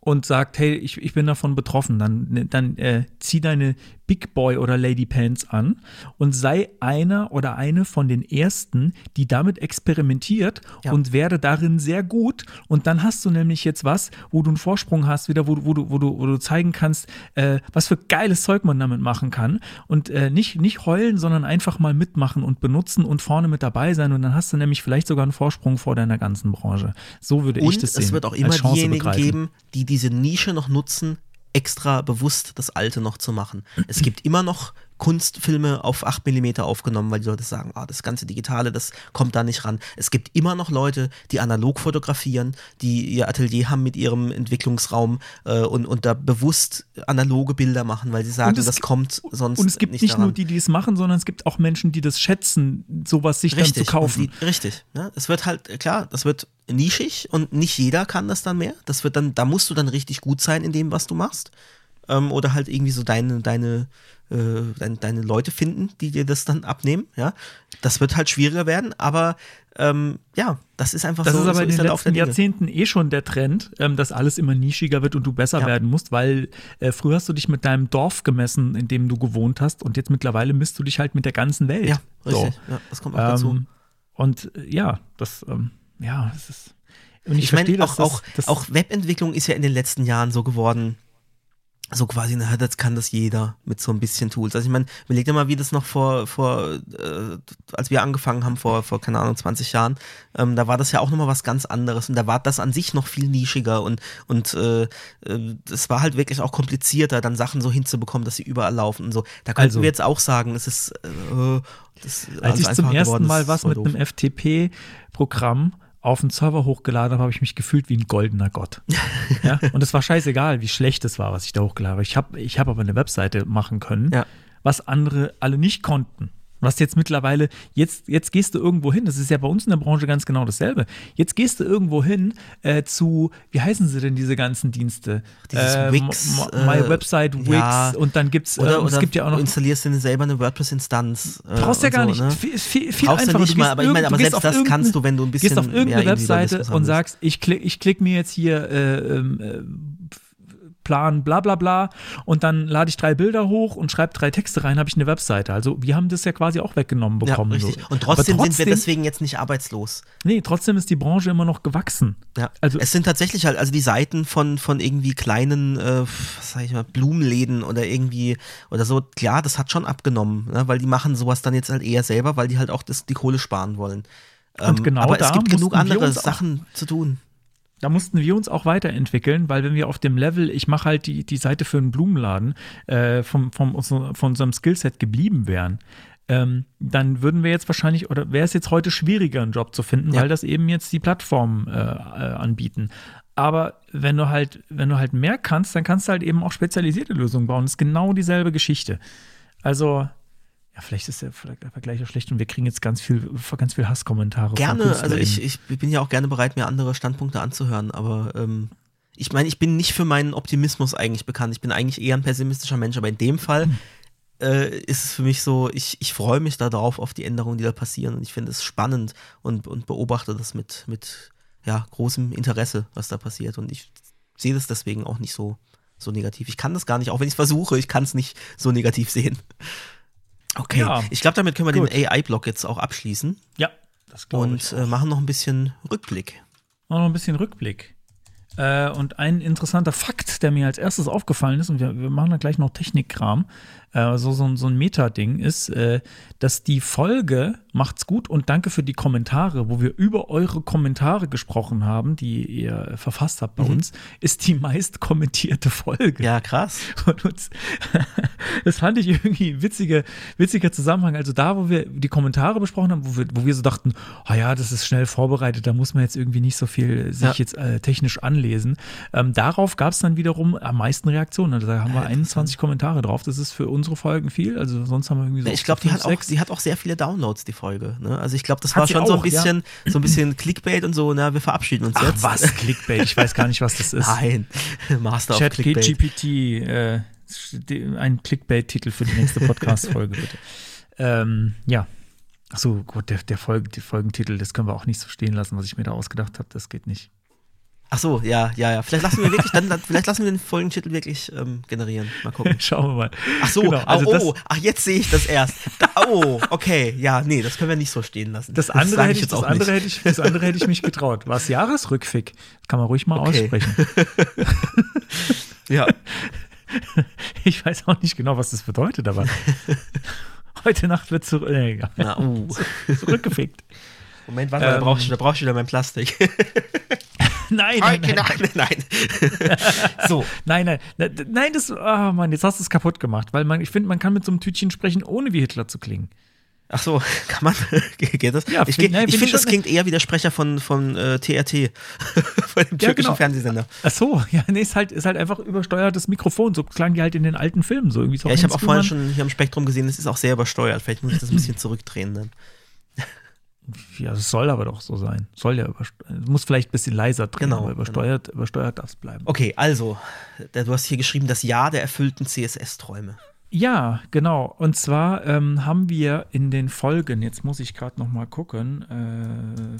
und sagt, hey, ich, ich bin davon betroffen, dann, dann äh, zieh deine Big Boy oder Lady Pants an und sei einer oder eine von den ersten, die damit experimentiert Ja. und werde darin sehr gut. Und dann hast du nämlich jetzt was, wo du einen Vorsprung hast, wieder, wo, du- wo, du, wo, du, wo du zeigen kannst, äh, was für geiles Zeug man damit machen kann. Und äh, nicht, nicht heulen, sondern einfach mal mitmachen und benutzen und vorne mit dabei sein. Und dann hast du nämlich vielleicht sogar einen Vorsprung vor deiner ganzen Branche. So würde ich Und das sehen. es wird auch immer diejenigen begreifen. geben, die diese Nische noch nutzen, extra bewusst das Alte noch zu machen. Es gibt immer noch Kunstfilme auf 8 mm aufgenommen, weil die Leute sagen, ah, das ganze Digitale, das kommt da nicht ran. Es gibt immer noch Leute, die analog fotografieren, die ihr Atelier haben mit ihrem Entwicklungsraum äh, und, und da bewusst analoge Bilder machen, weil sie sagen, das kommt sonst Und es gibt nicht, daran. nur die, die es machen, sondern es gibt auch Menschen, die das schätzen, sowas sich richtig, dann zu kaufen. Die, richtig. Ne? Es wird halt, klar, das wird nischig und nicht jeder kann das dann mehr. Das wird dann, da musst du dann richtig gut sein in dem, was du machst. Ähm, oder halt irgendwie so deine, deine, äh, deine, deine Leute finden, die dir das dann abnehmen, ja. Das wird halt schwieriger werden, aber ähm, ja, das ist einfach Das so. ist aber so in den der letzten. Jahrzehnten eh schon der Trend, ähm, dass alles immer nischiger wird und du besser Ja. werden musst, weil äh, früher hast du dich mit deinem Dorf gemessen, in dem du gewohnt hast und jetzt mittlerweile misst du dich halt mit der ganzen Welt. Ja, So. richtig. Ja, das kommt auch dazu. Ähm, und äh, ja, das, ähm, ja, das ist. Und ich, Ich meine, auch, das- auch, das, auch Webentwicklung ist ja in den letzten Jahren so geworden. So quasi, na, das kann das jeder mit so ein bisschen Tools. Also ich meine, überleg dir mal, wie das noch vor, vor äh, als wir angefangen haben, vor, vor, keine Ahnung, 20 Jahren, ähm, da war das ja auch nochmal was ganz anderes und da war das an sich noch viel nischiger und, und äh, äh, es war halt wirklich auch komplizierter, dann Sachen so hinzubekommen, dass sie überall laufen und so. Da könnten Also- wir jetzt auch sagen, es ist, äh, das ist Als ich zum ersten geworden, Mal was mit doof. einem FTP-Programm auf den Server hochgeladen habe, habe ich mich gefühlt wie ein goldener Gott. [LAUGHS] ja? Und es war scheißegal, wie schlecht es war, was ich da hochgeladen habe. Ich habe ich hab aber eine Webseite machen können, Ja. was andere alle nicht konnten. Was jetzt mittlerweile, jetzt, jetzt gehst du irgendwo hin, das ist ja bei uns in der Branche ganz genau dasselbe. Jetzt gehst du irgendwo hin äh, zu, wie heißen sie denn diese ganzen Dienste? Dieses äh, Wix, My äh, Website, Wix ja. und dann gibt's, äh, Oder, es oder gibt ja auch du noch installierst dir selber eine WordPress-Instanz. Äh, Brauchst ja gar nicht. Ne? Viel, viel, viel Brauchst du einfacher. nicht mal, aber ich meine, aber selbst das kannst du, wenn du ein bisschen gehst auf irgendeine Webseite und sagst, ich klick, ich klick mir jetzt hier äh, ähm, äh, Plan, bla bla bla und dann lade ich drei Bilder hoch und schreibe drei Texte rein, habe ich eine Webseite. Also wir haben das ja quasi auch weggenommen Ja, bekommen. richtig. so. Und trotzdem, Aber sind wir deswegen jetzt nicht arbeitslos. Nee, trotzdem ist die Branche immer noch gewachsen. Ja. Also- es sind tatsächlich halt, also die Seiten von, von irgendwie kleinen, äh, sag ich mal, Blumenläden oder irgendwie oder so, klar, das hat schon abgenommen, ne? weil die machen sowas dann jetzt halt eher selber, weil die halt auch das, die Kohle sparen wollen. Ähm, Und genau aber da es gibt genug andere Sachen zu tun. Da mussten wir uns auch weiterentwickeln, weil wenn wir auf dem Level, ich mache halt die, die Seite für einen Blumenladen, äh, vom, vom, von unserem Skillset geblieben wären, ähm, dann würden wir jetzt wahrscheinlich, oder wäre es jetzt heute schwieriger, einen Job zu finden, Ja. weil das eben jetzt die Plattformen äh, äh, anbieten. Aber wenn du halt, wenn du halt mehr kannst, dann kannst du halt eben auch spezialisierte Lösungen bauen. Das ist genau dieselbe Geschichte. Also, ja, vielleicht ist der Vergleich auch schlecht und wir kriegen jetzt ganz viel, ganz viel Hasskommentare. Gerne, also ich, ich bin ja auch gerne bereit, mir andere Standpunkte anzuhören, aber ähm, ich meine, ich bin nicht für meinen Optimismus eigentlich bekannt. Ich bin eigentlich eher ein pessimistischer Mensch, aber in dem Fall Hm. äh, ist es für mich so, ich, ich freue mich darauf, auf die Änderungen, die da passieren und ich finde es spannend und, und beobachte das mit, mit ja, großem Interesse, was da passiert und ich sehe das deswegen auch nicht so, so negativ. Ich kann das gar nicht, auch wenn ich es versuche, ich kann es nicht so negativ sehen. Okay, Ja. ich glaube, damit können wir Gut. den AI-Block jetzt auch abschließen ja, das glaube ich. und äh, machen noch ein bisschen Rückblick. Auch noch ein bisschen Rückblick. Äh, und ein interessanter Fakt, der mir als erstes aufgefallen ist, und wir, wir machen da gleich noch Technikkram, äh, so, so, ein- so ein Meta-Ding ist, äh, dass die Folge Macht's gut und danke für die Kommentare, wo wir über eure Kommentare gesprochen haben, die ihr verfasst habt bei uns, ist die meist kommentierte Folge. Ja, krass. [LAUGHS] Uns, [LAUGHS] das fand ich irgendwie ein witziger, witziger Zusammenhang. Also da, wo wir die Kommentare besprochen haben, wo wir, wo wir so dachten, ah ja, das ist schnell vorbereitet, da muss man jetzt irgendwie nicht so viel sich Ja. jetzt äh, technisch anlesen. Ähm, darauf gab es dann wiederum am meisten Reaktionen. Also da haben wir 21 Kommentare drauf. Das ist für unsere Folgen viel. Also sonst haben wir irgendwie so. Ich glaube, die hat auch, die hat auch sehr viele Downloads, die Folge. Ne? Also ich glaube, das Hat war schon so ein auch, ja. bisschen, so ein bisschen Clickbait und so, na, wir verabschieden uns Ach jetzt. was, Clickbait. Ich weiß gar nicht, was das ist. Nein, [LAUGHS] Master of Chat Clickbait. GPT, äh, ein Clickbait-Titel für die nächste Podcast-Folge, bitte. Ähm, ja. Achso, gut, der, der Folge, die Folgentitel, das können wir auch nicht so stehen lassen, was ich mir da ausgedacht habe, das geht nicht. Ach so, ja, ja, ja. Vielleicht lassen wir wirklich, dann, vielleicht lassen wir den Folgentitel wirklich ähm, generieren. Mal gucken. [LAUGHS] Schauen wir mal. Ach so, Genau, also oh, oh, ach, jetzt sehe ich das erst. Da, oh, okay, ja, nee, das können wir nicht so stehen lassen. Das andere, hätte ich, das, andere hätte ich, das andere hätte ich mich getraut. Was Jahresrückfick? Kann man ruhig mal Okay. aussprechen. [LAUGHS] Ja, [LAUGHS] Ich weiß auch nicht genau, was das bedeutet, aber heute Nacht wird zurück, egal. na, uh. zurückgefickt. Moment, warte da Ähm, brauchst du, da brauchst du wieder mein Plastik. [LAUGHS] Nein, nein, nein, Nacht. nein. so, nein, nein, nein, nein, das, oh Mann, jetzt hast du es kaputt gemacht, weil man, ich finde, man kann mit so einem Tütchen sprechen, ohne wie Hitler zu klingen. ach so, [LAUGHS] kann man, [LAUGHS] geht das? Ja, ich find- nein, find finde, ich das klingt eher wie der Sprecher von, von äh, TRT, von dem türkischen genau. Fernsehsender. Ach so, ja, nee, ist halt, ist halt einfach übersteuertes Mikrofon. So klangen die halt in den alten Filmen so irgendwie. so Ja, ich habe auch vorhin schon hier am Spektrum gesehen, es ist auch sehr übersteuert. Vielleicht muss ich das ein bisschen zurückdrehen dann. Ja, es soll aber doch so sein. Soll ja übersteuert. Muss vielleicht ein bisschen leiser drehen, Genau, aber übersteuert, übersteuert darf es bleiben. Okay, also, du hast hier geschrieben, das Jahr der erfüllten CSS-Träume. Ja, genau. Und zwar ähm, haben wir in den Folgen, jetzt muss ich gerade noch mal gucken, äh,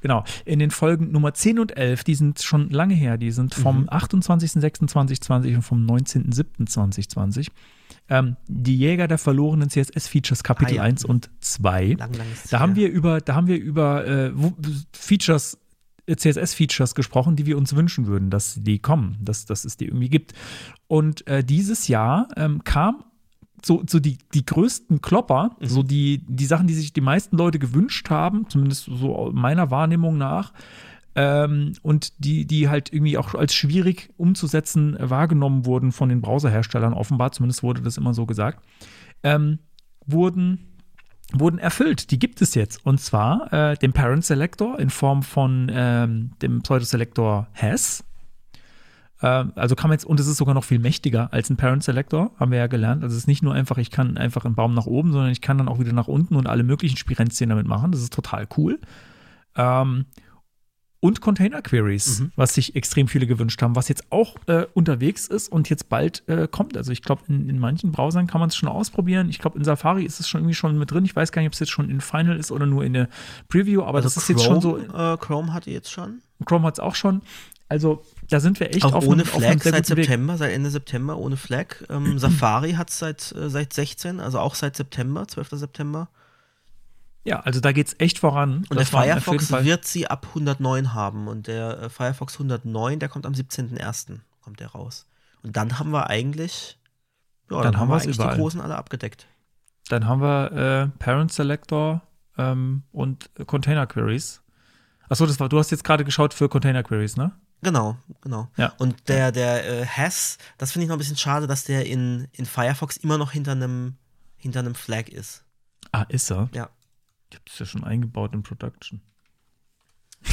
genau, in den Folgen Nummer 10 und 11, die sind schon lange her, die sind vom 28.06.2020 und vom 19.07.2020. Ähm, die Jäger der verlorenen CSS-Features Kapitel Ah, ja. 1 und 2. Lang, Da haben wir über, da haben wir über äh, Features CSS-Features gesprochen, die wir uns wünschen würden, dass die kommen, dass, dass es die irgendwie gibt. Und äh, dieses Jahr ähm, kam so, so die, die größten Klopper, so die, die Sachen, die sich die meisten Leute gewünscht haben, zumindest so meiner Wahrnehmung nach, ähm, und die, die halt irgendwie auch als schwierig umzusetzen äh, wahrgenommen wurden von den Browserherstellern, offenbar, zumindest wurde das immer so gesagt, ähm, wurden wurden erfüllt. Die gibt es jetzt. Und zwar äh, den Parent Selector in Form von ähm, dem Pseudo-Selector Has. Ähm, also kann man jetzt, und es ist sogar noch viel mächtiger als ein Parent Selector, haben wir ja gelernt. Also es ist nicht nur einfach, ich kann einfach einen Baum nach oben, sondern ich kann dann auch wieder nach unten und alle möglichen Spirenzien damit machen. Das ist total cool. Ähm, und Container Queries, Mhm. was sich extrem viele gewünscht haben, was jetzt auch äh, unterwegs ist und jetzt bald äh, kommt. Also ich glaube, in, in manchen Browsern kann man es schon ausprobieren. Ich glaube, in Safari ist es schon irgendwie schon mit drin. Ich weiß gar nicht, ob es jetzt schon in Final ist oder nur in der Preview, aber das ist jetzt schon so. Äh, Chrome hat jetzt schon. Chrome hat es auch schon. Also da sind wir echt Auch auf ohne einem, auf Flag sehr seit guten Weg. September, seit Ende September ohne Flag. Ähm, [CLEARS THROAT] Safari hat es seit, äh, seit 16, also auch seit September, 12. September. Ja, also da geht es echt voran. Und Das der Firefox wird sie ab 109 haben. Und der äh, Firefox 109, der kommt am 17.01. kommt der raus. Und dann haben wir eigentlich, ja, Dann dann, haben wir eigentlich überall. die großen alle abgedeckt. Dann haben wir äh, Parent Selector ähm, und Container Queries. Achso, das war, du hast jetzt gerade geschaut für Container Queries, ne? Genau, genau. Ja. Und der, der äh, Has, das finde ich noch ein bisschen schade, dass der in, in Firefox immer noch hinter einem hinter einem Flag ist. Ah, ist er? Ja. Ich habe das ja schon eingebaut in Production.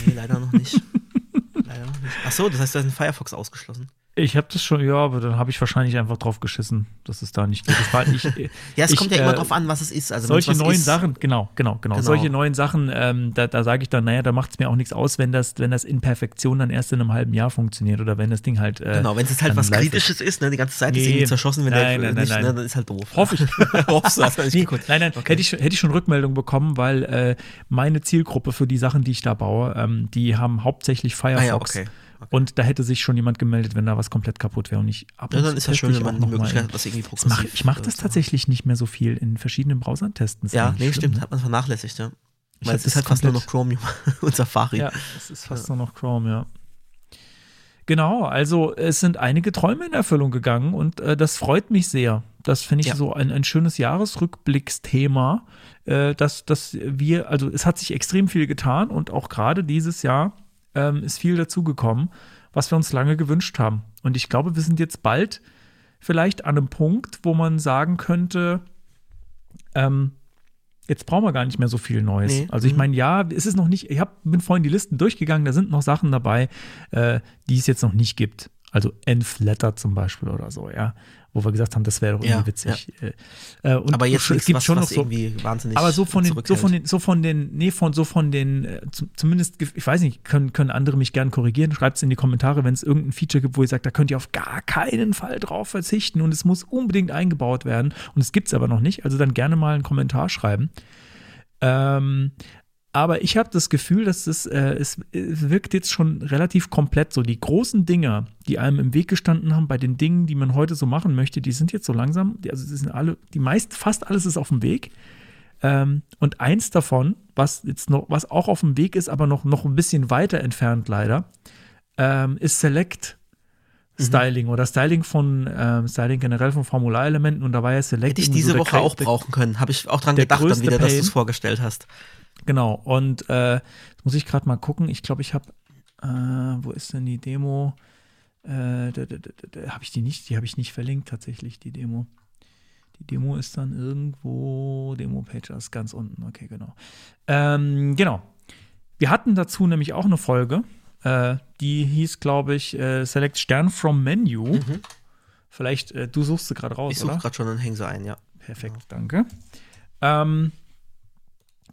Nee, leider noch nicht. [LAUGHS] leider noch nicht. Achso, das heißt, du hast den Firefox ausgeschlossen. Ich habe das schon, ja, aber dann habe ich wahrscheinlich einfach drauf geschissen, dass es da nicht geht. Das war nicht, [LAUGHS] Ja, es Ich, kommt ja äh, immer drauf an, was es ist. Also solche neuen ist, Sachen, genau, genau, genau, Genau. Solche neuen Sachen, ähm, da, da sage ich dann, naja, da macht es mir auch nichts aus, wenn das, wenn das in Perfektion dann erst in einem halben Jahr funktioniert oder wenn das Ding halt. Äh, Genau, wenn es halt was Kritisches ist, ne, die ganze ist Nee. irgendwie zerschossen, wenn Nein, der nein, nicht, nein, ne, nein. dann ist halt doof. Hoffe ich. Hoffst du, hast du nicht Nee, nein, nein, Okay. hätte, ich, hätte ich schon Rückmeldung bekommen, weil äh, meine Zielgruppe für die Sachen, die ich da baue, ähm, die haben hauptsächlich Ah ja, Firefox. Okay. Und da hätte sich schon jemand gemeldet, wenn da was komplett kaputt wäre. Und ich ab Ja, dann ist ja schön, wenn man die noch mal Möglichkeit hat, das irgendwie Das mach, progressiv ich mache das tatsächlich nicht mehr so viel in verschiedenen Browsern testen. Ja, nee, stimmt, hat man vernachlässigt, ja. Ich Weil es ist halt fast nur noch Chromium [LAUGHS] und Safari. Ja, es ist fast nur noch Chrome, ja. Genau, also es sind einige Träume in Erfüllung gegangen und äh, das freut mich sehr. Das finde ich Ja. so ein, ein schönes Jahresrückblicksthema, äh, dass, dass wir, also es hat sich extrem viel getan und auch gerade dieses Jahr ähm, ist viel dazugekommen, was wir uns lange gewünscht haben. Und ich glaube, wir sind jetzt bald vielleicht an einem Punkt, wo man sagen könnte, ähm, jetzt brauchen wir gar nicht mehr so viel Neues. Nee. Also ich Mhm. meine, ja, es ist noch nicht, ich hab, bin vorhin die Listen durchgegangen, da sind noch Sachen dabei, äh, die es jetzt noch nicht gibt. Also Nflatter zum Beispiel oder so, ja. Wo wir gesagt haben, das wäre doch irgendwie Ja, witzig. Äh, äh, und Aber jetzt es gibt was, schon noch so. irgendwie wahnsinnig Aber so von den, so von den, so von den, nee, von so von den, äh, zum- zumindest, ich weiß nicht, können, können andere mich gern korrigieren. Schreibt es in die Kommentare, wenn es irgendein Feature gibt, wo ihr sagt, da könnt ihr auf gar keinen Fall drauf verzichten und es muss unbedingt eingebaut werden. Und es gibt es aber noch nicht. Also dann gerne mal einen Kommentar schreiben. Ähm, aber ich habe das Gefühl, dass es, äh, es, es wirkt jetzt schon relativ komplett so. Die großen Dinge, die einem im Weg gestanden haben bei den Dingen, die man heute so machen möchte, die sind jetzt so langsam, die- also sind alle, die meist, fast alles ist auf dem Weg. Ähm, und eins davon, was jetzt noch, was auch auf dem Weg ist, aber noch, noch ein bisschen weiter entfernt leider, ähm, ist Select Mhm. Styling oder Styling von ähm, Styling generell von Formularelementen und da war ja Select Hätte ich diese so Woche auch brauchen können. Habe ich auch dran gedacht, dann wieder, dass du es Pain. vorgestellt hast. Genau, und äh, jetzt muss ich gerade mal gucken. Ich glaube, ich habe, äh, wo ist denn die Demo? Äh, habe ich die nicht, die habe ich nicht verlinkt tatsächlich, die Demo. Die Demo ist dann irgendwo, Demo-Page ist ganz unten, okay, genau. Ähm, genau. Wir hatten dazu nämlich auch eine Folge, äh, die hieß, glaube ich, äh, Select Stern from Menu. Vielleicht, äh, du suchst sie gerade raus, Ich suche oder? gerade schon und hänge sie ein, ja. Perfekt, danke. Ähm,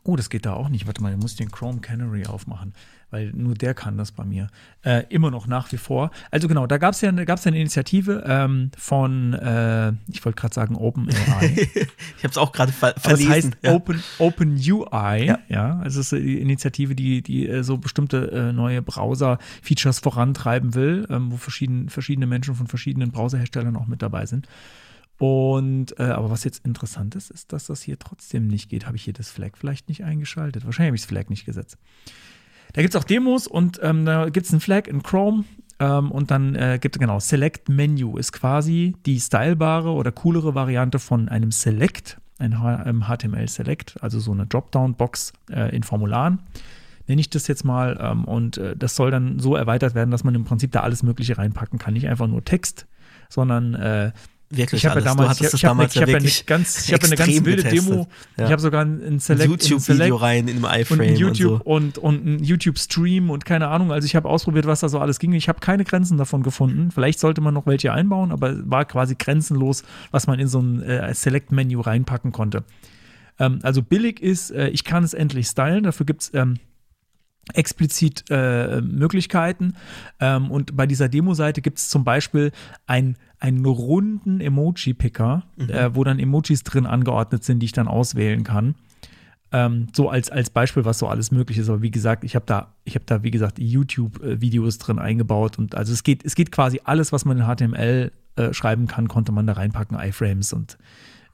oh, das geht da auch nicht. Warte mal, ich muss den Chrome Canary aufmachen, weil nur der kann das bei mir. Äh, immer noch nach wie vor. Also genau, da gab es ja, gab's ja eine Initiative ähm, von, äh, ich wollte gerade sagen OpenAI. [LAUGHS] Ich habe es auch gerade ver verlesen. heißt ja. Open, Open UI, ja. Ja. Also es ist die Initiative, die, die äh, so bestimmte äh, neue Browser-Features vorantreiben will, ähm, wo verschieden, verschiedene Menschen von verschiedenen Browserherstellern auch mit dabei sind. Und, äh, aber was jetzt interessant ist, ist, dass das hier trotzdem nicht geht. Habe ich hier das Flag vielleicht nicht eingeschaltet? Wahrscheinlich habe ich das Flag nicht gesetzt. Da gibt es auch Demos und ähm, da gibt es einen Flag in Chrome. Ähm, und dann äh, gibt es genau Select Menu ist quasi die stylebare oder coolere Variante von einem Select, ein H ähm, HTML Select, also so eine Dropdown-Box äh, in Formularen nenne ich das jetzt mal. Ähm, und äh, das soll dann so erweitert werden, dass man im Prinzip da alles Mögliche reinpacken kann. Nicht einfach nur Text, sondern äh, Wirklich ich habe ja alles. Du damals, ich, ich habe ich hab ja ja eine wirklich ganz, ich habe eine ganz wilde getestet. Demo. Ja. Ich habe sogar ein, ein Ein Select, ein YouTube-Video Select rein in einem und ein iFrame und, YouTube so. und, und ein YouTube-Stream und keine Ahnung. Also ich habe ausprobiert, was da so alles ging. Ich habe keine Grenzen davon gefunden. Vielleicht sollte man noch welche einbauen, aber es war quasi grenzenlos, was man in so ein äh, Select-Menü reinpacken konnte. Ähm, also billig ist, äh, ich kann es endlich stylen. Dafür gibt es ähm, explizit äh, Möglichkeiten. Ähm, und bei dieser Demo-Seite gibt es zum Beispiel ein, einen runden Emoji-Picker, äh, wo dann Emojis drin angeordnet sind, die ich dann auswählen kann. Ähm, so als, als Beispiel, was so alles möglich ist. Aber wie gesagt, ich habe da, ich habe da, wie gesagt, YouTube-Videos drin eingebaut. Und also es geht, es geht quasi alles, was man in HTML äh, schreiben kann, konnte man da reinpacken, iFrames und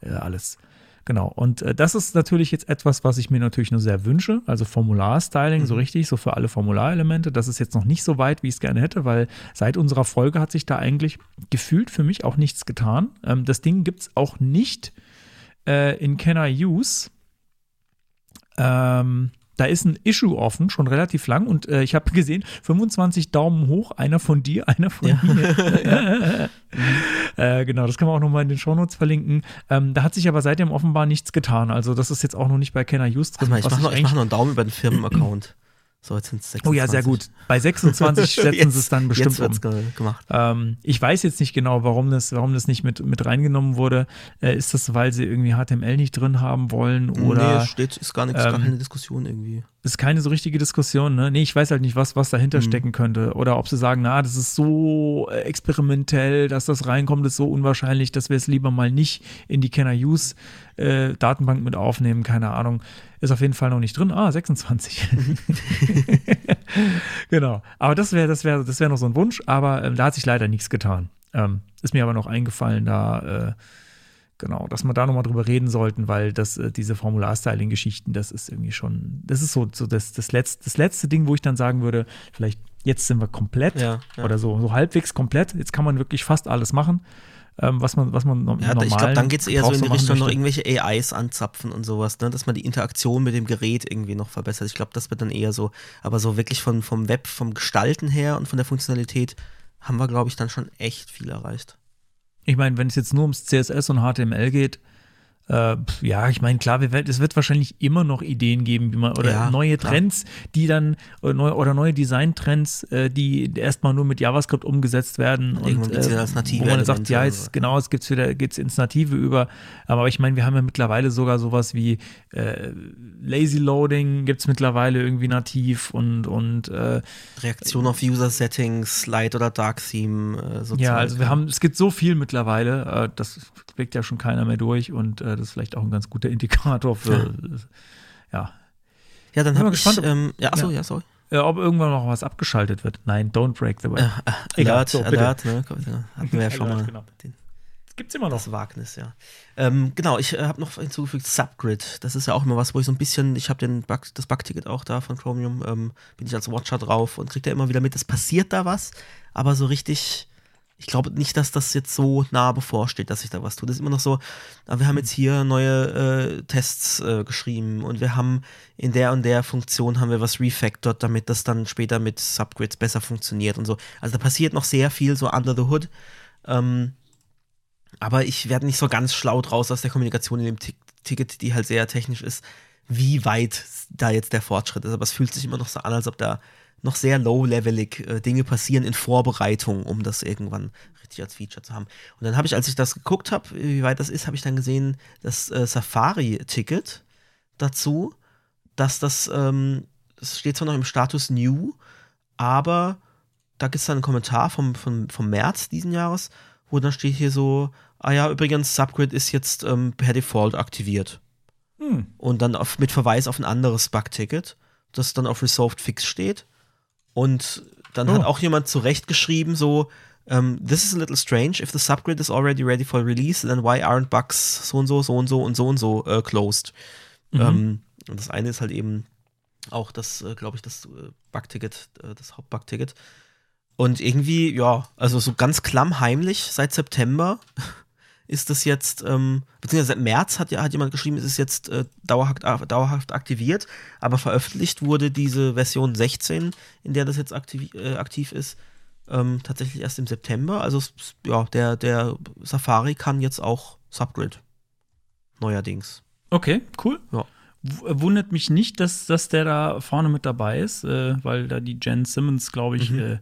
äh, alles. Genau. Und äh, das ist natürlich jetzt etwas, was ich mir natürlich nur sehr wünsche. Also Formular-Styling, so richtig, so für alle Formularelemente. Das ist jetzt noch nicht so weit, wie ich es gerne hätte, weil seit unserer Folge hat sich da eigentlich gefühlt für mich auch nichts getan. Ähm, das Ding gibt es auch nicht äh, in Can I Use. Ähm, da ist ein Issue offen, schon relativ lang. Und äh, ich habe [LAUGHS] gesehen, 25 Daumen hoch, einer von dir, [LAUGHS] einer von Ja. mir. [LAUGHS] äh, genau, das kann man auch nochmal in den Shownotes verlinken. Ähm, da hat sich aber seitdem offenbar nichts getan. Also das ist jetzt auch noch nicht bei Kenner Use drin. mal, ich mache noch, mach noch einen Daumen über den Firmenaccount. So, jetzt sind es 26. Oh ja, sehr gut. Bei 26 [LAUGHS] setzen sie es dann bestimmt Jetzt um. ge gemacht. Ähm, ich weiß jetzt nicht genau, warum das, warum das nicht mit, mit reingenommen wurde. Äh, ist das, weil sie irgendwie HTML nicht drin haben wollen oder nee, steht, ist gar nichts, gar ähm, keine Diskussion irgendwie. ist keine so richtige Diskussion, ne? Nee, ich weiß halt nicht, was, was dahinter Mhm. stecken könnte. Oder ob sie sagen, na, das ist so äh, experimentell, dass das reinkommt, ist so unwahrscheinlich, dass wir es lieber mal nicht in die Kenner Use äh, Datenbank mit aufnehmen, keine Ahnung. Ist auf jeden Fall noch nicht drin. Ah, 26. [LAUGHS] genau. Aber das wäre, das wäre, das wäre noch so ein Wunsch, aber ähm, da hat sich leider nichts getan. Ähm, ist mir aber noch eingefallen, da äh, Genau, dass wir da nochmal drüber reden sollten, weil das, äh, diese Formular-Styling-Geschichten, das ist irgendwie schon, das ist so, so das, das, letzte, das letzte Ding, wo ich dann sagen würde, vielleicht jetzt sind wir komplett Ja, ja. oder so, so halbwegs komplett. Jetzt kann man wirklich fast alles machen, ähm, was man, was man Ja, normal ich glaube, dann geht es eher so in die Richtung noch irgendwelche AIs anzapfen und sowas, ne? dass man die Interaktion mit dem Gerät irgendwie noch verbessert. Ich glaube, das wird dann eher so, aber so wirklich von, vom Web, vom Gestalten her und von der Funktionalität haben wir, glaube ich, dann schon echt viel erreicht. Ich meine, wenn es jetzt nur ums CSS und HTML geht, äh, ja, ich meine, klar, es wird wahrscheinlich immer noch Ideen geben, wie man, oder Ja, neue klar. Trends, die dann, oder neue, oder neue Designtrends, äh, die erstmal nur mit JavaScript umgesetzt werden. Und, geht's äh, als native Wo man sagt, ja, oder jetzt, genau, es geht's wieder, geht's ins Native über. Aber ich meine, wir haben ja mittlerweile sogar sowas wie äh, Lazy Loading gibt's mittlerweile irgendwie nativ und, und äh, Reaktion auf User-Settings, Light oder Dark Theme, äh, so Ja, also wir haben, es gibt so viel mittlerweile, äh, das blickt ja schon keiner mehr durch und äh, das ist vielleicht auch ein ganz guter Indikator für, ja. Ja, dann habe ich, gespannt, ob- ähm, ja, achso, ja. sorry. Äh, ob irgendwann noch was abgeschaltet wird. Nein, don't break the web. Egal, Alert, so. Alert, ne? Hatten wir ja [LAUGHS] schon mal. genau. Den, Das gibt's immer noch. das Wagnis, ja. Ähm, genau, ich äh, habe noch hinzugefügt Subgrid. Das ist ja auch immer was, wo ich so ein bisschen, ich habe den Bug, das Bug-Ticket auch da von Chromium, ähm, bin ich als Watcher drauf und kriege da immer wieder mit, es passiert da was, aber so richtig, ich glaube nicht, dass das jetzt so nah bevorsteht, dass ich da was tue. Das ist immer noch so, aber wir haben jetzt hier neue äh, Tests äh, geschrieben und wir haben in der und der Funktion haben wir was refactored, damit das dann später mit Subgrids besser funktioniert und so. Also da passiert noch sehr viel so under the hood. Ähm, aber ich werde nicht so ganz schlau draus aus der Kommunikation in dem Tik- Ticket, die halt sehr technisch ist, wie weit da jetzt der Fortschritt ist. Aber es fühlt sich immer noch so an, als ob da noch sehr low-levelig äh, Dinge passieren in Vorbereitung, um das irgendwann richtig als Feature zu haben. Und dann habe ich, als ich das geguckt habe, wie weit das ist, habe ich dann gesehen, das äh, Safari-Ticket dazu, dass das, ähm, das steht zwar noch im Status New, aber da gibt es dann einen Kommentar vom, vom, vom März diesen Jahres, wo dann steht hier so, ah ja, übrigens, Subgrid ist jetzt ähm, per Default aktiviert. Hm. Und dann auf, mit Verweis auf ein anderes Bug-Ticket, das dann auf Resolved Fix steht. Und dann Oh. hat auch jemand zurechtgeschrieben, so, ähm, this is a little strange, if the subgrid is already ready for release, then why aren't bugs so und so, so und so und so und so äh, closed? Mhm. Ähm, und das eine ist halt eben, Auch das, äh, glaube ich, das äh, Bugticket, das Hauptbugticket. Und irgendwie, ja, also so ganz klammheimlich seit September ist das jetzt, ähm, beziehungsweise seit März hat ja hat jemand geschrieben, es ist jetzt äh, dauerhaft, äh, dauerhaft aktiviert, aber veröffentlicht wurde diese Version 16, in der das jetzt aktiv, äh, aktiv ist, ähm, tatsächlich erst im September. Also ja, der, der Safari kann jetzt auch Subgrid. Neuerdings. Okay, cool. Ja. Äh, Wundert mich nicht, dass, dass der da vorne mit dabei ist, äh, weil da die Jen Simmons, glaube ich, Mhm.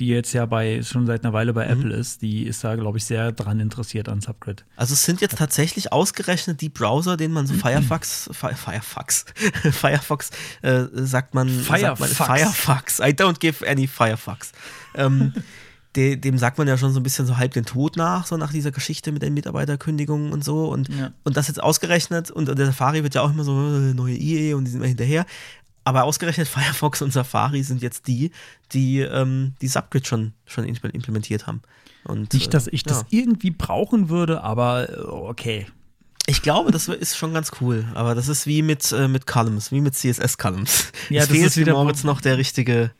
Die jetzt ja bei schon seit einer Weile bei Apple ist, die ist da, glaube ich, sehr dran interessiert an Subgrid. Also es sind jetzt tatsächlich ausgerechnet die Browser, denen man so Firefox, Fi Firefox, [LAUGHS] Firefox, äh, sagt man, sagt man Firefox. Firefox. I don't give any Firefox. ähm, [LAUGHS] de, dem sagt man ja schon so ein bisschen so halb den Tod nach, so nach dieser Geschichte mit den Mitarbeiterkündigungen und so. Und, Ja. und das jetzt ausgerechnet, und der Safari wird ja auch immer so, äh, neue IE und die sind immer hinterher. Aber ausgerechnet Firefox und Safari sind jetzt die, die ähm, die Subgrid schon, schon impl- implementiert haben. Und, Nicht, dass äh, ich ja. das irgendwie brauchen würde, aber äh, okay. Ich glaube, das ist schon ganz cool. Aber das ist wie mit, äh, mit Columns, wie mit CSS-Columns. Ja, es das fehlt ist wieder- Moritz noch der richtige,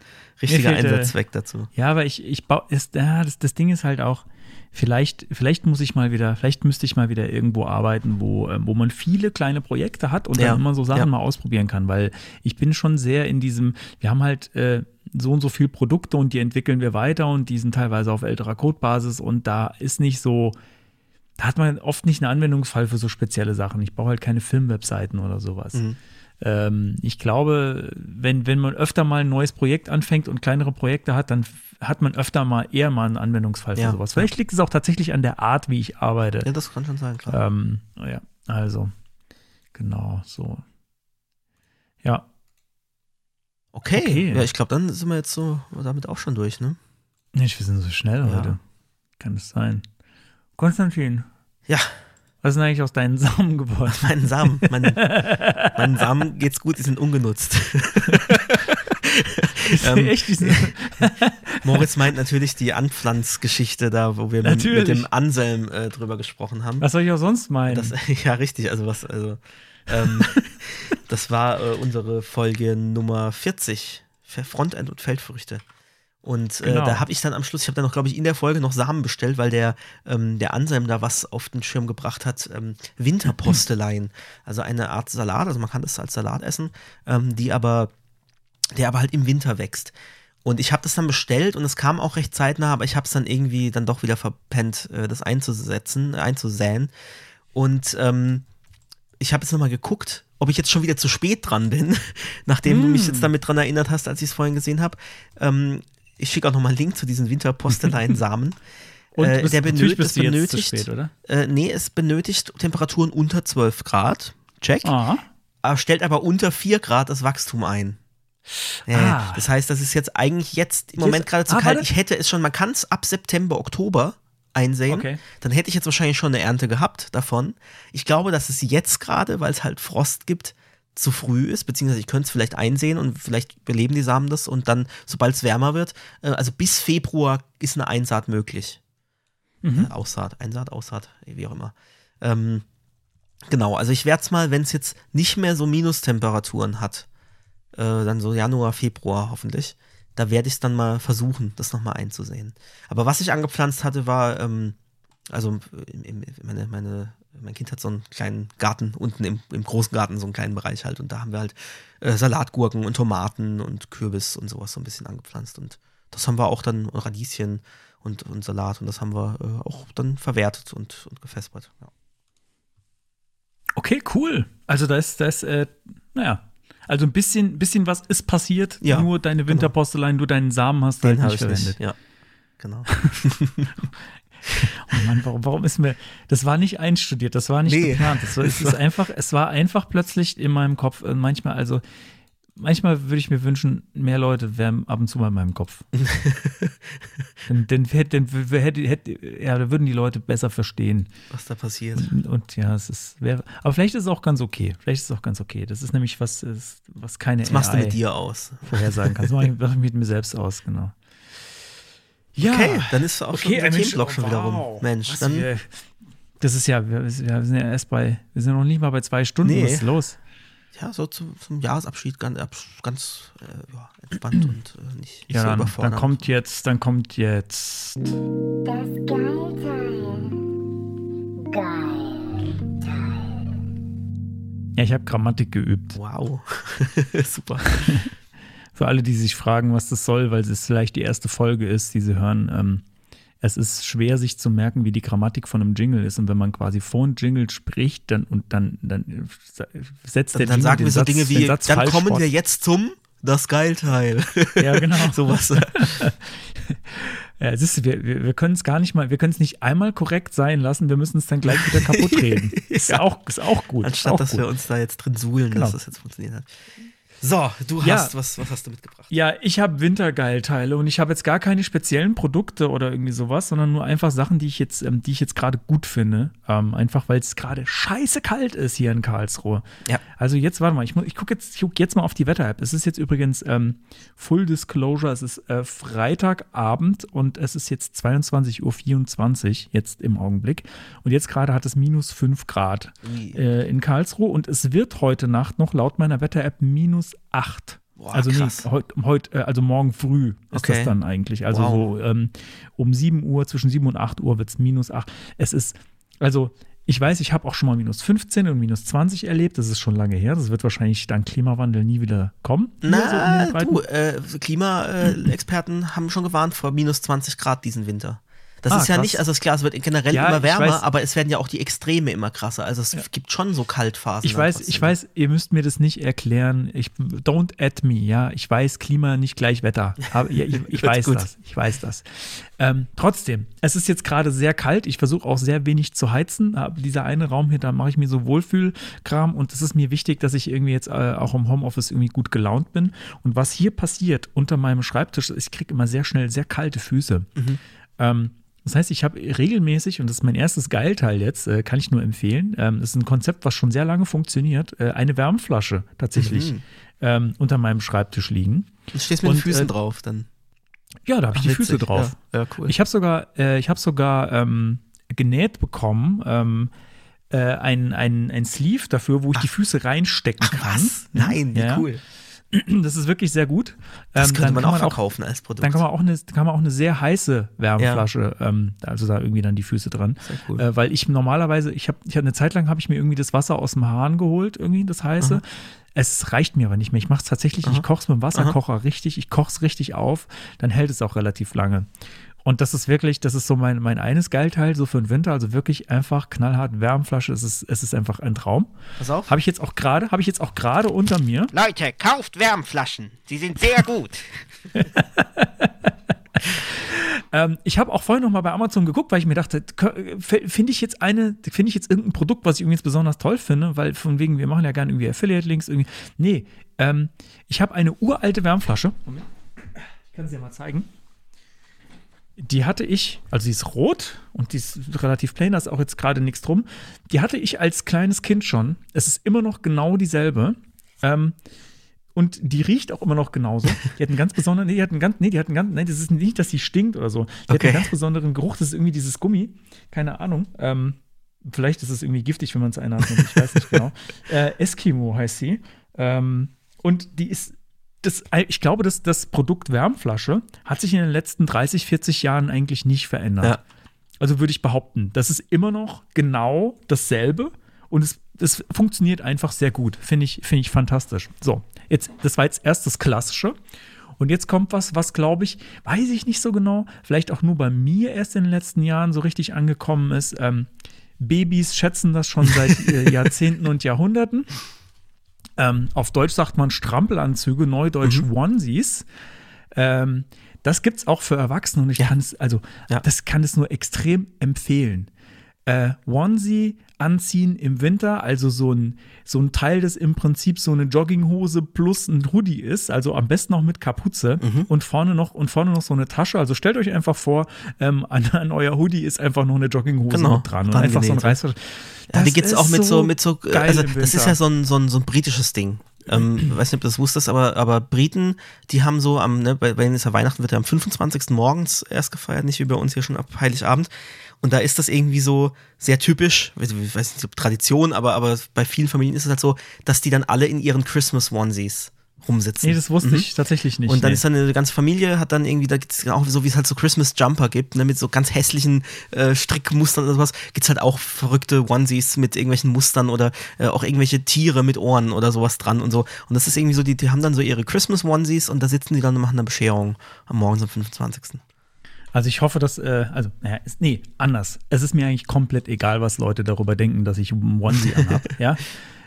richtige fehlt, äh, Einsatzzweck dazu. Ja, aber ich, ich baue, ist, ja, das, das Ding ist halt auch, vielleicht, vielleicht muss ich mal wieder, vielleicht müsste ich mal wieder irgendwo arbeiten, wo, ähm, wo man viele kleine Projekte hat und Ja, dann immer so Sachen ja. mal ausprobieren kann, weil ich bin schon sehr in diesem, wir haben halt äh, so und so viel Produkte und die entwickeln wir weiter und die sind teilweise auf älterer Codebasis und da ist nicht so, da hat man oft nicht einen Anwendungsfall für so spezielle Sachen. Ich baue halt keine Filmwebseiten oder sowas. Mhm. Ähm, ich glaube, wenn, wenn man öfter mal ein neues Projekt anfängt und kleinere Projekte hat, dann hat man öfter mal eher mal einen Anwendungsfall für Ja, sowas. Vielleicht liegt es auch tatsächlich an der Art, wie ich arbeite. Ja, das kann schon sein, klar. Ähm, ja, also, genau, so. Ja, Okay, okay. ja, ich glaube, dann sind wir jetzt so damit auch schon durch, ne? Mensch, wir sind so schnell Ja. heute. Kann es sein. Konstantin, Ja, was ist denn eigentlich aus deinen Samen geworden? meinen Samen, meinen, [LAUGHS] meinen Samen geht's gut, die sind ungenutzt. [LAUGHS] Ähm, Echt? [LAUGHS] Moritz meint natürlich die Anpflanzgeschichte da, wo wir mit, mit dem Anselm äh, drüber gesprochen haben. Was soll ich auch sonst meinen? Das, ja, richtig. Also was, also ähm, das war äh, unsere Folge Nummer 40, Fe- Frontend und Feldfrüchte. Und äh, Genau. da habe ich dann am Schluss, ich habe dann noch, glaube ich, in der Folge noch Samen bestellt, weil der, ähm, der Anselm da was auf den Schirm gebracht hat. Ähm, Winterpostelein. [CLEARS THROAT] Also eine Art Salat, also man kann das als Salat essen, ähm, die aber, der aber halt im Winter wächst. Und ich habe das dann bestellt und es kam auch recht zeitnah, aber ich habe es dann irgendwie dann doch wieder verpennt, äh, das einzusetzen, einzusäen. Und ähm, ich habe jetzt nochmal geguckt, ob ich jetzt schon wieder zu spät dran bin, [LAUGHS] nachdem du mich jetzt damit dran erinnert hast, als ich es vorhin gesehen habe. Ähm, ich schicke auch nochmal einen Link zu diesen Winterpostelein-Samen. [LAUGHS] Und äh, bist, der benötigt, bist du jetzt benötigt, zu spät, oder? Äh, nee, es benötigt Temperaturen unter 12 Grad. Check. Ah, Aber stellt aber unter 4 Grad das Wachstum ein. Äh, Ah. Das heißt, das ist jetzt eigentlich jetzt im Jetzt- Moment gerade zu ah, kalt. Ich hätte es schon, man kann es ab September, Oktober einsehen. Okay. Dann hätte ich jetzt wahrscheinlich schon eine Ernte gehabt davon. Ich glaube, dass es jetzt gerade, weil es halt Frost gibt, zu früh ist, beziehungsweise ich könnte es vielleicht einsehen und vielleicht überleben die Samen das und dann, sobald es wärmer wird, äh, also bis Februar ist eine Einsaat möglich. Mhm. Äh, Aussaat, Einsaat, Aussaat, wie auch immer. Ähm, genau, also ich werde es mal, wenn es jetzt nicht mehr so Minustemperaturen hat, äh, dann so Januar, Februar hoffentlich, da werde ich es dann mal versuchen, das nochmal einzusehen. Aber was ich angepflanzt hatte, war, ähm, also im, meine, meine, mein Kind hat so einen kleinen Garten unten im, im großen Garten, so einen kleinen Bereich halt. Und da haben wir halt äh, Salatgurken und Tomaten und Kürbis und sowas so ein bisschen angepflanzt. Und das haben wir auch dann, und Radieschen und, und Salat und das haben wir äh, auch dann verwertet und, und gefespert. Ja. Okay, cool. Also da ist, da ist, äh, naja, also ein bisschen, bisschen was ist passiert. Ja, nur deine Winterpostelein, du deinen Samen hast halt Den habe nicht ich verwendet. nicht. Ja, genau. [LAUGHS] [LAUGHS] Oh Mann, warum, warum ist mir, das war nicht einstudiert, das war nicht Nee. geplant. Das war, es ist einfach, es war einfach plötzlich in meinem Kopf. äh, Manchmal, also, manchmal würde ich mir wünschen, mehr Leute wären ab und zu mal in meinem Kopf. [LAUGHS] denn, denn, denn, denn hätte, ja, da würden die Leute besser verstehen. Was da passiert. Und, und ja, es ist, wäre, aber vielleicht ist es auch ganz okay. Vielleicht ist es auch ganz okay. Das ist nämlich was, was keine Was machst du mit dir aus? vorhersagen kann. Das mache ich, mache ich mit mir selbst aus, genau. Ja, Okay, dann ist auch schon Okay, der Mensch, Themenblock schon wieder rum. wow. Mensch, Was, dann wir, das ist ja, wir, wir sind ja erst bei, wir sind noch nicht mal bei zwei Stunden. Nee. Was ist los? ja, so zum, zum Jahresabschied ganz, ganz äh, ja, entspannt und äh, nicht, nicht Ja, so dann, überfordert. dann kommt jetzt, dann kommt jetzt. Das Geilteil. Geilteil. Ja, ich habe Grammatik geübt. Wow. [LAUGHS] Super. Für alle, die sich fragen, was das soll, weil es vielleicht die erste Folge ist, die sie hören. Ähm, es ist schwer, sich zu merken, wie die Grammatik von einem Jingle ist. Und wenn man quasi vor einem Jingle spricht, dann und dann, dann setzt der Dann, dann sagen wir so Satz, Dinge wie, dann kommen wir jetzt zum das Geilteil. Ja, genau. [LAUGHS] Sowas. [LAUGHS] Ja, es ist, wir, wir, wir können es gar nicht mal, wir können es nicht einmal korrekt sein lassen, wir müssen es dann gleich wieder kaputt [LAUGHS] reden. Ist Ja. auch, ist auch gut. ist Anstatt auch dass gut. wir uns da jetzt drin suhlen, Genau. dass das jetzt funktioniert hat. So, du Ja. hast, was, was hast du mitgebracht? Ja, ich habe Wintergeilteile und ich habe jetzt gar keine speziellen Produkte oder irgendwie sowas, sondern nur einfach Sachen, die ich jetzt, ähm, die ich jetzt gerade gut finde. Ähm, einfach weil es gerade scheiße kalt ist hier in Karlsruhe. Ja. Also jetzt, warte mal, ich, ich gucke jetzt, ich guck jetzt mal auf die Wetter-App. Es ist jetzt übrigens ähm, Full Disclosure, es ist äh, Freitagabend und es ist jetzt 22.24 Uhr jetzt im Augenblick. Und jetzt gerade hat es minus 5 Grad äh, in Karlsruhe und es wird heute Nacht noch laut meiner Wetter-App minus 8. Boah, also krass. nee, heut, heut, äh, also morgen früh ist Okay. das dann eigentlich. Also Wow. so ähm, um 7 Uhr, zwischen 7 und 8 Uhr wird es minus 8. Es ist, also ich weiß, ich habe auch schon mal minus 15 und minus 20 erlebt. Das ist schon lange her. Das wird wahrscheinlich dank Klimawandel nie wieder kommen. So Na, Breiten. du, äh, Klimaexperten haben schon gewarnt vor minus 20 Grad diesen Winter. Das Ah, ist ja krass. nicht, also ist klar, es wird generell Ja, immer wärmer, weiß. aber es werden ja auch die Extreme immer krasser. Also es gibt schon so Kaltphasen. Ich weiß, ich weiß, ihr müsst mir das nicht erklären. Ich don't at me, ja. Ich weiß, Klima nicht gleich Wetter. Aber, ja, ich, [LAUGHS] ich weiß gut. das. Ich weiß das. Ähm, trotzdem, es ist jetzt gerade sehr kalt. Ich versuche auch sehr wenig zu heizen. Aber dieser eine Raum hier, da mache ich mir so Wohlfühlkram und es ist mir wichtig, dass ich irgendwie jetzt äh, auch im Homeoffice irgendwie gut gelaunt bin. Und was hier passiert unter meinem Schreibtisch, ich kriege immer sehr schnell sehr kalte Füße. Ähm, das heißt, ich habe regelmäßig, und das ist mein erstes Geilteil jetzt, äh, kann ich nur empfehlen, ähm, das ist ein Konzept, was schon sehr lange funktioniert, äh, eine Wärmflasche tatsächlich ähm, unter meinem Schreibtisch liegen. Du stehst mit den und, Füßen äh, drauf dann. Ja, da habe ich Ach, die. Füße drauf. Ja, ja cool. Ich habe sogar, äh, ich habe sogar ähm, genäht bekommen, ähm, äh, ein, ein, ein Sleeve dafür, wo ich die Füße reinstecken Ach kann. was? Nein, wie Ja. cool. [CLEARS THROAT] Das ist wirklich sehr gut. Das Ähm, könnte man kann auch verkaufen als Produkt. Dann kann man auch eine, kann man auch eine sehr heiße Wärmflasche, ähm, also da irgendwie dann die Füße dran. Sehr cool. Äh, weil ich normalerweise, ich habe ich hab eine Zeit lang habe ich mir irgendwie das Wasser aus dem Hahn geholt, irgendwie das heiße. Es reicht mir aber nicht mehr. Ich mache es tatsächlich, ich koche es mit dem Wasserkocher richtig, ich koche es richtig auf, dann hält es auch relativ lange. Und das ist wirklich, das ist so mein, mein eines Geilteil, so für den Winter, also wirklich einfach knallhart Wärmflasche. Es ist, es ist einfach ein Traum. Pass auf. Habe ich jetzt auch gerade, habe ich jetzt auch gerade unter mir. Leute, kauft Wärmflaschen. Sie sind sehr gut. [LAUGHS] Ähm, ich habe auch vorhin noch mal bei Amazon geguckt, weil ich mir dachte, finde ich jetzt eine, finde ich jetzt irgendein Produkt, was ich irgendwie jetzt besonders toll finde, weil von wegen, wir machen ja gerne irgendwie Affiliate-Links irgendwie. Nee, ähm, ich habe eine uralte Wärmflasche. Moment. Ich kann sie ja mal zeigen. Die hatte ich, also die ist rot und die ist relativ plain, da ist auch jetzt gerade nichts drum. Die hatte ich als kleines Kind schon. Es ist immer noch genau dieselbe. Ähm, und die riecht auch immer noch genauso. Die hat einen ganz besonderen, nee, die hat einen ganz, nee, die hat einen ganz, nee, das ist nicht, dass sie stinkt oder so. Die hat Okay. einen ganz besonderen Geruch, das ist irgendwie dieses Gummi. Keine Ahnung. Ähm, vielleicht ist es irgendwie giftig, wenn man es einatmet, ich weiß nicht genau. [LAUGHS] Äh, Eskimo heißt sie. Ähm, und die ist, das, ich glaube, dass das Produkt Wärmflasche hat sich in den letzten 30, 40 Jahren eigentlich nicht verändert. Ja. Also würde ich behaupten, das ist immer noch genau dasselbe und es, es funktioniert einfach sehr gut. Finde ich, finde ich fantastisch. So, jetzt, das war jetzt erst das Klassische. Und jetzt kommt was, was glaube ich, weiß ich nicht so genau, vielleicht auch nur bei mir erst in den letzten Jahren so richtig angekommen ist. Ähm, Babys schätzen das schon seit äh, [LAUGHS] Jahrzehnten und Jahrhunderten. Ähm, auf Deutsch sagt man Strampelanzüge, neudeutsch Onesies. Ähm, das gibt es auch für Erwachsene und ich kann es, also Ja. das kann es nur extrem empfehlen. Äh, Onesie anziehen im Winter, also so ein, so ein Teil, das im Prinzip so eine Jogginghose plus ein Hoodie ist, also am besten auch mit Kapuze Mhm. und vorne noch und vorne noch so eine Tasche. Also stellt euch einfach vor, ähm, [LAUGHS] an, an euer Hoodie ist einfach noch eine Jogginghose Genau, mit dran und einfach so ein genäht. Reißverschluss. Ja, die ist auch mit so, mit so, geil also das ist ja so ein, so ein, so ein britisches Ding. Ähm, [CLEARS THROAT] weiß nicht, ob du das wusstest, aber, aber Briten, die haben so am, ne, bei, bei denen ist ja Weihnachten, wird ja am 25. morgens erst gefeiert, nicht wie bei uns hier schon ab Heiligabend. Und da ist das irgendwie so sehr typisch, ich weiß nicht, ob Tradition, aber, aber bei vielen Familien ist es halt so, dass die dann alle in ihren Christmas Onesies rumsitzen. Nee, das wusste Mhm. ich tatsächlich nicht. Und dann nee. ist dann eine ganze Familie, hat dann irgendwie, da gibt's auch so, wie es halt so Christmas Jumper gibt, ne, mit so ganz hässlichen äh, Strickmustern oder sowas, gibt's halt auch verrückte Onesies mit irgendwelchen Mustern oder äh, auch irgendwelche Tiere mit Ohren oder sowas dran und so. Und das ist irgendwie so, die, die haben dann so ihre Christmas Onesies und da sitzen die dann und machen eine Bescherung am Morgen am 25. Also ich hoffe, dass, äh, also, naja, ist, nee, anders. Es ist mir eigentlich komplett egal, was Leute darüber denken, dass ich einen Onesie anhab, [LAUGHS] ja.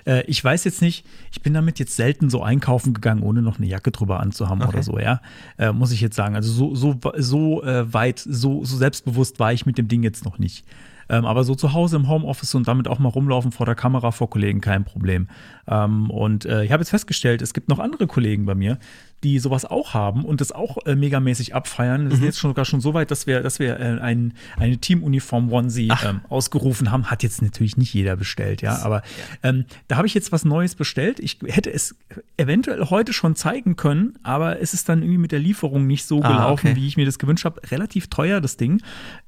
Äh, ich weiß jetzt nicht, ich bin damit jetzt selten so einkaufen gegangen, ohne noch eine Jacke drüber anzuhaben Okay. oder so, ja. Äh, muss ich jetzt sagen. Also so, so, so äh, weit, so, so selbstbewusst war ich mit dem Ding jetzt noch nicht. Ähm, aber so zu Hause im Homeoffice und damit auch mal rumlaufen vor der Kamera vor Kollegen, kein Problem. Ähm, und äh, ich habe jetzt festgestellt, es gibt noch andere Kollegen bei mir, die sowas auch haben und das auch äh, megamäßig abfeiern. Wir sind jetzt schon sogar schon so weit, dass wir, dass wir äh, ein, eine Teamuniform Onesie ähm, ausgerufen haben. Hat jetzt natürlich nicht jeder bestellt, ja. Aber ähm, da habe ich jetzt was Neues bestellt. Ich hätte es eventuell heute schon zeigen können, aber es ist dann irgendwie mit der Lieferung nicht so Ah, gelaufen, okay. wie ich mir das gewünscht habe. Relativ teuer, das Ding.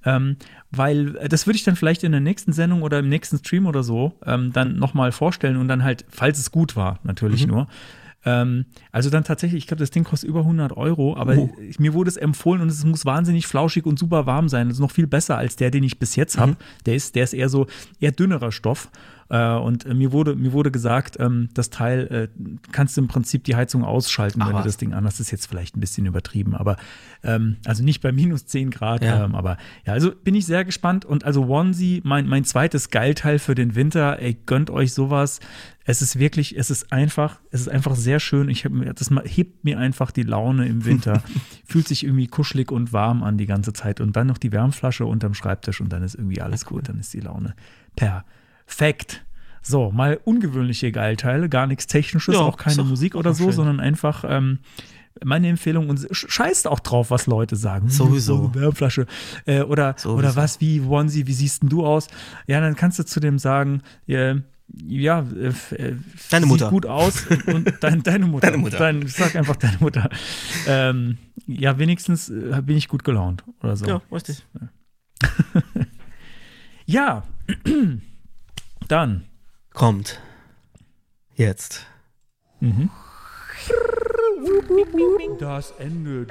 Ähm, weil äh, das würde ich dann vielleicht in der nächsten Sendung oder im nächsten Stream oder so ähm, dann nochmal vorstellen und dann halt, falls es gut war, natürlich nur. Ähm, also dann tatsächlich, ich glaube, das Ding kostet über 100 Euro, aber Oh. ich- mir wurde es empfohlen und es muss wahnsinnig flauschig und super warm sein. Das ist noch viel besser als der, den ich bis jetzt habe. Der ist, der ist eher so eher dünnerer Stoff. Äh, und äh, mir wurde, mir wurde gesagt, ähm, das Teil äh, kannst du im Prinzip die Heizung ausschalten, Ach wenn du das Ding an. Das ist jetzt vielleicht ein bisschen übertrieben, aber ähm, also nicht bei minus 10 Grad, Ja. ähm, aber ja, also bin ich sehr gespannt. Und also Onesie, mein, mein zweites Geilteil für den Winter, ey, gönnt euch sowas. Es ist wirklich, es ist einfach, es ist einfach sehr schön. Ich hab, das hebt mir einfach die Laune im Winter. [LAUGHS] Fühlt sich irgendwie kuschelig und warm an die ganze Zeit. Und dann noch die Wärmflasche unterm Schreibtisch und dann ist irgendwie alles gut. Dann ist die Laune perfekt. So, mal ungewöhnliche Geilteile, gar nichts Technisches, Ja, auch keine doch- Musik oder so, schön. sondern einfach ähm, meine Empfehlung und sch- scheißt auch drauf, was Leute sagen. Hm, Sowieso. Wärmflasche. Äh, oder, Sowieso. oder was, wie, Onesie, wie siehst denn du aus? Ja, dann kannst du zu dem sagen, äh, ja, äh, äh, Deine sieht Mutter. gut aus und dein, deine Mutter. Deine Mutter. Dein, sag einfach deine Mutter. Ähm, ja, wenigstens äh, bin ich gut gelaunt oder so. Ja, richtig. Ja, [CLEARS THROAT] dann. Kommt. Jetzt. Das Ende.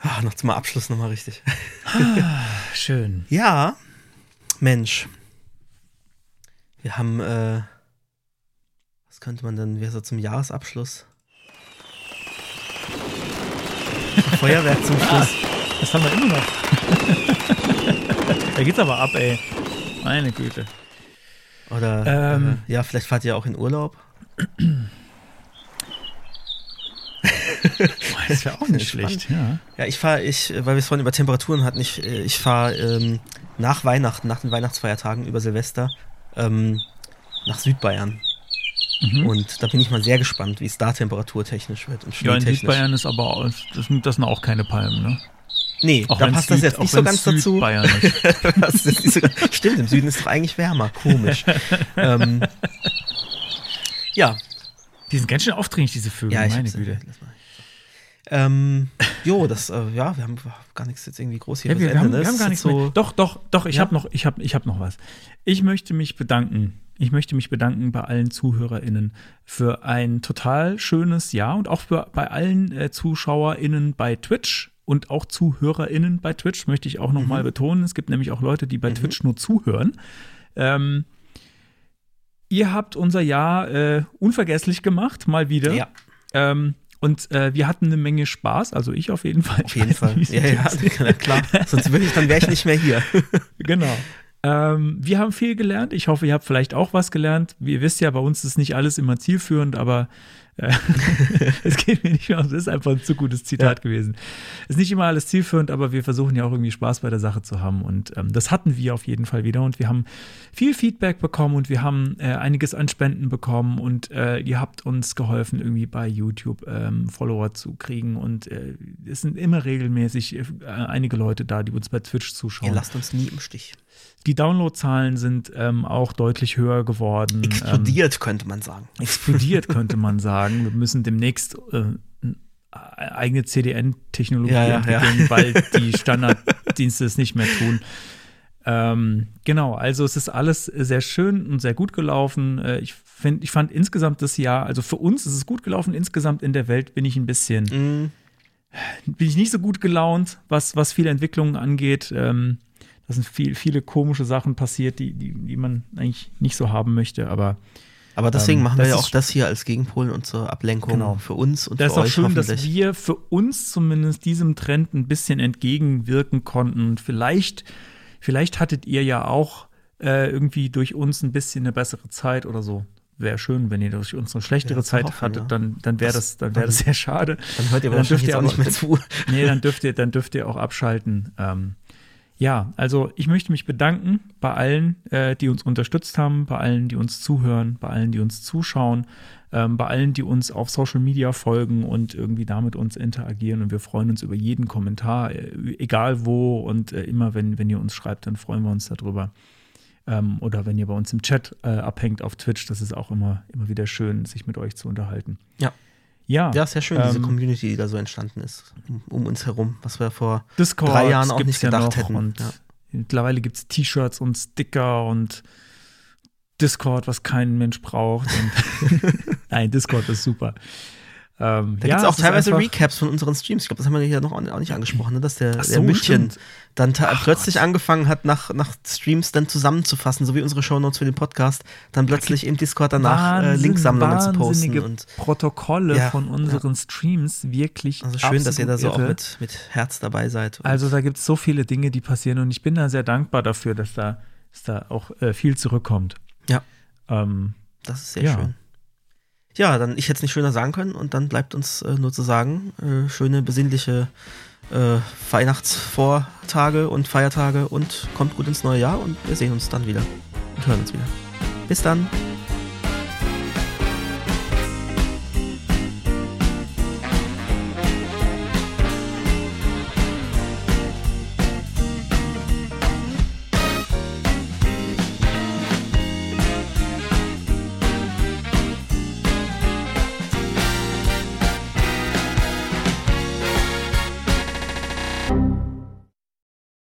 Ah, noch zum Abschluss nochmal richtig. Schön. Ja, Mensch. Wir haben, äh, was könnte man denn, wäre so zum Jahresabschluss? Feuerwerk zum Schluss. [LAUGHS] Das haben wir immer noch. [LAUGHS] da geht's aber ab, ey. Meine Güte. Oder, Ähm. äh, ja, vielleicht fahrt ihr auch in Urlaub. Das wäre auch nicht schlecht, ja. Ja, ich fahre, ich, weil wir es vorhin über Temperaturen hatten, ich, äh, ich fahre ähm, nach Weihnachten, nach den Weihnachtsfeiertagen über Silvester ähm, nach Südbayern. Mhm. Und da bin ich mal sehr gespannt, wie es da temperaturtechnisch wird und Ja, in. Südbayern ist aber auch, das, das sind auch keine Palmen, ne? Nee, Auch da passt das Süd- jetzt auch [LAUGHS] nicht so ganz dazu. Das ist nicht so, stimmt, im Süden ist doch eigentlich wärmer. Komisch. ähm, ja, Die sind ganz schön aufdringlich, diese Vögel, ja, meine Güte. mal. Ähm, jo, das, äh, ja, wir haben gar nichts jetzt irgendwie groß hier Ja, wir, wir, haben, wir haben Das gar nichts so, mehr. Doch, doch, doch, ich Ja? habe noch, ich hab, ich hab noch was. Ich möchte mich bedanken. Ich möchte mich bedanken bei allen ZuhörerInnen für ein total schönes Jahr und auch für, bei allen äh, ZuschauerInnen bei Twitch und auch ZuhörerInnen bei Twitch, möchte ich auch nochmal betonen. Es gibt nämlich auch Leute, die bei Twitch nur zuhören. Ähm, ihr habt unser Jahr äh, unvergesslich gemacht, mal wieder. Ja. Ähm, und äh, wir hatten eine Menge Spaß, also ich auf jeden Fall. Auf jeden Fall. Ja, ja, [LAUGHS] na klar. Sonst würde ich, dann wäre ich nicht mehr hier. [LAUGHS] Genau. Ähm, wir haben viel gelernt. Ich hoffe, ihr habt vielleicht auch was gelernt. Ihr wisst ja, bei uns ist nicht alles immer zielführend, aber [LAUGHS] Es geht mir nicht mehr aus. Das ist einfach ein zu gutes Zitat gewesen. Ist nicht immer alles zielführend, aber wir versuchen ja auch irgendwie Spaß bei der Sache zu haben. Und ähm, das hatten wir auf jeden Fall wieder. Und wir haben viel Feedback bekommen und wir haben äh, einiges an Spenden bekommen. Und äh, ihr habt uns geholfen, irgendwie bei YouTube ähm, Follower zu kriegen. Und äh, es sind immer regelmäßig äh, einige Leute da, die uns bei Twitch Ihr zuschauen. lasst uns nie im Stich. Die Downloadzahlen sind ähm, auch deutlich höher geworden. Ähm, Explodiert, könnte man sagen. explodiert, könnte man sagen. [LAUGHS] Wir müssen demnächst äh, eine eigene CDN-Technologie Ja, ja, entwickeln, ja. [LAUGHS] weil die Standarddienste es nicht mehr tun. Ähm, genau, also es ist alles sehr schön und sehr gut gelaufen. Äh, ich, find, ich fand insgesamt das Jahr, also für uns ist es gut gelaufen, insgesamt in der Welt bin ich ein bisschen, Mhm. bin ich nicht so gut gelaunt, was, was viele Entwicklungen angeht. Ähm, da sind viel, viele komische Sachen passiert, die, die, die man eigentlich nicht so haben möchte, aber Aber deswegen Ähm, machen wir ja auch das hier als Gegenpol und zur Ablenkung Genau. für uns und Das für ist auch schön, dass wir für uns zumindest diesem Trend ein bisschen entgegenwirken konnten. Und vielleicht, vielleicht hattet ihr ja auch äh, irgendwie durch uns ein bisschen eine bessere Zeit oder so. Wäre schön, wenn ihr durch uns eine schlechtere Ja, Zeit hoffen, hattet, dann, dann wäre Das- dann wäre das sehr schade. Dann hört ihr Dann wahrscheinlich dürft ihr auch nicht mehr [LAUGHS] zu. Nee, dann dürft ihr, dann dürft ihr auch abschalten. Ähm, ja, also ich möchte mich bedanken bei allen, äh, die uns unterstützt haben, bei allen, die uns zuhören, bei allen, die uns zuschauen, ähm, bei allen, die uns auf Social Media folgen und irgendwie damit uns interagieren. Und wir freuen uns über jeden Kommentar, äh, egal wo und äh, immer, wenn, wenn ihr uns schreibt, dann freuen wir uns darüber. Ähm, oder wenn ihr bei uns im Chat äh, abhängt auf Twitch, das ist auch immer, immer wieder schön, sich mit euch zu unterhalten. Ja. Ja, Ja, ist ja schön, diese ähm, Community, die da so entstanden ist, um, um uns herum, was wir vor Discord drei Jahren auch nicht gedacht ja hätten. Und Ja. mittlerweile gibt es T-Shirts und Sticker und Discord, was kein Mensch braucht. [LAUGHS] [LAUGHS] Nein, Discord ist super. Ähm, Da ja, gibt es auch teilweise Recaps von unseren Streams. Ich glaube, das haben wir hier noch auch nicht angesprochen, ne? dass der, Ach der so, München stimmt. dann ta- plötzlich angefangen hat, nach, nach Streams dann zusammenzufassen, so wie unsere Shownotes für den Podcast, dann plötzlich im Discord danach äh, Wahnsinn, Linksammlungen zu posten. Und Protokolle Ja, von unseren Streams wirklich. also schön, dass ihr da so absolut auch irre. mit, mit Herz dabei seid. Also da gibt es so viele Dinge, die passieren und ich bin da sehr dankbar dafür, dass da, dass da auch äh, viel zurückkommt. Ja. Ähm, Das ist sehr Ja. schön. Ja, dann ich hätte es nicht schöner sagen können und dann bleibt uns äh, nur zu sagen, äh, schöne besinnliche äh, Weihnachtsvortage und Feiertage und kommt gut ins neue Jahr und wir sehen uns dann wieder und hören uns wieder. Bis dann.